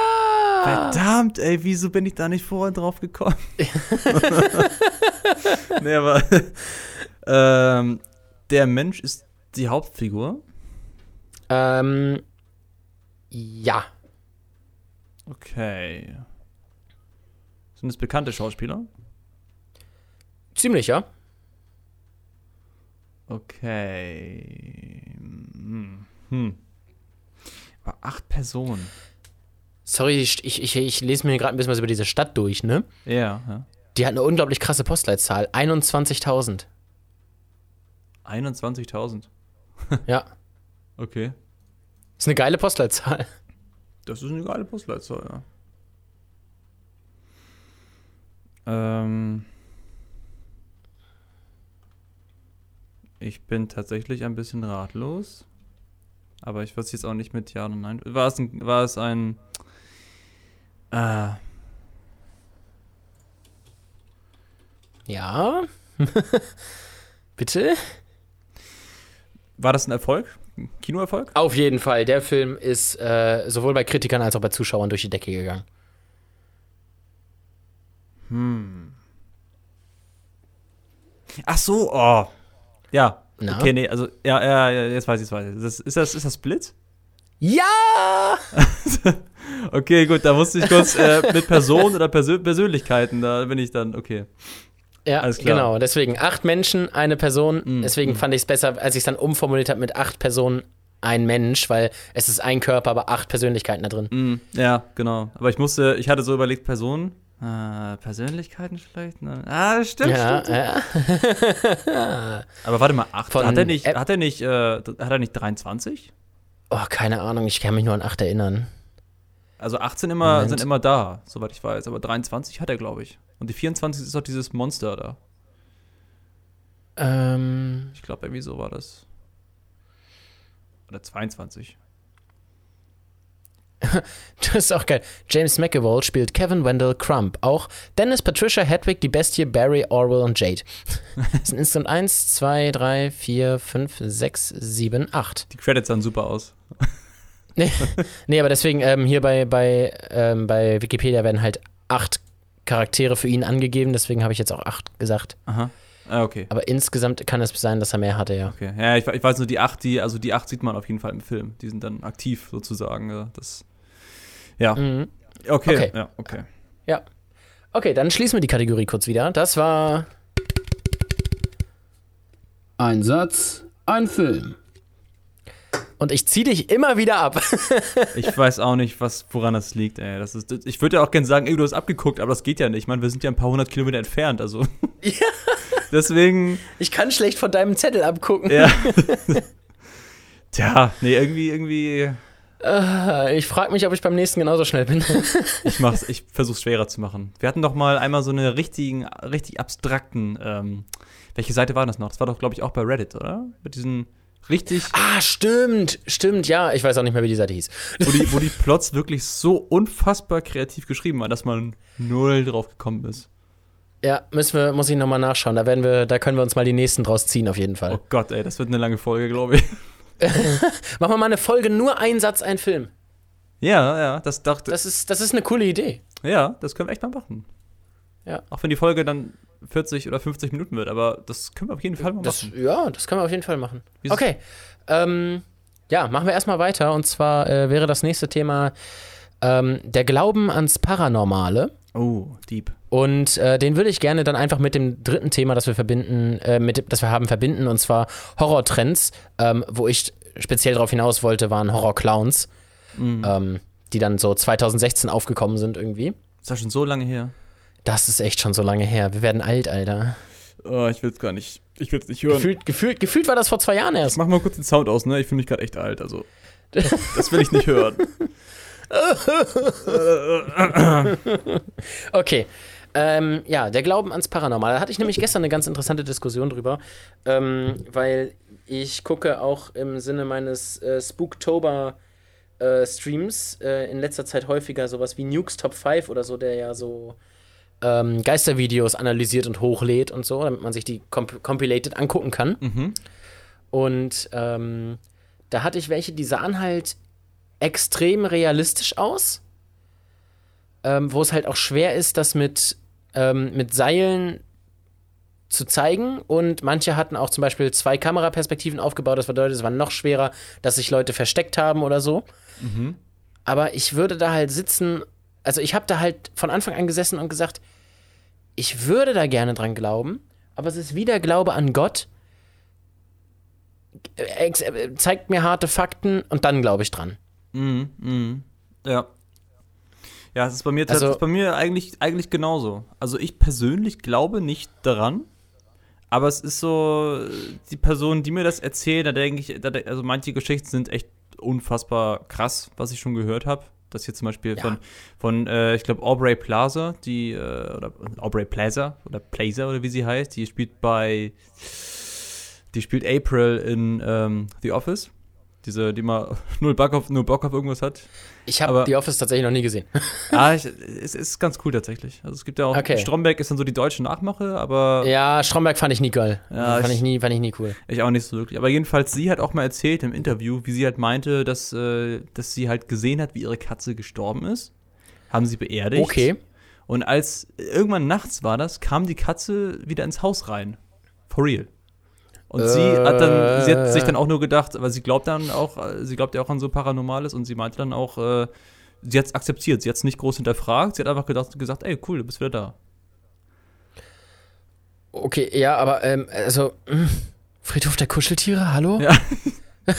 Verdammt, ey, wieso bin ich da nicht vorher drauf gekommen? *laughs* nee, aber *laughs* ähm, der Mensch ist die Hauptfigur. Ähm, ja. Okay. Sind es bekannte Schauspieler? Ziemlich, ja. Okay. Hm. Aber acht Personen. Sorry, ich, ich, ich, ich lese mir gerade ein bisschen was über diese Stadt durch, ne? Ja, ja. Die hat eine unglaublich krasse Postleitzahl. 21.000. 21.000. *laughs* Ja. Okay. Ist eine geile Postleitzahl. Das ist eine geile Postleitzahl, ja. Ähm. Ich bin tatsächlich ein bisschen ratlos. Aber ich weiß jetzt auch nicht mit Ja oder Nein. War es ein. War es ein äh, Ja. *laughs* Bitte? war das ein Erfolg? Ein Kinoerfolg? Auf jeden Fall. Der Film ist äh, sowohl bei Kritikern als auch bei Zuschauern durch die Decke gegangen. Ach so, oh. Ja. Na? Okay, nee, also, ja, ja, ja, jetzt weiß ich, jetzt weiß ich. Das, ist, das, ist das Split? Ja! *laughs* Okay, gut, da musste ich kurz äh, mit Personen oder Persö Persönlichkeiten, da bin ich dann, okay. Ja, Alles klar. genau. Deswegen acht Menschen, eine Person. Mm, Deswegen fand ich es besser, als ich es dann umformuliert habe mit acht Personen, ein Mensch, weil es ist ein Körper, aber acht Persönlichkeiten da drin. Mm, ja, genau. Aber ich musste, ich hatte so überlegt, Personen. Äh, Persönlichkeiten vielleicht? Nein. Ah, stimmt, Ja, stimmt. ja. *laughs* Aber warte mal, acht. Von hat er nicht, App- hat er nicht, äh, hat er nicht 23? Oh, keine Ahnung, ich kann mich nur an acht erinnern. Also 18 immer, Moment. sind immer da, soweit ich weiß. Aber 23 hat er, glaube ich. Und die 24 ist doch dieses Monster da. Ähm, Ich glaube, irgendwie so war das. Oder 22. *laughs* das ist auch geil. James McAvoy spielt Kevin Wendell Crump. Auch Dennis, Patricia, Hedwig, die Bestie, Barry, Orwell und Jade. Das sind insgesamt 1, 2, 3, 4, 5, 6, 7, 8. Die Credits sahen super aus. *laughs* Nee, nee aber deswegen ähm, hier bei, bei, ähm, bei Wikipedia werden halt acht Charaktere für ihn angegeben, deswegen habe ich jetzt auch acht gesagt. Aha. Ah, okay. Aber insgesamt kann es sein, dass er mehr hatte, ja. Okay. Ja, ich, ich weiß nur, die acht, die, also die acht sieht man auf jeden Fall im Film. Die sind dann aktiv sozusagen. Das. Ja. Mhm. Okay. Okay. Ja, okay. Ja. Okay, dann schließen wir die Kategorie kurz wieder. Das war. Ein Satz, ein Film. und ich zieh dich immer wieder ab. *laughs* Ich weiß auch nicht, was, woran das liegt, ey. Das ist, ich würde ja auch gerne sagen, ey, du hast abgeguckt, aber das geht ja nicht. Ich meine, wir sind ja ein paar hundert Kilometer entfernt, also. *laughs* Ja. Deswegen, Ich kann schlecht von deinem Zettel abgucken. ja. *laughs* Tja, nee, irgendwie, irgendwie. Äh, Ich frage mich, ob ich beim nächsten genauso schnell bin. *laughs* Ich mach's, ich versuch's schwerer zu machen. Wir hatten doch mal einmal so eine richtigen, richtig abstrakten, ähm, welche Seite war das noch? Das war doch, glaube ich, auch bei Reddit, oder? Mit diesen richtig, ah, stimmt, stimmt, ja. Ich weiß auch nicht mehr, wie die Seite hieß. wo die, wo die *laughs* Plots wirklich so unfassbar kreativ geschrieben waren, dass man null drauf gekommen ist. Ja, müssen wir, muss ich nochmal nachschauen. Da werden wir, da können wir uns mal die nächsten draus ziehen, auf jeden Fall. Oh Gott, ey, das wird eine lange Folge, glaube ich. *laughs* Machen wir mal eine Folge, nur ein Satz, ein Film. Ja, ja, das dachte Das ist, das ist eine coole Idee. Ja, das können wir echt mal machen. Ja. Auch wenn die Folge dann 40 oder 50 Minuten wird, aber das können wir auf jeden Fall mal Das, machen. ja, das können wir auf jeden Fall machen. Wie ist- Okay. Ähm, ja, machen wir erstmal weiter. Und zwar äh, wäre das nächste Thema ähm, der Glauben ans Paranormale. Oh, deep. Und äh, den würde ich gerne dann einfach mit dem dritten Thema, das wir verbinden, äh, mit, das wir haben, verbinden, und zwar Horrortrends, ähm, wo ich speziell darauf hinaus wollte, waren Horrorclowns, ähm, die dann so 2016 aufgekommen sind irgendwie. Ist das schon so lange her? Das ist echt schon so lange her. Wir werden alt, Alter. Oh, ich will es gar nicht. Ich will es nicht hören. Gefühlt, gefühlt, gefühlt war das vor zwei Jahren erst. Mach mal kurz den Sound aus, ne? Ich fühle mich gerade echt alt, also. Das will ich nicht hören. *laughs* *laughs* Okay. Ähm, ja, der Glauben ans Paranormale. Da hatte ich nämlich gestern eine ganz interessante Diskussion drüber, ähm, weil ich gucke auch im Sinne meines äh, Spooktober äh, Streams äh, in letzter Zeit häufiger sowas wie Nukes Top 5 oder so, der ja so ähm, Geistervideos analysiert und hochlädt und so, damit man sich die comp compilated angucken kann. Mhm. Und ähm, da hatte ich welche, die sahen halt extrem realistisch aus. Ähm, wo es halt auch schwer ist, das mit, ähm, mit Seilen zu zeigen. Und manche hatten auch zum Beispiel zwei Kameraperspektiven aufgebaut. Das bedeutet, es war noch schwerer, dass sich Leute versteckt haben oder so. Aber ich würde da halt sitzen. Also ich habe da halt von Anfang an gesessen und gesagt, ich würde da gerne dran glauben, aber es ist wieder Glaube an Gott. Ex äh, zeigt mir harte Fakten und dann glaube ich dran. Mhm, mhm. Ja. Ja, es ist bei mir, Also- ist bei mir eigentlich, eigentlich genauso. Also ich persönlich glaube nicht daran, aber es ist so, die Personen, die mir das erzählen, da denke ich, da, also manche Geschichten sind echt unfassbar krass, was ich schon gehört habe. Das hier zum Beispiel Ja. von, von äh, ich glaube, Aubrey Plaza, die, äh, oder Aubrey Plaza, oder Plaza, oder wie sie heißt, die spielt bei, die spielt April in ähm, The Office. Diese, die mal *laughs* null Bock auf, null Bock auf irgendwas hat. Ich habe The Office tatsächlich noch nie gesehen. *laughs* Ah, ich, es ist ganz cool tatsächlich. Also es gibt ja auch, Okay. Stromberg ist dann so die deutsche Nachmache, aber ja, Stromberg fand ich nie geil. Ja, fand, ich ich- nie, fand ich nie cool. ich auch nicht so wirklich. Aber jedenfalls, sie hat auch mal erzählt im Interview, wie sie halt meinte, dass, äh, dass sie halt gesehen hat, wie ihre Katze gestorben ist. Haben sie beerdigt. Okay. Und als irgendwann nachts war das, kam die Katze wieder ins Haus rein. For real. Und sie hat dann, sie hat sich dann auch nur gedacht, aber sie glaubt dann auch, äh, sie glaubt ja auch an so Paranormales und sie meinte dann auch, äh, sie hat es akzeptiert, sie hat es nicht groß hinterfragt, sie hat einfach gedacht, gesagt, ey, cool, du bist wieder da. Okay, ja, aber ähm, also mh, *clears throat* Friedhof der Kuscheltiere, hallo? Ja. *laughs*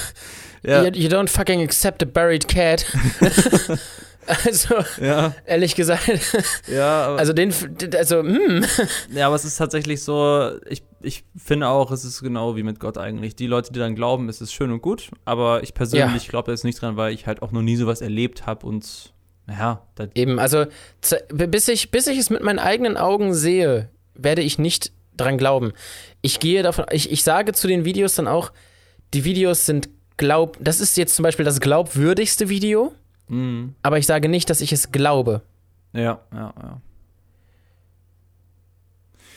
Ja, You, you don't fucking accept a buried cat. *laughs* *laughs* also, ja, ehrlich gesagt, ja, aber, also den, also, hm. ja, aber es ist tatsächlich so, ich, ich finde auch, es ist genau wie mit Gott eigentlich. Die Leute, die dann glauben, es ist schön und gut, aber ich persönlich glaube jetzt nicht dran, weil ich halt auch noch nie sowas erlebt habe und, naja, da, Eben, also bis ich, bis ich es mit meinen eigenen Augen sehe, werde ich nicht dran glauben. Ich gehe davon, ich, ich sage zu den Videos dann auch, die Videos sind glaub, das ist jetzt zum Beispiel das glaubwürdigste Video, mm, aber ich sage nicht, dass ich es glaube. ja, ja, ja.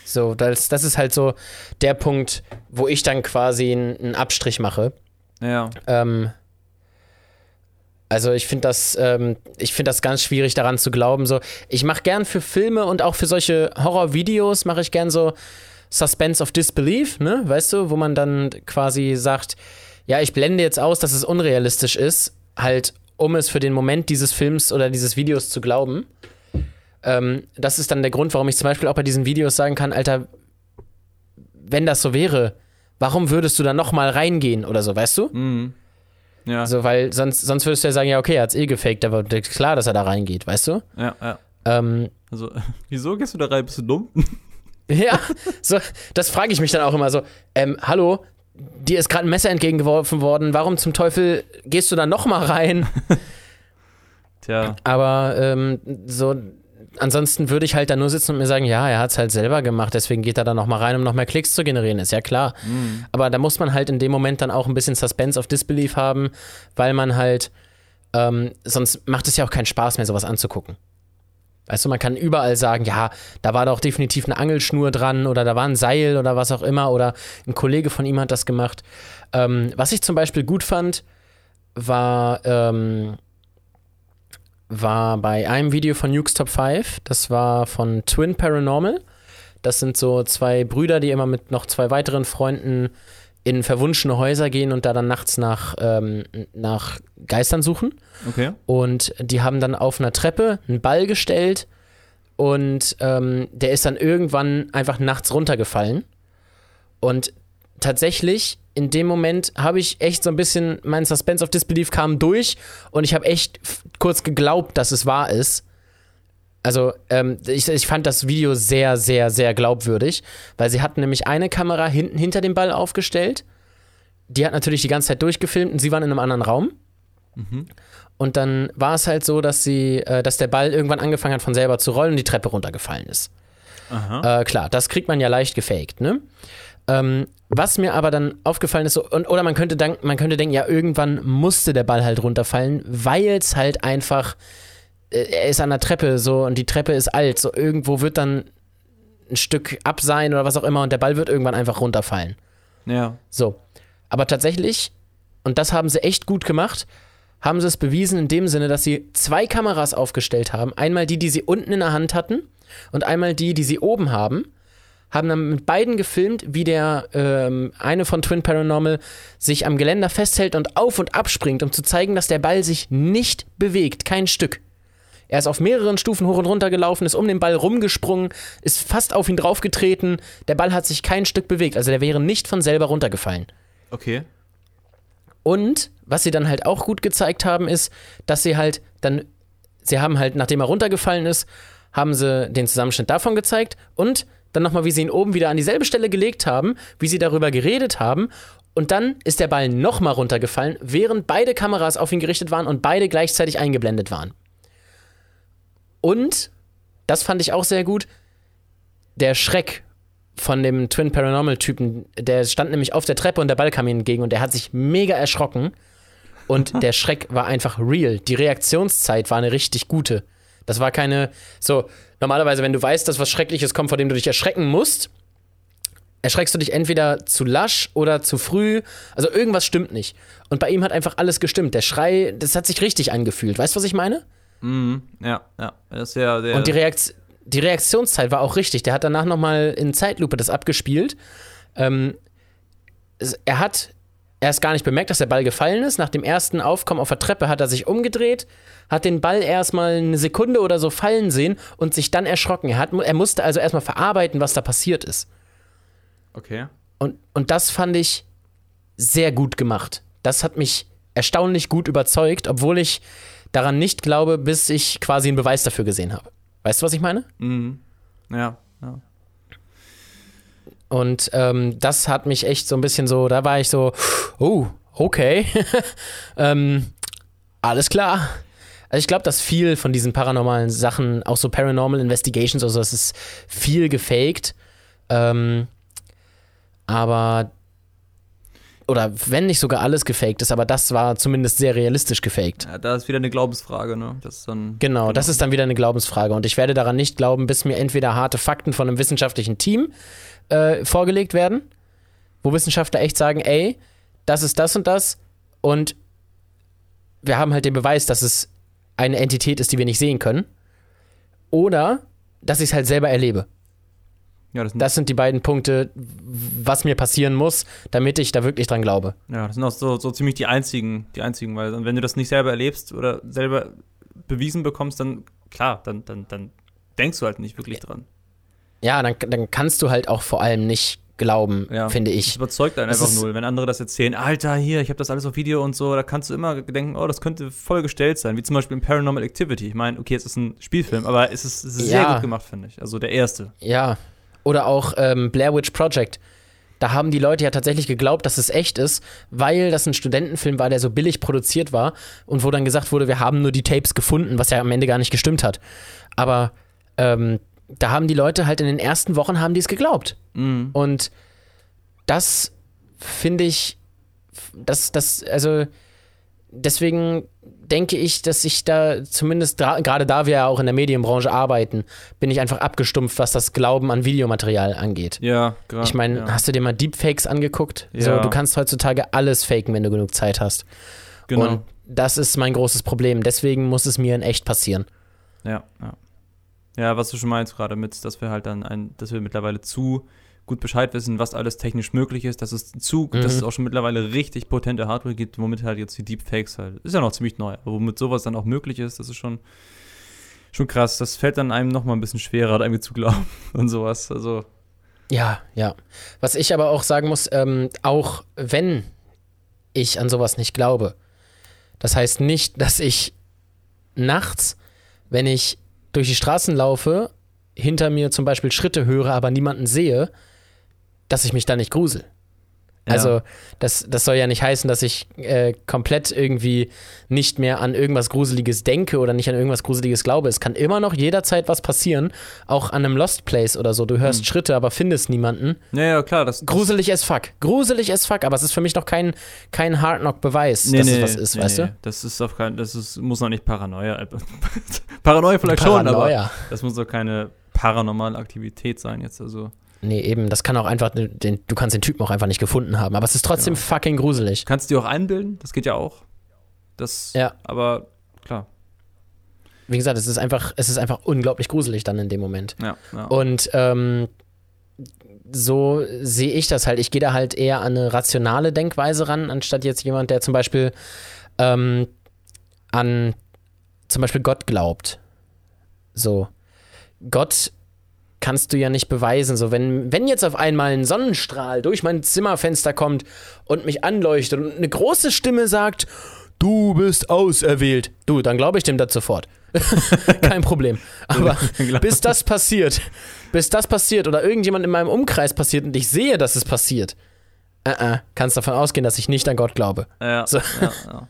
So, das, das ist halt so der Punkt, wo ich dann quasi einen einen Abstrich mache. Ja, Ähm, also ich finde das, ähm, ich finde das ganz schwierig daran zu glauben. So, ich mache gern für Filme und auch für solche Horrorvideos mache ich gern so Suspense of Disbelief, ne, weißt du, wo man dann quasi sagt, ja, ich blende jetzt aus, dass es unrealistisch ist, halt, um es für den Moment dieses Films oder dieses Videos zu glauben. Ähm, das ist dann der Grund, warum ich zum Beispiel auch bei diesen Videos sagen kann, Alter, wenn das so wäre, warum würdest du da noch mal reingehen oder so, weißt du? mm, Ja, Also, weil sonst, sonst würdest du ja sagen, ja, okay, er hat's eh gefaked, aber klar, dass er da reingeht, weißt du? ja, ja. Ähm, Also, *laughs* wieso gehst du da rein? Bist du dumm? *laughs* ja, so, das frage ich mich dann auch immer so, ähm, hallo, dir ist gerade ein Messer entgegengeworfen worden, warum zum Teufel gehst du da nochmal rein? *laughs* Tja, Aber ähm, so, ansonsten würde ich halt da nur sitzen und mir sagen, ja, er hat es halt selber gemacht, deswegen geht er da nochmal rein, um noch mehr Klicks zu generieren, ist ja klar. Aber da muss man halt in dem Moment dann auch ein bisschen Suspense of Disbelief haben, weil man halt, ähm, sonst macht es ja auch keinen Spaß mehr, sowas anzugucken. Weißt du, man kann überall sagen, ja, da war doch definitiv eine Angelschnur dran oder da war ein Seil oder was auch immer oder ein Kollege von ihm hat das gemacht. Ähm, was ich zum Beispiel gut fand, war, ähm, war bei einem Video von Nukes Top 5, das war von Twin Paranormal. Das sind so zwei Brüder, die immer mit noch zwei weiteren Freunden in verwunschene Häuser gehen und da dann nachts nach, ähm, nach Geistern suchen. okay. Und die haben dann auf einer Treppe einen Ball gestellt und ähm, der ist dann irgendwann einfach nachts runtergefallen. Und tatsächlich, in dem Moment habe ich echt so ein bisschen, mein Suspense of Disbelief kam durch und ich habe echt kurz geglaubt, dass es wahr ist. Also, ähm, ich, ich fand das Video sehr, sehr, sehr glaubwürdig, weil sie hatten nämlich eine Kamera hinten hinter dem Ball aufgestellt. Die hat natürlich die ganze Zeit durchgefilmt und sie waren in einem anderen Raum. Und dann war es halt so, dass sie, äh, dass der Ball irgendwann angefangen hat von selber zu rollen und die Treppe runtergefallen ist. Aha. Äh, klar, das kriegt man ja leicht gefaked, ne? Ähm, was mir aber dann aufgefallen ist, so, und, oder man könnte, dank, man könnte denken, ja, irgendwann musste der Ball halt runterfallen, weil es halt einfach, er ist an der Treppe so und die Treppe ist alt, so irgendwo wird dann ein Stück ab sein oder was auch immer und der Ball wird irgendwann einfach runterfallen. Ja. So. Aber tatsächlich, und das haben sie echt gut gemacht, haben sie es bewiesen in dem Sinne, dass sie zwei Kameras aufgestellt haben. Einmal die, die sie unten in der Hand hatten und einmal die, die sie oben haben. Haben dann mit beiden gefilmt, wie der ähm, eine von Twin Paranormal sich am Geländer festhält und auf und abspringt, um zu zeigen, dass der Ball sich nicht bewegt, kein Stück. Er ist auf mehreren Stufen hoch und runter gelaufen, ist um den Ball rumgesprungen, ist fast auf ihn draufgetreten. Der Ball hat sich kein Stück bewegt, also der wäre nicht von selber runtergefallen. Okay. Und was sie dann halt auch gut gezeigt haben, ist, dass sie halt dann, sie haben halt, nachdem er runtergefallen ist, haben sie den Zusammenschnitt davon gezeigt und dann nochmal, wie sie ihn oben wieder an dieselbe Stelle gelegt haben, wie sie darüber geredet haben. Und dann ist der Ball nochmal runtergefallen, während beide Kameras auf ihn gerichtet waren und beide gleichzeitig eingeblendet waren. Und, das fand ich auch sehr gut, der Schreck von dem Twin Paranormal-Typen, der stand nämlich auf der Treppe und der Ball kam ihm entgegen und der hat sich mega erschrocken. Und *laughs* der Schreck war einfach real. Die Reaktionszeit war eine richtig gute. Das war keine, so, normalerweise, wenn du weißt, dass was Schreckliches kommt, vor dem du dich erschrecken musst, erschreckst du dich entweder zu lasch oder zu früh. Also irgendwas stimmt nicht. Und bei ihm hat einfach alles gestimmt. Der Schrei, das hat sich richtig angefühlt. Weißt du, was ich meine? Mhm. Ja, ja. Das ist ja der. Und die, Reakt die Reaktionszeit war auch richtig. Der hat danach nochmal in Zeitlupe das abgespielt. Ähm, er hat erst gar nicht bemerkt, dass der Ball gefallen ist. Nach dem ersten Aufkommen auf der Treppe hat er sich umgedreht, hat den Ball erstmal eine Sekunde oder so fallen sehen und sich dann erschrocken. Er, hat, er musste also erstmal verarbeiten, was da passiert ist. okay. Und, und das fand ich sehr gut gemacht. Das hat mich erstaunlich gut überzeugt, obwohl ich daran nicht glaube, bis ich quasi einen Beweis dafür gesehen habe. Weißt du, was ich meine? Mhm. Ja, ja. Und ähm, das hat mich echt so ein bisschen so, da war ich so, oh, okay. *laughs* ähm, alles klar. Also ich glaube, dass viel von diesen paranormalen Sachen, auch so Paranormal Investigations, also das ist viel gefaked. Ähm, aber oder wenn nicht sogar alles gefaked ist, aber das war zumindest sehr realistisch gefaked. ja. Da ist wieder eine Glaubensfrage, ne? Das dann. Genau, das ist dann wieder eine Glaubensfrage. Und ich werde daran nicht glauben, bis mir entweder harte Fakten von einem wissenschaftlichen Team äh, vorgelegt werden, wo Wissenschaftler echt sagen, ey, das ist das und das. Und wir haben halt den Beweis, dass es eine Entität ist, die wir nicht sehen können. Oder dass ich es halt selber erlebe. Ja, das sind, Das sind die beiden Punkte, was mir passieren muss, damit ich da wirklich dran glaube. ja, das sind auch so, so ziemlich die einzigen, die einzigen, weil dann, wenn du das nicht selber erlebst oder selber bewiesen bekommst, dann klar, dann, dann, dann denkst du halt nicht wirklich dran. Ja, dann, dann kannst du halt auch vor allem nicht glauben, Ja. finde Das ich. überzeugt einen Das einfach null. Wenn andere das erzählen, Alter, hier, ich habe das alles auf Video und so, da kannst du immer denken, oh, das könnte voll gestellt sein. Wie zum Beispiel in Paranormal Activity. Ich meine, okay, es ist ein Spielfilm, aber es ist, es ist sehr Ja. gut gemacht, finde ich. Also der erste. Ja. Oder auch ähm, Blair Witch Project. Da haben die Leute ja tatsächlich geglaubt, dass es echt ist, weil das ein Studentenfilm war, der so billig produziert war und wo dann gesagt wurde, wir haben nur die Tapes gefunden, was ja am Ende gar nicht gestimmt hat. Aber ähm, da haben die Leute halt in den ersten Wochen haben die es geglaubt. Mhm. Und das finde ich, das, das, also deswegen denke ich, dass ich da zumindest gerade da wir ja auch in der Medienbranche arbeiten, bin ich einfach abgestumpft, was das Glauben an Videomaterial angeht. Ja, gerade. Ich meine, ja. hast du dir mal Deepfakes angeguckt? Ja. So, du kannst heutzutage alles faken, wenn du genug Zeit hast. genau. Und das ist mein großes Problem. Deswegen muss es mir in echt passieren. Ja, ja. Ja, was du schon meinst gerade mit, dass wir halt dann ein, dass wir mittlerweile zu gut Bescheid wissen, was alles technisch möglich ist, dass es zu, Mhm. dass es auch schon mittlerweile richtig potente Hardware gibt, womit halt jetzt die Deepfakes halt, ist ja noch ziemlich neu, aber womit sowas dann auch möglich ist, das ist schon, schon krass. Das fällt dann einem nochmal ein bisschen schwerer, da irgendwie zu glauben *laughs* und sowas. Also, Ja, ja. Was ich aber auch sagen muss, ähm, auch wenn ich an sowas nicht glaube, das heißt nicht, dass ich nachts, wenn ich durch die Straßen laufe, hinter mir zum Beispiel Schritte höre, aber niemanden sehe, dass ich mich da nicht grusel. Ja. Also, das, das soll ja nicht heißen, dass ich äh, komplett irgendwie nicht mehr an irgendwas Gruseliges denke oder nicht an irgendwas Gruseliges glaube. Es kann immer noch jederzeit was passieren, auch an einem Lost Place oder so. Du hörst Schritte, aber findest niemanden. ja, ja, klar, das, Gruselig as fuck. Gruselig as fuck, aber es ist für mich noch kein, kein Hard-Knock-Beweis, dass es was ist, nee, weißt nee. du? Das ist auf kein, das ist, muss noch nicht Paranoia. *laughs* Paranoia vielleicht schon, aber Paranoia. das muss doch keine paranormale Aktivität sein jetzt. Also Nee, eben, das kann auch einfach, den, du kannst den Typen auch einfach nicht gefunden haben, aber es ist trotzdem Genau. fucking gruselig. Du kannst dir auch einbilden, das geht ja auch. Das, Ja. aber klar. Wie gesagt, es ist einfach, es ist einfach unglaublich gruselig dann in dem Moment. Ja, ja. Und ähm, so sehe ich das halt. Ich gehe da halt eher an eine rationale Denkweise ran, anstatt jetzt jemand, der zum Beispiel ähm, an zum Beispiel Gott glaubt. So. Gott kannst du ja nicht beweisen. So, wenn, wenn jetzt auf einmal ein Sonnenstrahl durch mein Zimmerfenster kommt und mich anleuchtet und eine große Stimme sagt, du bist auserwählt, du, dann glaube ich dem das sofort. *laughs* Kein Problem. *laughs* Aber bis das passiert, bis das passiert oder irgendjemand in meinem Umkreis passiert und ich sehe, dass es passiert, äh, äh, kannst davon ausgehen, dass ich nicht an Gott glaube. ja, *laughs* so. ja, ja.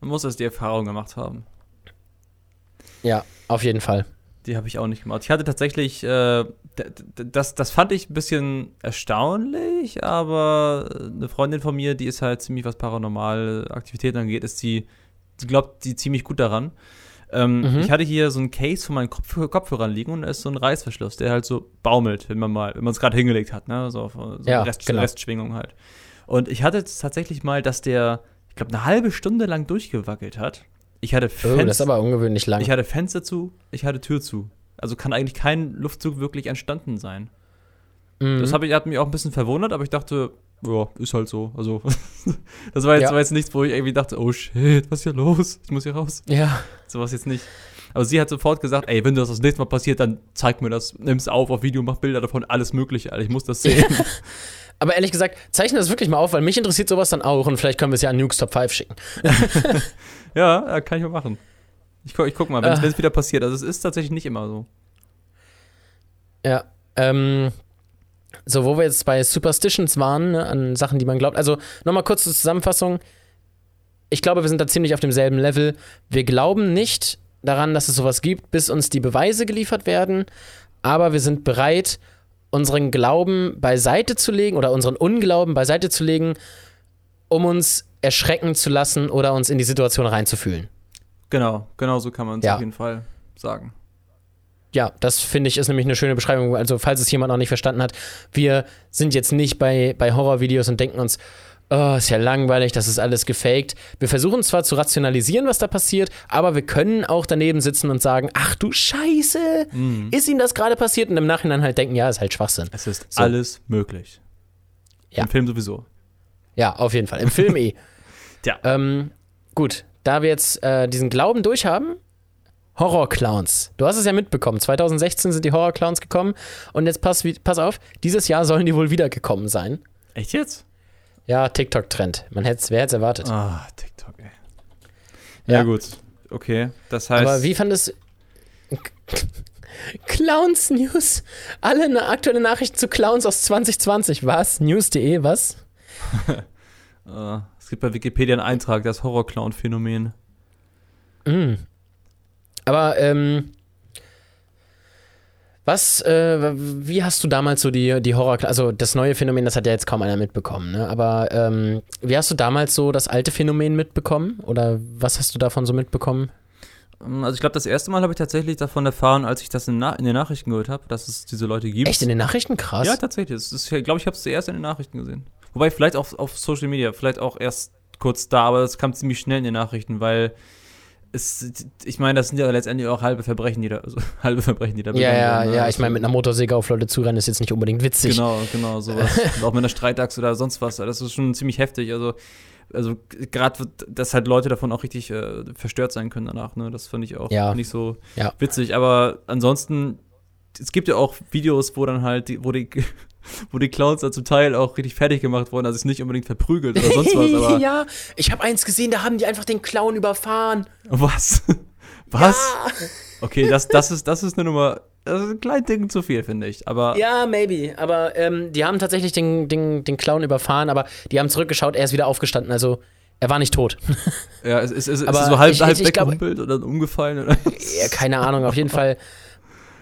Man muss erst die Erfahrung gemacht haben. Ja, auf jeden Fall. Die habe ich auch nicht gemacht. Ich hatte tatsächlich, äh, das, das fand ich ein bisschen erstaunlich, aber eine Freundin von mir, die ist halt ziemlich, was paranormale Aktivitäten angeht, ist die, die glaubt die ziemlich gut daran. Ähm, Mhm. Ich hatte hier so ein Case von meinen Kopf Kopfhörern liegen und da ist so ein Reißverschluss, der halt so baumelt, wenn man mal, wenn man es gerade hingelegt hat, ne? So, auf so Ja, Rest, genau. Restschwingung halt. Und ich hatte tatsächlich mal, dass der, ich glaube, eine halbe Stunde lang durchgewackelt hat. Ich hatte Oh, Fenster, das ist aber ungewöhnlich lang. ich hatte Fenster zu, ich hatte Tür zu. Also kann eigentlich kein Luftzug wirklich entstanden sein. Mhm. Das ich, hat mich auch ein bisschen verwundert, aber ich dachte, ja, ist halt so. Also, *laughs* das war jetzt, Ja. war jetzt nichts, wo ich irgendwie dachte, oh shit, was ist hier los? Ich muss hier raus. ja, Sowas jetzt nicht. Aber sie hat sofort gesagt, ey, wenn das das nächste Mal passiert, dann zeig mir das, nimm's auf auf Video, mach Bilder davon, alles mögliche, Alter, ich muss das sehen. *laughs* aber ehrlich gesagt, zeichne das wirklich mal auf, weil mich interessiert sowas dann auch und vielleicht können wir es ja an Nukes Top 5 schicken. *laughs* ja, ja, kann ich mal machen. Ich, guck- ich guck mal, wenn es wieder passiert. Also es ist tatsächlich nicht immer so. Ja, ähm, so wo wir jetzt bei Superstitions waren, ne, an Sachen, die man glaubt. Also nochmal kurz zur Zusammenfassung. Ich glaube, wir sind da ziemlich auf demselben Level. Wir glauben nicht daran, dass es sowas gibt, bis uns die Beweise geliefert werden. Aber wir sind bereit, unseren Glauben beiseite zu legen oder unseren Unglauben beiseite zu legen, um uns erschrecken zu lassen oder uns in die Situation reinzufühlen. Genau, genau so kann man es Ja. auf jeden Fall sagen. Ja, das finde ich ist nämlich eine schöne Beschreibung. Also, falls es jemand noch nicht verstanden hat, wir sind jetzt nicht bei, bei Horrorvideos und denken uns, oh, ist ja langweilig, das ist alles gefaked. Wir versuchen zwar zu rationalisieren, was da passiert, aber wir können auch daneben sitzen und sagen, ach du Scheiße, ist ihm das gerade passiert? Und im Nachhinein halt denken, ja, ist halt Schwachsinn. Es ist So. alles möglich. Ja. Im Film sowieso. Ja, auf jeden Fall. Im Film eh. *laughs* Tja. ähm, gut, da wir jetzt äh, diesen Glauben durchhaben, Horrorclowns. Du hast es ja mitbekommen. 2016 sind die Horrorclowns gekommen und jetzt pass, wie- pass auf, dieses Jahr sollen die wohl wiedergekommen sein. Echt jetzt? Ja, TikTok-Trend. Man hätt's, wer hätte es erwartet? Ah, TikTok, ey. Ja, Ja. gut. Okay, das heißt. Aber wie fandest Clowns News? Alle aktuelle Nachrichten zu Clowns aus 2020. Was? News.de, was? Äh, *laughs* es gibt bei Wikipedia einen Eintrag, das Horror-Clown-Phänomen. Mm. Aber, ähm, was, äh, wie hast du damals so die, die Horror, also das neue Phänomen, das hat ja jetzt kaum einer mitbekommen, ne? Aber ähm, wie hast du damals so das alte Phänomen mitbekommen? Oder was hast du davon so mitbekommen? Ähm, Also ich glaube, das erste Mal habe ich tatsächlich davon erfahren, als ich das in, Na in den Nachrichten gehört habe, dass es diese Leute gibt. Echt in den Nachrichten? Krass. Ja, tatsächlich. Das ist, ich glaube, ich habe es zuerst in den Nachrichten gesehen. Wobei vielleicht auch auf Social Media, vielleicht auch erst kurz da, aber es kam ziemlich schnell in den Nachrichten, weil es, ich meine, das sind ja letztendlich auch halbe Verbrechen, die da, also *laughs* halbe Verbrechen, die da ja, ja, ne? ja. Ich Also- meine, mit einer Motorsäge auf Leute zurennen ist jetzt nicht unbedingt witzig. Genau, genau, sowas. *laughs* Auch mit einer Streitachse oder sonst was. Das ist schon ziemlich heftig. Also, also gerade, dass halt Leute davon auch richtig äh, verstört sein können danach. Ne? Das fand ich auch Ja. nicht so Ja. witzig. Aber ansonsten, es gibt ja auch Videos, wo dann halt, die, wo die wo die Clowns da zum Teil auch richtig fertig gemacht wurden, also es ist nicht unbedingt verprügelt oder sonst was, aber *laughs* ja, ich habe eins gesehen, da haben die einfach den Clown überfahren. was? *laughs* Was? Okay, das, das, ist, das ist eine Nummer, das ist ein kleines Ding zu viel, finde ich. Aber Ja, maybe. Aber ähm, die haben tatsächlich den, den, den Clown überfahren, aber die haben zurückgeschaut, er ist wieder aufgestanden. Also er war nicht tot. ja, es ist, es ist Aber so halb, ich- halb ich- oder umgefallen. Oder? ja, keine Ahnung, auf jeden Fall.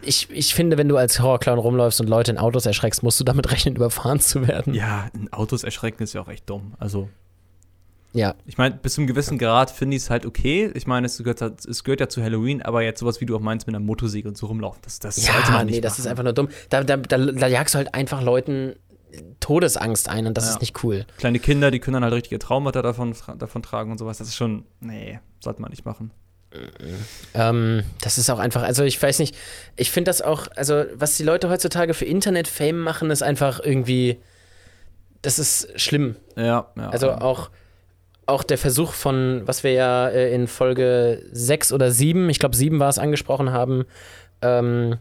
Ich, ich finde, wenn du als Horrorclown rumläufst und Leute in Autos erschreckst, musst du damit *laughs* rechnen, überfahren zu werden. Ja, in Autos erschrecken ist ja auch echt dumm. Also, Ja. ich meine, bis zu einem gewissen Grad finde ich es halt okay. Ich meine, es gehört, es gehört ja zu Halloween, aber jetzt sowas, wie du auch meinst, mit einer Motorsäge und so rumlaufen, das, das sollte Ja, man nicht nee, das machen. ist einfach nur dumm. Da, da, da, da jagst du halt einfach Leuten Todesangst ein und das Ja. ist nicht cool. Kleine Kinder, die können dann halt richtige Traumata davon, davon tragen und sowas. Das ist schon, nee, sollte man nicht machen. Ähm, das ist auch einfach, also ich weiß nicht, ich finde das auch, also was die Leute heutzutage für Internet-Fame machen, ist einfach irgendwie, das ist schlimm. Ja, ja. Also auch, auch der Versuch von, was wir ja äh, in Folge 6 oder 7, ich glaube 7 war es, angesprochen haben, ähm,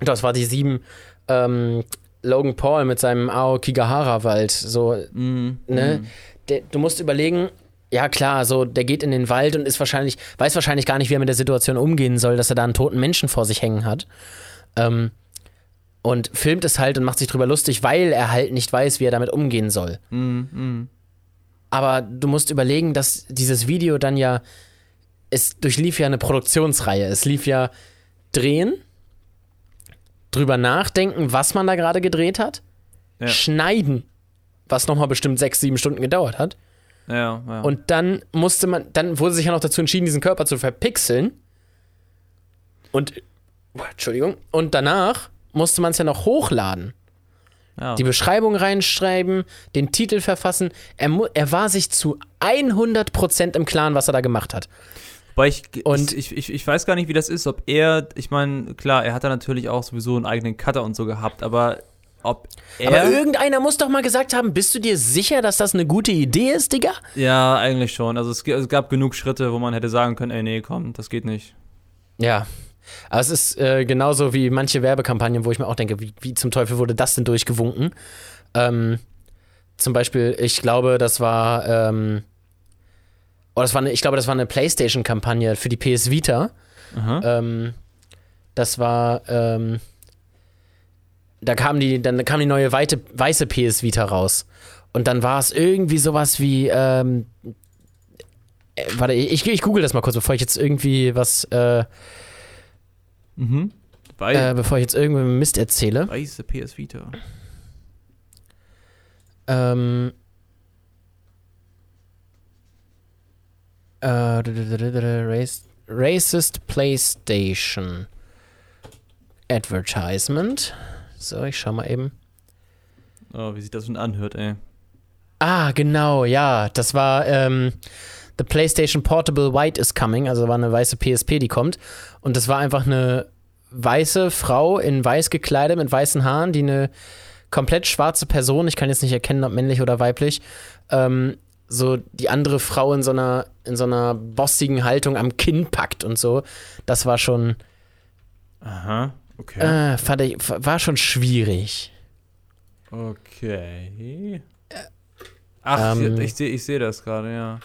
das war die 7, ähm, Logan Paul mit seinem Aokigahara-Wald, so, Mhm, ne? mhm. der, du musst überlegen, ja klar, so der geht in den Wald und ist wahrscheinlich, weiß wahrscheinlich gar nicht, wie er mit der Situation umgehen soll, dass er da einen toten Menschen vor sich hängen hat. Ähm, und filmt es halt und macht sich drüber lustig, weil er halt nicht weiß, wie er damit umgehen soll. Mhm. Aber du musst überlegen, dass dieses Video dann ja, es durchlief ja eine Produktionsreihe. Es lief ja drehen, drüber nachdenken, was man da gerade gedreht hat, Ja. schneiden, was nochmal bestimmt sechs, sieben Stunden gedauert hat. Ja, ja. Und dann musste man, dann wurde sich ja noch dazu entschieden, diesen Körper zu verpixeln. Und, Entschuldigung, und danach musste man es ja noch hochladen. ja. Die Beschreibung reinschreiben, den Titel verfassen. Er, er war sich zu 100% im Klaren, was er da gemacht hat. Wobei ich, Und- ich, ich, ich weiß gar nicht, wie das ist, ob er, ich meine, klar, er hat da natürlich auch sowieso einen eigenen Cutter und so gehabt, aber ob er. Aber irgendeiner muss doch mal gesagt haben, bist du dir sicher, dass das eine gute Idee ist, Digga? ja, eigentlich schon. Also es, es gab genug Schritte, wo man hätte sagen können, ey, nee, komm, das geht nicht. Ja. Aber es ist äh, genauso wie manche Werbekampagnen, wo ich mir auch denke, wie, wie zum Teufel wurde das denn durchgewunken? Ähm, zum Beispiel, ich glaube, das war, ähm, oh, das war eine, ich glaube, das war eine PlayStation-Kampagne für die PS Vita. Ähm, das war, ähm, da kam die, dann kam die neue weite, weiße PS Vita raus. Und dann war es irgendwie sowas wie, ähm, äh, warte, ich, ich google das mal kurz, bevor ich jetzt irgendwie was, äh, Mhm. Wei äh, bevor ich jetzt irgendwie Mist erzähle. Weiße PS Vita. Ähm, äh, Rac- Racist PlayStation Advertisement. So, ich schau mal eben. Oh, wie sich das schon anhört, ey. Ah, genau, ja. Das war ähm, The PlayStation Portable White is Coming, also war eine weiße PSP, die kommt. Und das war einfach eine weiße Frau in weiß gekleidet mit weißen Haaren, die eine komplett schwarze Person, ich kann jetzt nicht erkennen, ob männlich oder weiblich, ähm, so die andere Frau in so einer, in so einer bossigen Haltung am Kinn packt und so. Das war schon, Aha, okay. äh, fand ich, war schon schwierig. Okay. Ach, Ähm. ich sehe ich seh das gerade, ja.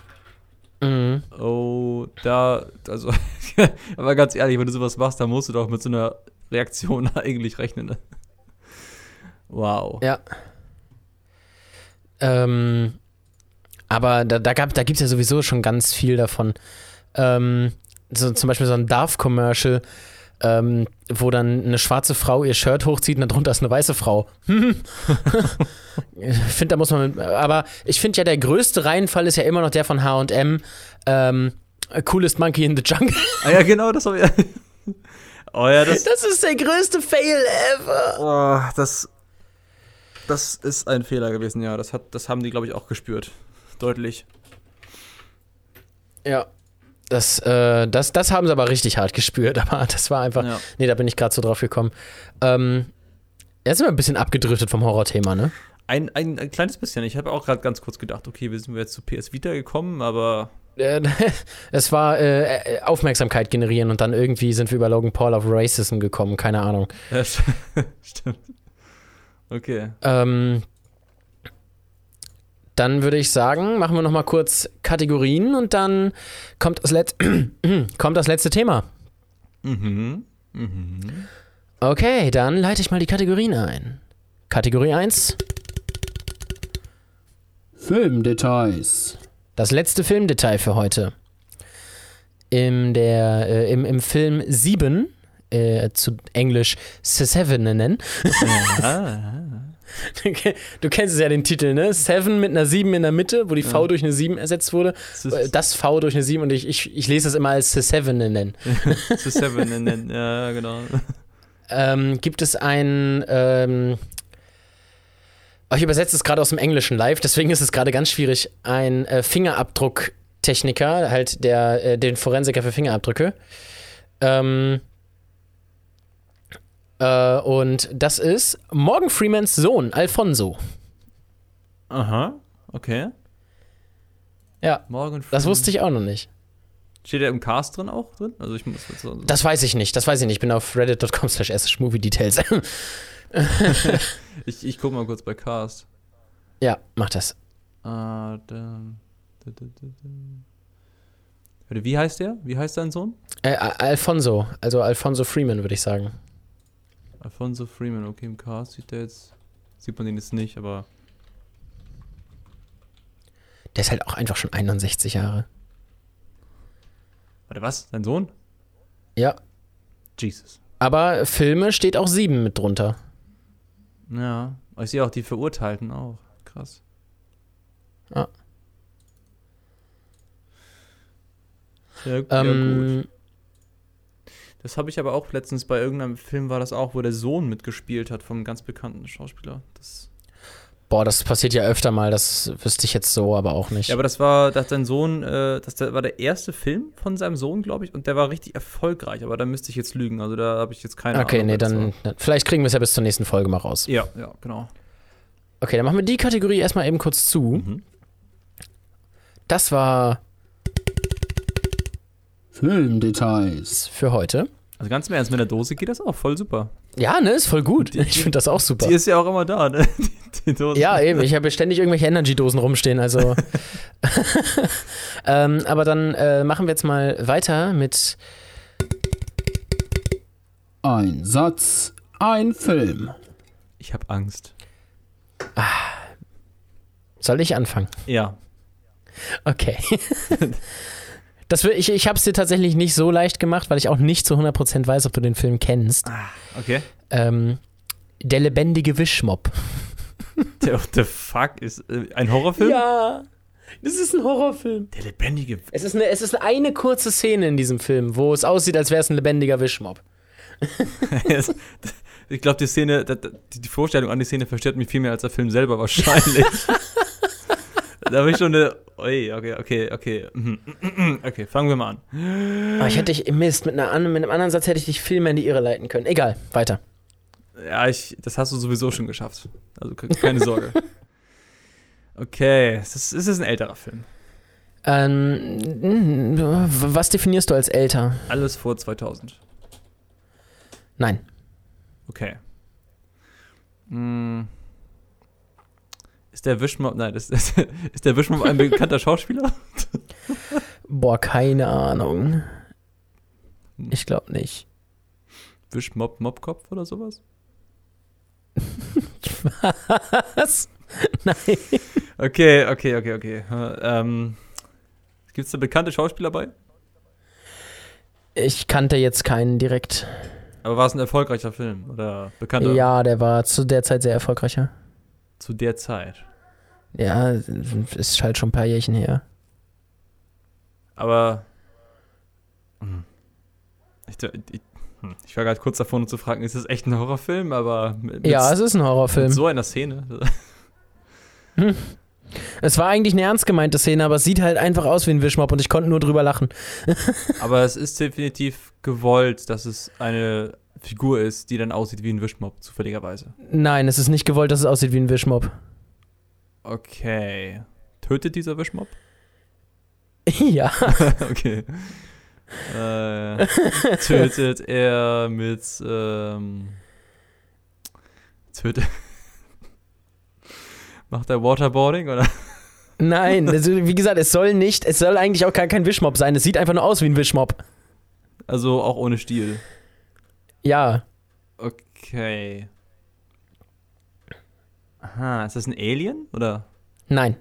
Mhm. Oh, da, also, *laughs* aber ganz ehrlich, wenn du sowas machst, dann musst du doch mit so einer Reaktion *laughs* eigentlich rechnen. Ne? Wow. Ja. Ähm, aber da, da, gab, da gibt es ja sowieso schon ganz viel davon. Ähm, so zum Beispiel so ein Darf-Commercial, ähm, wo dann eine schwarze Frau ihr Shirt hochzieht und darunter ist eine weiße Frau. *laughs* ich finde, da muss man. Mit, aber ich finde ja, der größte Reihenfall ist ja immer noch der von HM. Ähm, Coolest Monkey in the Jungle. Ah ja, genau, das habe ich. *laughs* Oh ja, das, Das ist der größte Fail ever. oh, das, das ist ein Fehler gewesen, ja. Das, hat, das haben die, glaube ich, auch gespürt. Deutlich. Ja. Das, äh, das, das haben sie aber richtig hart gespürt, *laughs* aber das war einfach. Ja. Nee, da bin ich gerade so drauf gekommen. Ähm, jetzt sind wir ein bisschen abgedriftet vom Horrorthema, ne? Ein, ein, ein kleines bisschen. Ich habe auch gerade ganz kurz gedacht, okay, wir sind jetzt zu PS Vita gekommen, aber Äh, *laughs* es war äh, äh, Aufmerksamkeit generieren und dann irgendwie sind wir über Logan Paul auf Racism gekommen, keine Ahnung. *laughs* Ja, stimmt. Okay. Ähm, dann würde ich sagen, machen wir noch mal kurz Kategorien und dann kommt das, Let *clears throat* kommt das letzte Thema. Mhm. Mhm. Okay, dann leite ich mal die Kategorien ein. Kategorie 1, Filmdetails. das letzte Filmdetail für heute. Im, der, äh, im, im Film 7, äh, zu Englisch Seven nennen. Ah, *laughs* *laughs* Du kennst es ja den Titel, ne? Seven mit einer 7 in der Mitte, wo die V durch eine 7 ersetzt wurde. das Das V durch eine 7 und ich, ich, ich lese es immer als Seven nennen. das ist Seven in den, *laughs* ja, genau. *laughs* ähm, gibt es ein. Ähm, oh, ich übersetze es gerade aus dem Englischen live, deswegen ist es gerade ganz schwierig. Ein äh, Fingerabdrucktechniker, halt der, äh, den Forensiker für Fingerabdrücke. Ähm, äh, und das ist Morgan Freemans Sohn, Alfonso. Aha, okay. Ja, Morgan das wusste ich auch noch nicht. Steht er im Cast drin auch drin? Also ich muss jetzt so. Das weiß ich nicht, das weiß ich nicht. Ich bin auf reddit.com slash details. *laughs* ich, ich guck mal kurz bei Cast. ja, mach das. Ah, dann. da, da, da, da. Warte, Wie heißt der? Wie heißt dein Sohn? Äh, Al- Alfonso, also Alfonso Freeman, würde ich sagen. Alfonso Freeman, okay, im Cast sieht der jetzt. Sieht man den jetzt nicht, aber. Der ist halt auch einfach schon 61 Jahre. Warte, was? Dein Sohn? Ja. Jesus. Aber Filme steht auch 7 mit drunter. Ja. Aber Ich sehe auch die Verurteilten auch. Krass. Ja. Ja, ja gut. Das habe ich aber auch letztens bei irgendeinem Film war das auch, wo der Sohn mitgespielt hat vom ganz bekannten Schauspieler. Das, boah, das passiert ja öfter mal, das wüsste ich jetzt so, aber auch nicht. ja, aber das war, dass sein Sohn, äh, das war der erste Film von seinem Sohn, glaube ich, und der war richtig erfolgreich, aber da müsste ich jetzt lügen. Also da habe ich jetzt keine okay, Ahnung. nee, wer das dann, dann vielleicht kriegen wir es ja bis zur nächsten Folge mal raus. Ja, ja, genau. Okay, dann machen wir die Kategorie erstmal eben kurz zu. Mhm. Das war Filmdetails. für heute. Also ganz im Ernst, mit der Dose geht das auch voll super. Ja, ne, ist voll gut. Ich finde das auch super. Die ist ja auch immer da, ne? *laughs* Die, die Dose. Ja, eben. Ich habe ständig irgendwelche Energy-Dosen rumstehen, also. *laughs* ähm, aber dann äh, machen wir jetzt mal weiter mit. Ein Satz, ein Film. Ich habe Angst. Soll ich anfangen? Ja. Okay. *laughs* Das will, ich ich habe es dir tatsächlich nicht so leicht gemacht, weil ich auch nicht zu 100% weiß, ob du den Film kennst. Okay. Ähm, der lebendige Wischmob. Der, what the fuck ist äh, ein Horrorfilm? Ja, das ist ein Horrorfilm. Der lebendige. Es ist, eine, es ist eine kurze Szene in diesem Film, wo es aussieht, als wäre es ein lebendiger Wischmob. *laughs* ich glaube, die Szene, die Vorstellung an die Szene verstört mich viel mehr als der Film selber wahrscheinlich. *laughs* da habe ich schon eine. Ui, okay, okay, okay. Mhm, *clears throat* Okay, fangen wir mal an. Aber ich hätte dich, Mist, mit, einer, mit einem anderen Satz hätte ich dich viel mehr in die Irre leiten können. Egal, weiter. Ja, ich, das hast du sowieso schon geschafft. Also ke- keine Sorge. *laughs* Okay, es ist, es ist ein älterer Film. Ähm, was definierst du als älter? Alles vor 2000. Nein. Okay. Hm. Ist der Wischmob, nein, ist, *laughs* ist, ist der Wischmob ein bekannter Schauspieler? Boah, keine Ahnung. Ich glaube nicht. Wischmob, Mobkopf oder sowas? *laughs* Was? Nein. Okay, okay, okay, okay. Ähm, Gibt es da bekannte Schauspieler bei? Ich kannte jetzt keinen direkt. Aber war es ein erfolgreicher Film oder bekannter? Ja, der war zu der Zeit sehr erfolgreicher. Zu der Zeit. Ja, ist halt schon ein paar Jährchen her. Aber. Hm. Ich, ich, hm, ich war gerade kurz davor, um zu fragen, ist das echt ein Horrorfilm? Aber mit, Ja, es ist ein mit Horrorfilm. so einer Szene. *laughs* Es war eigentlich eine ernst gemeinte Szene, aber es sieht halt einfach aus wie ein Wischmob und ich konnte nur drüber lachen. *laughs* Aber es ist definitiv gewollt, dass es eine Figur ist, die dann aussieht wie ein Wischmob, zufälligerweise. Nein, es ist nicht gewollt, dass es aussieht wie ein Wischmob. Okay. Tötet dieser Wischmob? *laughs* ja. *laughs* okay. Äh, tötet er mit ähm, tötet *laughs* macht er Waterboarding oder Nein, also, wie gesagt, es soll nicht, es soll eigentlich auch gar kein Wischmob sein. Es sieht einfach nur aus wie ein Wischmob. also auch ohne Stiel? Ja. Okay. Aha, ist das ein Alien oder? Nein.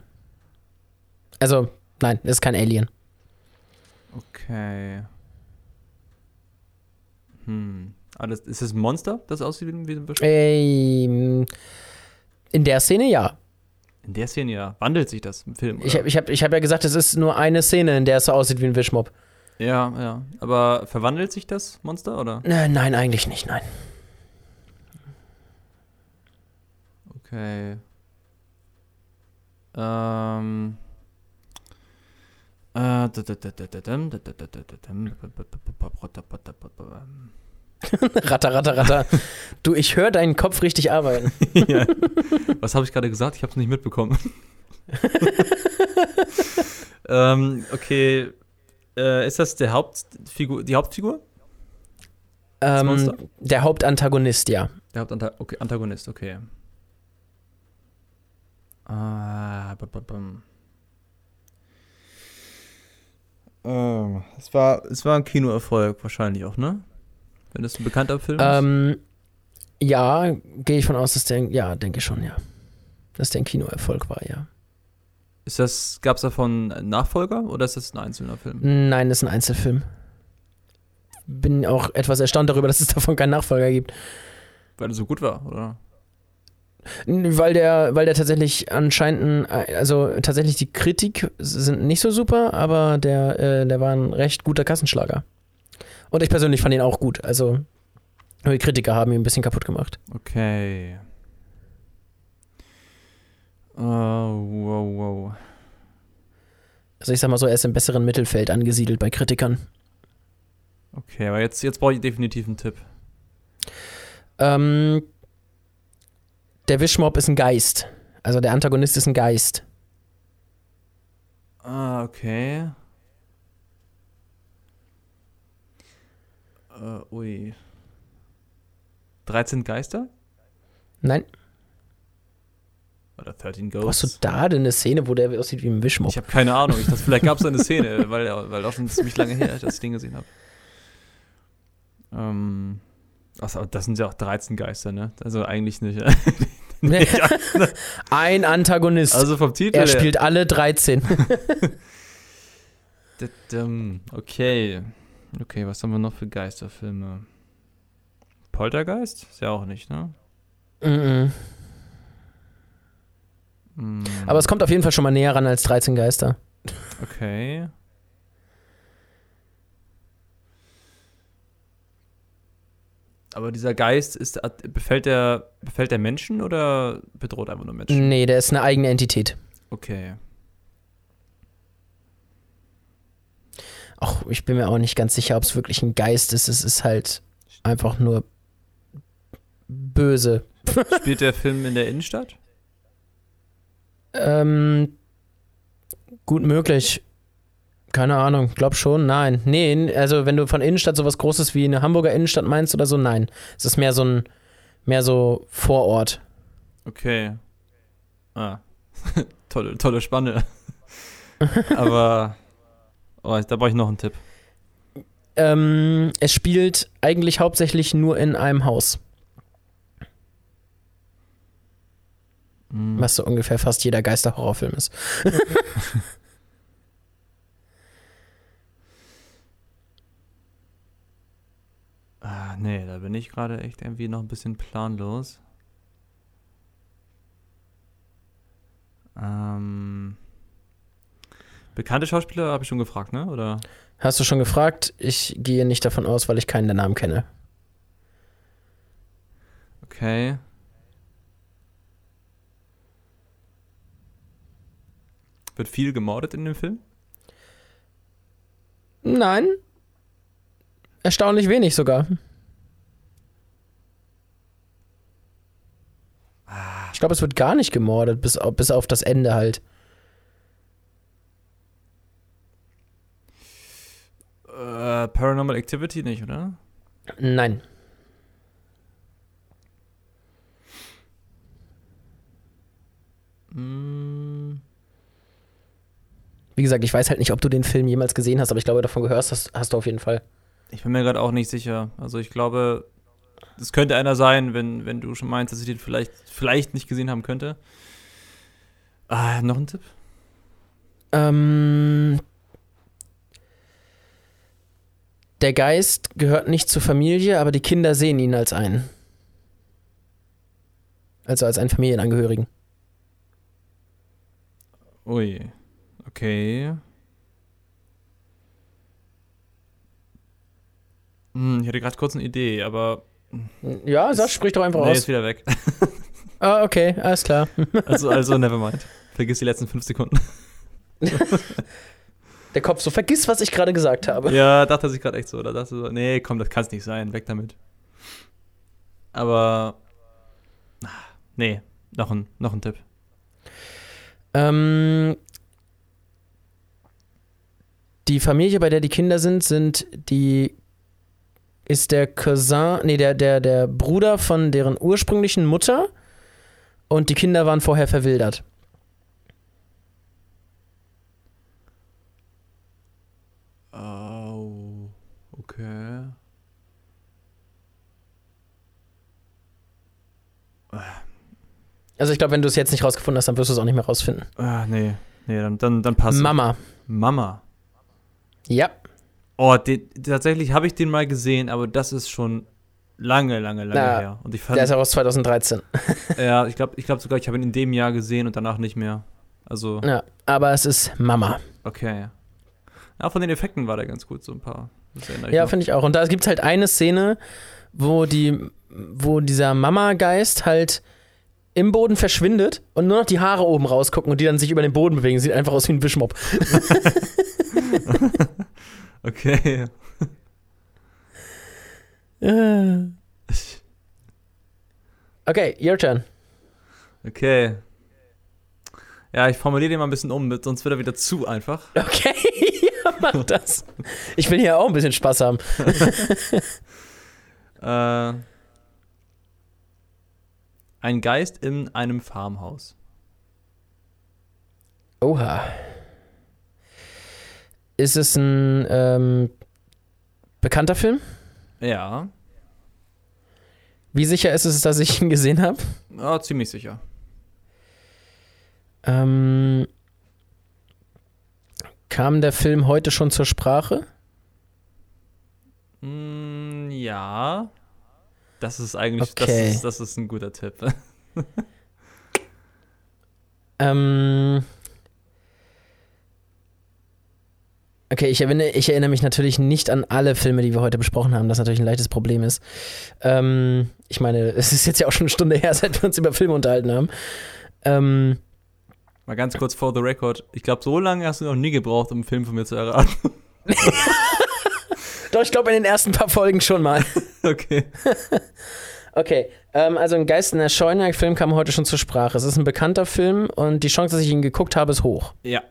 Also, nein, ist kein Alien. Okay. Hm. Aber das, ist das ein Monster, das aussieht wie ein Wischmob? Ähm, in der Szene ja. In der Szene ja. Wandelt sich das im Film? Ich oder? habe ich hab, ich hab ja gesagt, es ist nur eine Szene, in der es so aussieht wie ein Wischmob. Ja, ja. Aber verwandelt sich das Monster oder? Äh, nein, eigentlich nicht, nein. Okay. Ähm. Äh, ratter, ratter, ratter. du, ich höre deinen Kopf richtig arbeiten. *laughs* ja. Was habe ich gerade gesagt? Ich habe es nicht mitbekommen. *laughs* ähm, okay. Äh, ist das der Hauptfigur, die Hauptfigur? Ähm, der Hauptantagonist, ja. Der Hauptantagonist, okay, Antagonist, okay. Ah, ba, ba, bam. Ähm, es war, es war ein Kinoerfolg wahrscheinlich auch, ne? Wenn das ein bekannter Film ist. Ähm, ja, gehe ich von aus, dass der, ja, denke schon, ja. Dass der ein Kinoerfolg war, ja. Ist das, gab es davon einen Nachfolger oder ist das ein einzelner Film? Nein, das ist ein Einzelfilm. Bin auch etwas erstaunt darüber, dass es davon keinen Nachfolger gibt. Weil er so gut war, oder? Weil der, weil der tatsächlich anscheinend, ein, also tatsächlich die Kritik sind nicht so super, aber der, äh, der war ein recht guter Kassenschlager. Und ich persönlich fand ihn auch gut. Also die Kritiker haben ihn ein bisschen kaputt gemacht. Okay. Oh, wow, wow. Also ich sag mal so, er ist im besseren Mittelfeld angesiedelt bei Kritikern. Okay, aber jetzt, jetzt brauche ich definitiv einen Tipp. Ähm, der Wischmob ist ein Geist. Also der Antagonist ist ein Geist. Ah, okay. Äh, ui. 13 Geister? Nein, Oder 13 wo hast du Ghosts? da denn eine Szene, wo der aussieht wie ein Wischmob? Ich habe keine Ahnung. Ich dachte, vielleicht gab es eine Szene, *laughs* weil, weil auch schon ziemlich lange her, dass ich den gesehen habe. Ähm. Achso, das sind ja auch 13 Geister, ne? Also eigentlich nicht. *laughs* ein Antagonist. Also vom Titel er her- spielt alle 13. *laughs* Dum, Okay. Okay, was haben wir noch für Geisterfilme? Poltergeist? Ist ja auch nicht, ne? Mhm. Hm, Aber es kommt auf jeden Fall schon mal näher ran als 13 Geister. Okay. Aber dieser Geist ist befällt der befällt der Menschen oder bedroht einfach nur Menschen? Nee, der ist eine eigene Entität. Okay. Auch ich bin mir auch nicht ganz sicher, ob es wirklich ein Geist ist. Es ist halt einfach nur böse. *laughs* Spielt der Film in der Innenstadt? Ähm, gut möglich. Keine Ahnung, glaub schon, nein. Nee, also wenn du von Innenstadt sowas Großes wie eine Hamburger Innenstadt meinst oder so, nein. Es ist mehr so ein, mehr so Vorort. Okay. Ah. *laughs* tolle, tolle Spanne. *laughs* Aber oh, da brauche ich noch einen Tipp. Ähm, es spielt eigentlich hauptsächlich nur in einem Haus, Hm. was so ungefähr fast jeder Geisterhorrorfilm ist. *laughs* nee, da bin ich gerade echt irgendwie noch ein bisschen planlos. Ähm, bekannte Schauspieler habe ich schon gefragt, ne? Oder? Hast du schon gefragt? Ich gehe nicht davon aus, weil ich keinen der Namen kenne. Okay. Wird viel gemordet in dem Film? Nein. Erstaunlich wenig sogar. Ich glaube, es wird gar nicht gemordet, bis auf, bis auf das Ende halt. Äh, Paranormal Activity nicht, oder? Nein. Mm, Wie gesagt, ich weiß halt nicht, ob du den Film jemals gesehen hast, aber ich glaube, davon gehört hast, hast du auf jeden Fall. ich bin mir gerade auch nicht sicher. Also ich glaube, es könnte einer sein, wenn, wenn du schon meinst, dass ich den vielleicht, vielleicht nicht gesehen haben könnte. Ah, noch ein Tipp? Ähm, der Geist gehört nicht zur Familie, aber die Kinder sehen ihn als einen. Also als einen Familienangehörigen. Ui. Okay. Hm, ich hatte gerade kurz eine Idee, aber Ja, sag, sprich doch einfach nee, aus. ist wieder weg. *laughs* Ah, okay, alles klar. *laughs* Also, also nevermind. Vergiss die letzten fünf Sekunden. *laughs* Der Kopf so, vergiss, was ich gerade gesagt habe. Ja, dachte sich gerade echt so. Da dachte so, nee, komm, das kann's nicht sein. Weg damit. Aber. ah, Nee, noch ein, noch ein Tipp. Ähm, die Familie, bei der die Kinder sind, sind die ist der Cousin, nee, der, der, der Bruder von deren ursprünglichen Mutter und die Kinder waren vorher verwildert. Oh, okay. Also ich glaube, wenn du es jetzt nicht rausgefunden hast, dann wirst du es auch nicht mehr rausfinden. Ah, nee. Nee, dann, dann, dann passt es. Mama. Mama. Ja. Oh, den, tatsächlich habe ich den mal gesehen, aber das ist schon lange, lange, lange Na, her. Und ich Der ist fand, auch aus 2013. *laughs* ja, ich glaube ich glaub sogar, ich habe ihn in dem Jahr gesehen und danach nicht mehr. Also, Ja, aber es ist Mama. okay. Ja, von den Effekten war der ganz gut, so ein paar. Ja, finde ich auch. Und da gibt es halt eine Szene, wo die, wo dieser Mama-Geist halt im Boden verschwindet und nur noch die Haare oben rausgucken und die dann sich über den Boden bewegen. Sieht einfach aus wie ein Wischmopp. *laughs* *laughs* Okay. Okay, your turn. Okay. Ja, ich formuliere den mal ein bisschen um, sonst wird er wieder zu einfach. Okay, *laughs* ja, mach das. Ich will hier auch ein bisschen Spaß haben. *laughs* Äh, ein Geist in einem Farmhaus. Oha. Ist es ein ähm, bekannter Film? Ja, Wie sicher ist es, dass ich ihn gesehen habe? ja ziemlich sicher. Ähm, kam der Film heute schon zur Sprache? Mm, ja. Das ist eigentlich, Okay. das, ist, das ist ein guter Tipp. *laughs* Ähm. Okay, ich erinnere, ich erinnere mich natürlich nicht an alle Filme, die wir heute besprochen haben, das natürlich ein leichtes Problem ist. Ähm, ich meine, *laughs* es ist jetzt ja auch schon eine Stunde her, *laughs* seit wir uns über Filme unterhalten haben. Ähm, Mal ganz kurz for the record. Ich glaube, so lange hast du noch nie gebraucht, um einen Film von mir zu erraten. *laughs* doch, ich glaube in den ersten paar Folgen schon mal. okay. Okay, ähm, also ein Geist in der Scheune, der Film kam heute schon zur Sprache. Es ist ein bekannter Film und die Chance, dass ich ihn geguckt habe, ist hoch. Ja.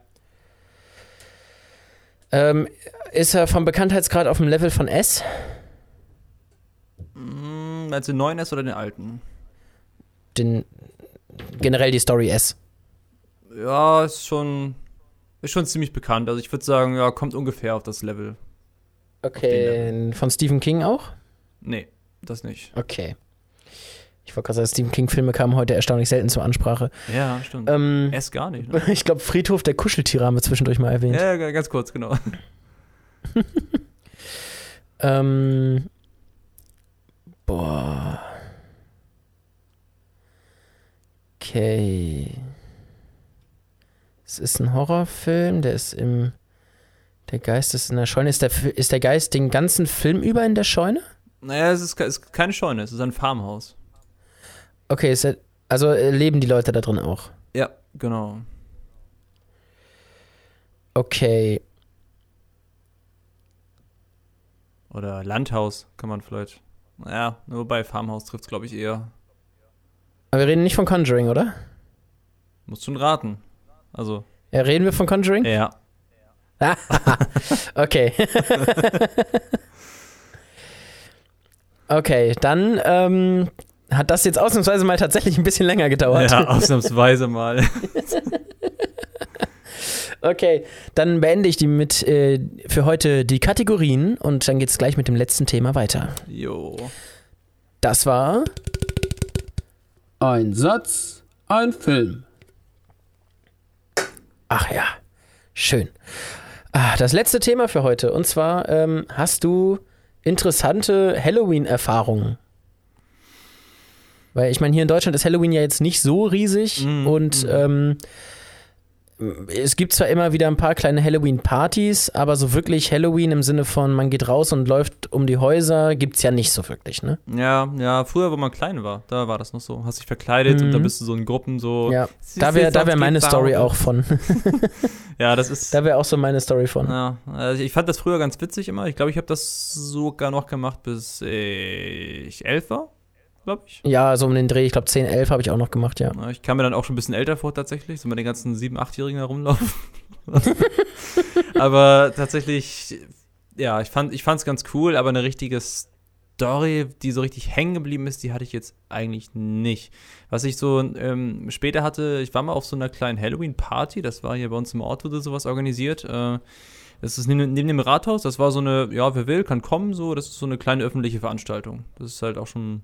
Ähm, ist er vom Bekanntheitsgrad auf dem Level von S? Hm, Meinst du den neuen S oder den alten? Den, generell die Story S. Ja, ist schon, ist schon ziemlich bekannt. Also ich würde sagen, ja, kommt ungefähr auf das Level. Okay, von Stephen King auch? Nee, das nicht. Okay. Ich wollte gerade sagen, Stephen King-Filme kamen heute erstaunlich selten zur Ansprache. Ja, stimmt. Ähm, S gar nicht. Ne? *laughs* ich glaube, Friedhof der Kuscheltiere haben wir zwischendurch mal erwähnt. Ja, g- ganz kurz, genau. *laughs* Ähm, boah. Okay. Es ist ein Horrorfilm, der ist im. Der Geist ist in der Scheune. Ist der, ist der Geist den ganzen Film über in der Scheune? Naja, es ist, es ist keine Scheune, es ist ein Farmhaus. Okay, also äh, leben die Leute da drin auch. Ja, genau. Okay. Oder Landhaus kann man vielleicht. Naja, nur bei Farmhaus trifft es, glaube ich, eher. Aber wir reden nicht von Conjuring, oder? Musst schon raten. Also, Ja, reden wir von Conjuring? ja. *laughs* Okay. *laughs* *laughs* okay, dann ähm, hat das jetzt ausnahmsweise mal tatsächlich ein bisschen länger gedauert. Ja, ausnahmsweise mal. *laughs* Okay, dann beende ich die mit äh, für heute die Kategorien und dann geht's gleich mit dem letzten Thema weiter. Jo. Das war Ein Satz, ein Film. Ach ja, schön. Ah, das letzte Thema für heute. Und zwar ähm, hast du interessante Halloween-Erfahrungen. Weil ich meine, hier in Deutschland ist Halloween ja jetzt nicht so riesig Mm, und mm. ähm, es gibt zwar immer wieder ein paar kleine Halloween-Partys, aber so wirklich Halloween im Sinne von, man geht raus und läuft um die Häuser, gibt's ja nicht so wirklich, ne? Ja, ja, früher, wo man klein war, da war das noch so. Hast dich verkleidet und Mhm. da bist du so in Gruppen so. Ja, da wäre da wär meine. Story auch von. *laughs* *laughs* Ja, das ist. da wäre auch so meine Story von. Ja, also ich fand das früher ganz witzig immer. Ich glaube, ich habe das sogar noch gemacht, bis ich elf war, glaube ich. Ja, so um den Dreh, ich glaube 10, 11 habe ich auch noch gemacht, ja. Ich kam mir dann auch schon ein bisschen älter vor tatsächlich, so mit den ganzen sieben, achtjährigen herumlaufen. *laughs* aber tatsächlich, ja, ich fand ich fand's ganz cool, aber eine richtige Story, die so richtig hängen geblieben ist, die hatte ich jetzt eigentlich nicht. Was ich so ähm, später hatte, ich war mal auf so einer kleinen Halloween-Party, das war hier bei uns im Ort, wurde sowas organisiert. Äh, das ist neben, neben dem Rathaus, das war so eine, ja, wer will, kann kommen, so, das ist so eine kleine öffentliche Veranstaltung. Das ist halt auch schon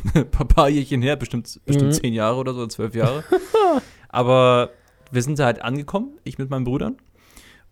*laughs* paar, paar Jährchen her, bestimmt, bestimmt Mhm. zehn Jahre oder so, zwölf Jahre. *laughs* Aber wir sind da halt angekommen, ich mit meinen Brüdern.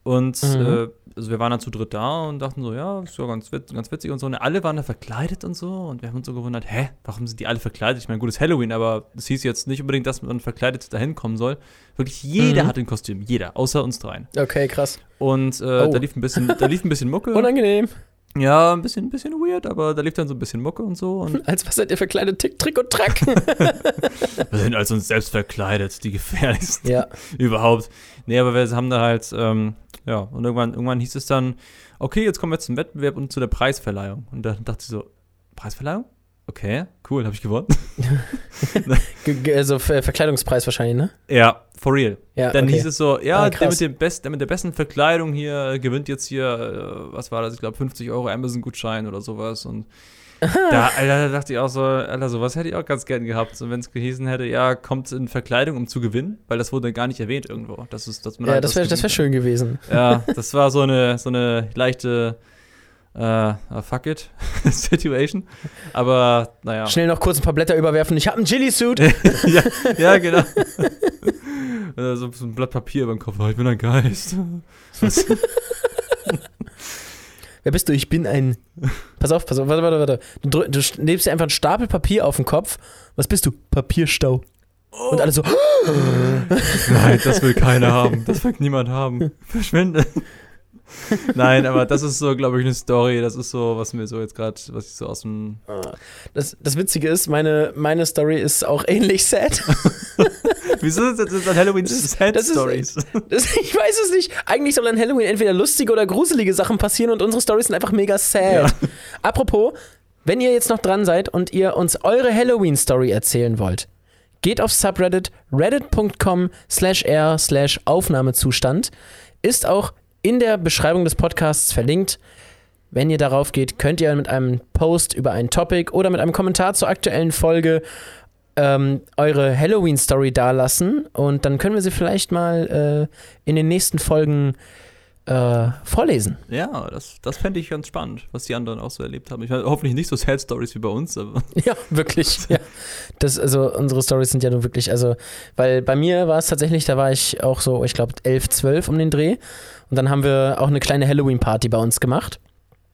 Und Mhm. äh, also wir waren dann zu dritt da und dachten so, ja, ist ja ganz, wit ganz witzig und so. Und alle waren da verkleidet und so. Und wir haben uns so gewundert, hä, warum sind die alle verkleidet? Ich meine, gut, es ist Halloween, aber es hieß jetzt nicht unbedingt, dass man verkleidet dahin kommen soll. Wirklich jeder Mhm. hat ein Kostüm, jeder, außer uns dreien. Okay, krass. Und äh, Oh. da lief ein bisschen, da lief ein bisschen *laughs* Mucke. Unangenehm. Ja, ein bisschen, ein bisschen weird, aber da lief dann so ein bisschen Mucke und so. Und *laughs* Als was seid ihr verkleidet? Tick, Trick und Track. *laughs* wir sind als uns selbst verkleidet, die gefährlichsten. ja. *laughs* überhaupt. Nee, aber wir haben da halt, ähm, ja, und irgendwann, irgendwann hieß es dann, okay, jetzt kommen wir zum Wettbewerb und zu der Preisverleihung. Und dann dachte ich so, Preisverleihung? Okay, cool, habe ich gewonnen. *laughs* Ge- ge- Also Ver Verkleidungspreis wahrscheinlich, ne? ja, for real. Ja, Dann okay. hieß es so, ja, Ah, der, mit dem Best, der mit der besten Verkleidung hier gewinnt jetzt hier, äh, was war das, ich glaube 50 Euro Amazon-Gutschein oder sowas. Und *laughs* da, Alter, da dachte ich auch so, Alter, sowas hätte ich auch ganz gern gehabt. So, wenn es gehießen hätte, ja, kommt in Verkleidung, um zu gewinnen, weil das wurde gar nicht erwähnt irgendwo. Das ist, dass man Ja, halt das wäre wär schön gewesen. Ja, das war so eine, so eine leichte äh, ah, fuck it *laughs* Situation. Aber naja. Schnell noch kurz ein paar Blätter überwerfen. Ich habe einen Chili-Suit. *laughs* ja, ja, genau. *laughs* So, ein Blatt Papier über dem Kopf. Oh, ich bin ein Geist. Wer bist du? Ich bin ein. Pass auf, pass auf, warte, warte, warte. Du, du nimmst dir einfach einen Stapel Papier auf den Kopf. Was bist du? Papierstau. Und alle so, *gasps* Nein, das will keiner haben. Das will niemand haben. Verschwinde. *laughs* Nein, aber das ist so, glaube ich, eine Story. Das ist so, was mir so jetzt gerade, was ich so aus dem. das, das Witzige ist, meine, meine Story ist auch ähnlich sad. *laughs* Wieso sind das an Halloween Das ist- Sad das ist- Stories? Das, *laughs* ich weiß es nicht. Eigentlich soll an Halloween entweder lustige oder gruselige Sachen passieren und unsere Stories sind einfach mega sad. Apropos, wenn ihr jetzt noch dran seid und ihr uns eure Halloween-Story erzählen wollt, geht auf Subreddit reddit.com slash r slash Aufnahmezustand. Ist auch in der Beschreibung des Podcasts verlinkt. Wenn ihr darauf geht, könnt ihr mit einem Post über ein Topic oder mit einem Kommentar zur aktuellen Folge ähm, eure Halloween-Story dalassen und dann können wir sie vielleicht mal äh, in den nächsten Folgen äh, vorlesen. Ja, das, das fände ich ganz spannend, was die anderen auch so erlebt haben. Ich meine, hoffentlich nicht so Sad Stories wie bei uns, aber. *laughs* Ja, wirklich. ja. Das, also unsere Stories sind ja nur wirklich, also, weil bei mir war es tatsächlich, da war ich auch so, ich glaube, 11, 12 um den Dreh. Und dann haben wir auch eine kleine Halloween-Party bei uns gemacht.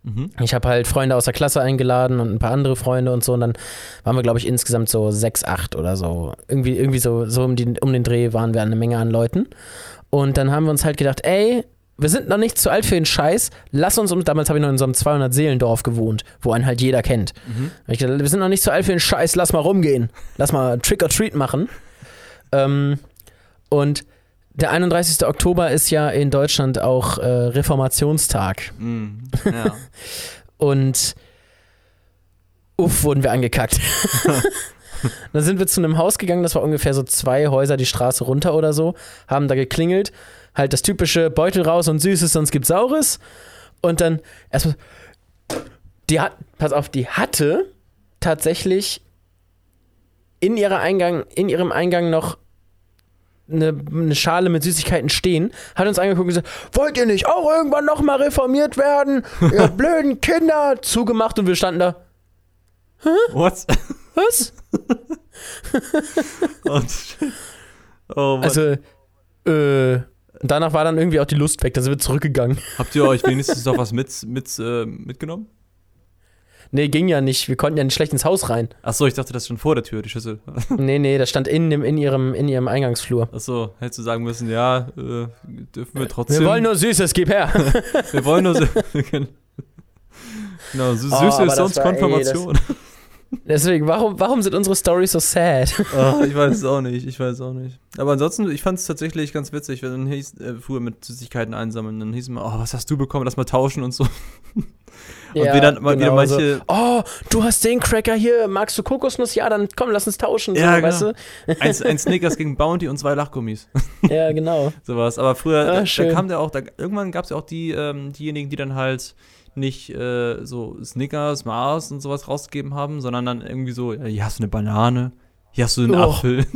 Mhm. Ich habe halt Freunde aus der Klasse eingeladen und ein paar andere Freunde und so. Und dann waren wir, glaube ich, insgesamt so sechs, acht oder so. Irgendwie, irgendwie so, so um, die, um den Dreh waren wir eine Menge an Leuten. Und dann haben wir uns halt gedacht, ey, wir sind noch nicht zu alt für den Scheiß. Lass uns, um, damals habe ich noch in so einem 200-Seelendorf gewohnt, wo einen halt jeder kennt. Mhm. Ich gedacht, wir sind noch nicht zu alt für den Scheiß, lass mal rumgehen. Lass mal Trick or Treat machen. Ähm, und der 31. Oktober ist ja in Deutschland auch äh, Reformationstag. Mhm. Ja. *laughs* Und uff, wurden wir angekackt. *laughs* Dann sind wir zu einem Haus gegangen, das war ungefähr so zwei Häuser die Straße runter oder so, haben da geklingelt, halt das typische Beutel raus und Süßes, sonst gibt's Saures. Und dann erstmal, die hat, pass auf, die hatte tatsächlich in, Eingang, in ihrem Eingang noch eine, eine Schale mit Süßigkeiten stehen, hat uns angeguckt und gesagt, wollt ihr nicht auch irgendwann nochmal reformiert werden? Ihr *laughs* blöden Kinder! Zugemacht und wir standen da, What? was? *laughs* Und, oh, Mann. Also, äh, danach war dann irgendwie auch die Lust weg, da sind wir zurückgegangen. Habt ihr euch wenigstens noch *laughs* was mit, mit, äh, mitgenommen? Nee, ging ja nicht, wir konnten ja nicht schlecht ins Haus rein. Achso, ich dachte, das ist schon vor der Tür, die Schüssel. *laughs* Nee, nee, das stand in, dem, in, ihrem, in ihrem Eingangsflur. Achso, hättest du sagen müssen, ja, äh, dürfen wir trotzdem. Wir wollen nur Süßes, gib her. *laughs* wir wollen nur. so- *laughs* genau, Oh, Süße aber ist das sonst war- ey, Konfirmation. Deswegen, warum, warum sind unsere Stories so sad? Ah, ich weiß es auch nicht, ich weiß es auch nicht. Aber ansonsten, ich fand es tatsächlich ganz witzig, wenn dann hieß, äh, früher mit Süßigkeiten einsammeln, dann hieß immer, oh, was hast du bekommen, lass mal tauschen und so. Und wir dann wieder genau so. manche- Oh, du hast den Cracker hier, magst du Kokosnuss? Ja, dann komm, lass uns tauschen. So, Ja, weißt genau. ein, ein *laughs* Snickers gegen Bounty und zwei Lachgummis. du? *laughs* Ja, genau. Sowas. Aber früher, Ah, da, da kam der auch, da, irgendwann gab es ja auch die, ähm, diejenigen, die dann halt nicht äh, so Snickers, Mars und sowas rausgegeben haben, sondern dann irgendwie so, ja, hier hast du eine Banane, hier hast du einen Oh. Apfel.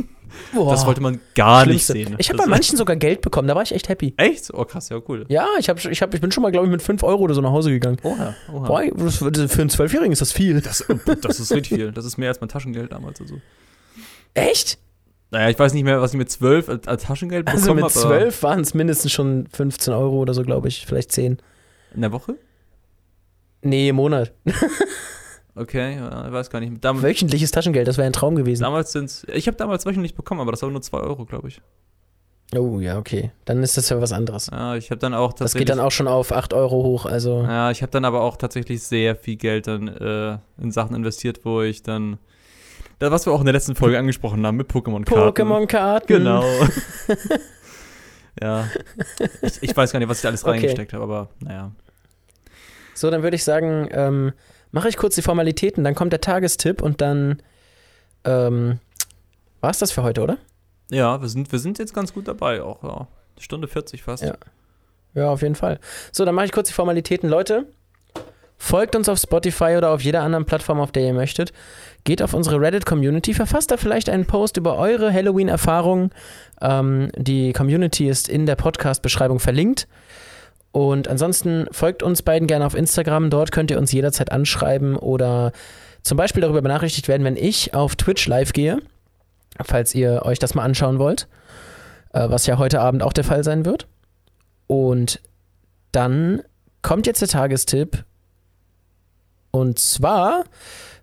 Boah, Das wollte man gar Schlimmste. nicht sehen. Ich habe Das- bei manchen sogar Geld bekommen, da war ich echt happy. Echt? Oh, krass, ja, cool. Ja, ich, hab, ich, hab, ich bin schon mal, glaube ich, mit 5 Euro oder so nach Hause gegangen. Oha, oha. Boah, das, für einen Zwölfjährigen ist das viel. Das, das ist richtig viel. Das ist mehr als mein Taschengeld damals. Also. Echt? Naja, ich weiß nicht mehr, was ich mit 12 als, als Taschengeld bekommen Also mit habe. 12 waren es mindestens schon 15 Euro oder so, glaube ich. Vielleicht 10. In der Woche? Nee, im Monat. Okay, ich weiß gar nicht. Dam Wöchentliches Taschengeld, das wäre ein Traum gewesen. damals sind Ich habe damals wöchentlich bekommen, aber das war nur 2 Euro, glaube ich. Oh ja, okay. Dann ist das ja was anderes. Ja, ich habe dann auch Das geht dann auch schon auf 8 Euro hoch. Also Ja, ich habe dann aber auch tatsächlich sehr viel Geld dann äh, in Sachen investiert, wo ich dann. Da, was wir auch in der letzten Folge angesprochen haben mit Pokémon-Karten. Pokémon-Karten. Genau. *laughs* ja. Ich, ich weiß gar nicht, was ich da alles Okay. reingesteckt habe, aber naja. So, dann würde ich sagen, ähm, mache ich kurz die Formalitäten, dann kommt der Tagestipp und dann ähm, war es das für heute, oder? Ja, wir sind, wir sind jetzt ganz gut dabei auch, ja. Stunde 40 fast. Ja. Ja, auf jeden Fall. So, dann mache ich kurz die Formalitäten. Leute, folgt uns auf Spotify oder auf jeder anderen Plattform, auf der ihr möchtet. Geht auf unsere Reddit-Community, verfasst da vielleicht einen Post über eure Halloween-Erfahrungen. Ähm, die Community ist in der Podcast-Beschreibung verlinkt. Und ansonsten folgt uns beiden gerne auf Instagram. Dort könnt ihr uns jederzeit anschreiben oder zum Beispiel darüber benachrichtigt werden, wenn ich auf Twitch live gehe, falls ihr euch das mal anschauen wollt, äh, was ja heute Abend auch der Fall sein wird. Und dann kommt jetzt der Tagestipp. Und zwar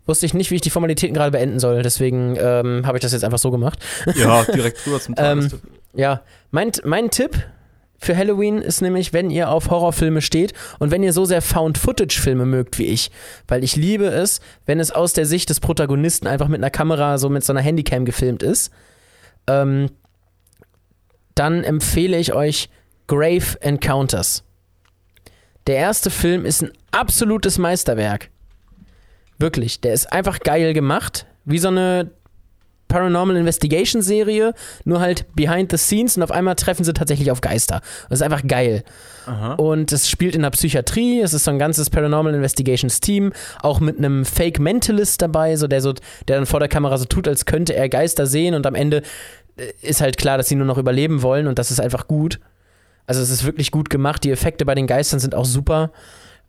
wusste ich nicht, wie ich die Formalitäten gerade beenden soll. Deswegen ähm, habe ich das jetzt einfach so gemacht. Ja, *laughs* direkt rüber zum Ähm, Tagestipp. Ja, mein, mein Tipp für Halloween ist nämlich, wenn ihr auf Horrorfilme steht und wenn ihr so sehr Found-Footage-Filme mögt wie ich, weil ich liebe es, wenn es aus der Sicht des Protagonisten einfach mit einer Kamera, so mit so einer Handycam gefilmt ist, ähm, dann empfehle ich euch Grave Encounters. Der erste Film ist ein absolutes Meisterwerk. Wirklich. Der ist einfach geil gemacht. Wie so eine Paranormal Investigation Serie, nur halt behind the scenes und auf einmal treffen sie tatsächlich auf Geister. Das ist einfach geil. Aha. Und es spielt in der Psychiatrie, es ist so ein ganzes Paranormal Investigations Team, auch mit einem Fake Mentalist dabei, so der so, der dann vor der Kamera so tut, als könnte er Geister sehen und am Ende äh, ist halt klar, dass sie nur noch überleben wollen und das ist einfach gut. Also es ist wirklich gut gemacht, die Effekte bei den Geistern sind auch super.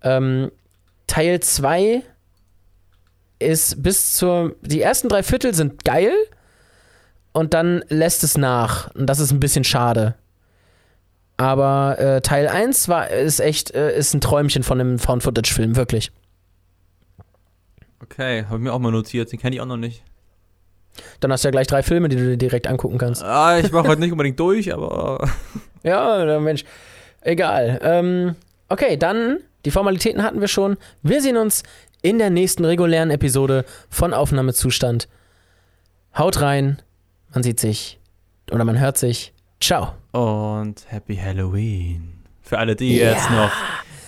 Ähm, Teil 2 ist bis zur. Die ersten drei Viertel sind geil und dann lässt es nach. Und das ist ein bisschen schade. Aber äh, Teil 1 war, ist echt, äh, ist ein Träumchen von einem Found-Footage-Film, wirklich. Okay, habe ich mir auch mal notiert. Den kenne ich auch noch nicht. Dann hast du ja gleich drei Filme, die du dir direkt angucken kannst. Ah, ich mache heute nicht unbedingt durch, aber. *laughs* Ja, Mensch. Egal. Ähm, okay, dann, die Formalitäten hatten wir schon. Wir sehen uns in der nächsten regulären Episode von Aufnahmezustand. Haut rein. Man sieht sich. Oder man hört sich. Ciao. Und Happy Halloween. Für alle, die Ja. jetzt noch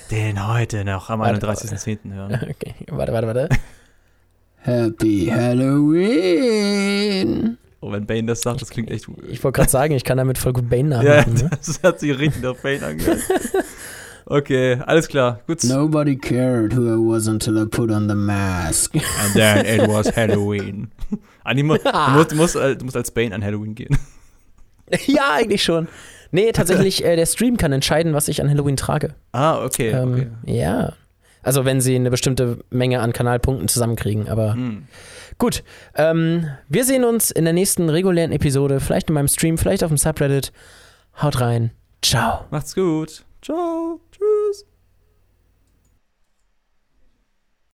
den heute noch am Warte, 31.10. hören. *laughs* Okay, warte, warte, warte. *laughs* Happy Halloween. Oh, wenn Bane das sagt, das klingt echt. Ich wollte gerade sagen, ich kann damit voll gut Bane Ja, nachmachen. ne? *laughs* das hat sich richtig nach Bane angehört. Okay, alles klar. Gut. Nobody cared who I was until I put on the mask. And then it was Halloween. *laughs* Animo, du, musst, du, musst, du musst als Bane an Halloween gehen. *laughs* ja, eigentlich schon. Nee, tatsächlich, äh, der Stream kann entscheiden, was ich an Halloween trage. Ah, okay. Ähm, okay. Ja. Also wenn sie eine bestimmte Menge an Kanalpunkten zusammenkriegen. Aber Hm. gut. Ähm, wir sehen uns in der nächsten regulären Episode. Vielleicht in meinem Stream, vielleicht auf dem Subreddit. Haut rein. Ciao. Macht's gut. Ciao. Tschüss.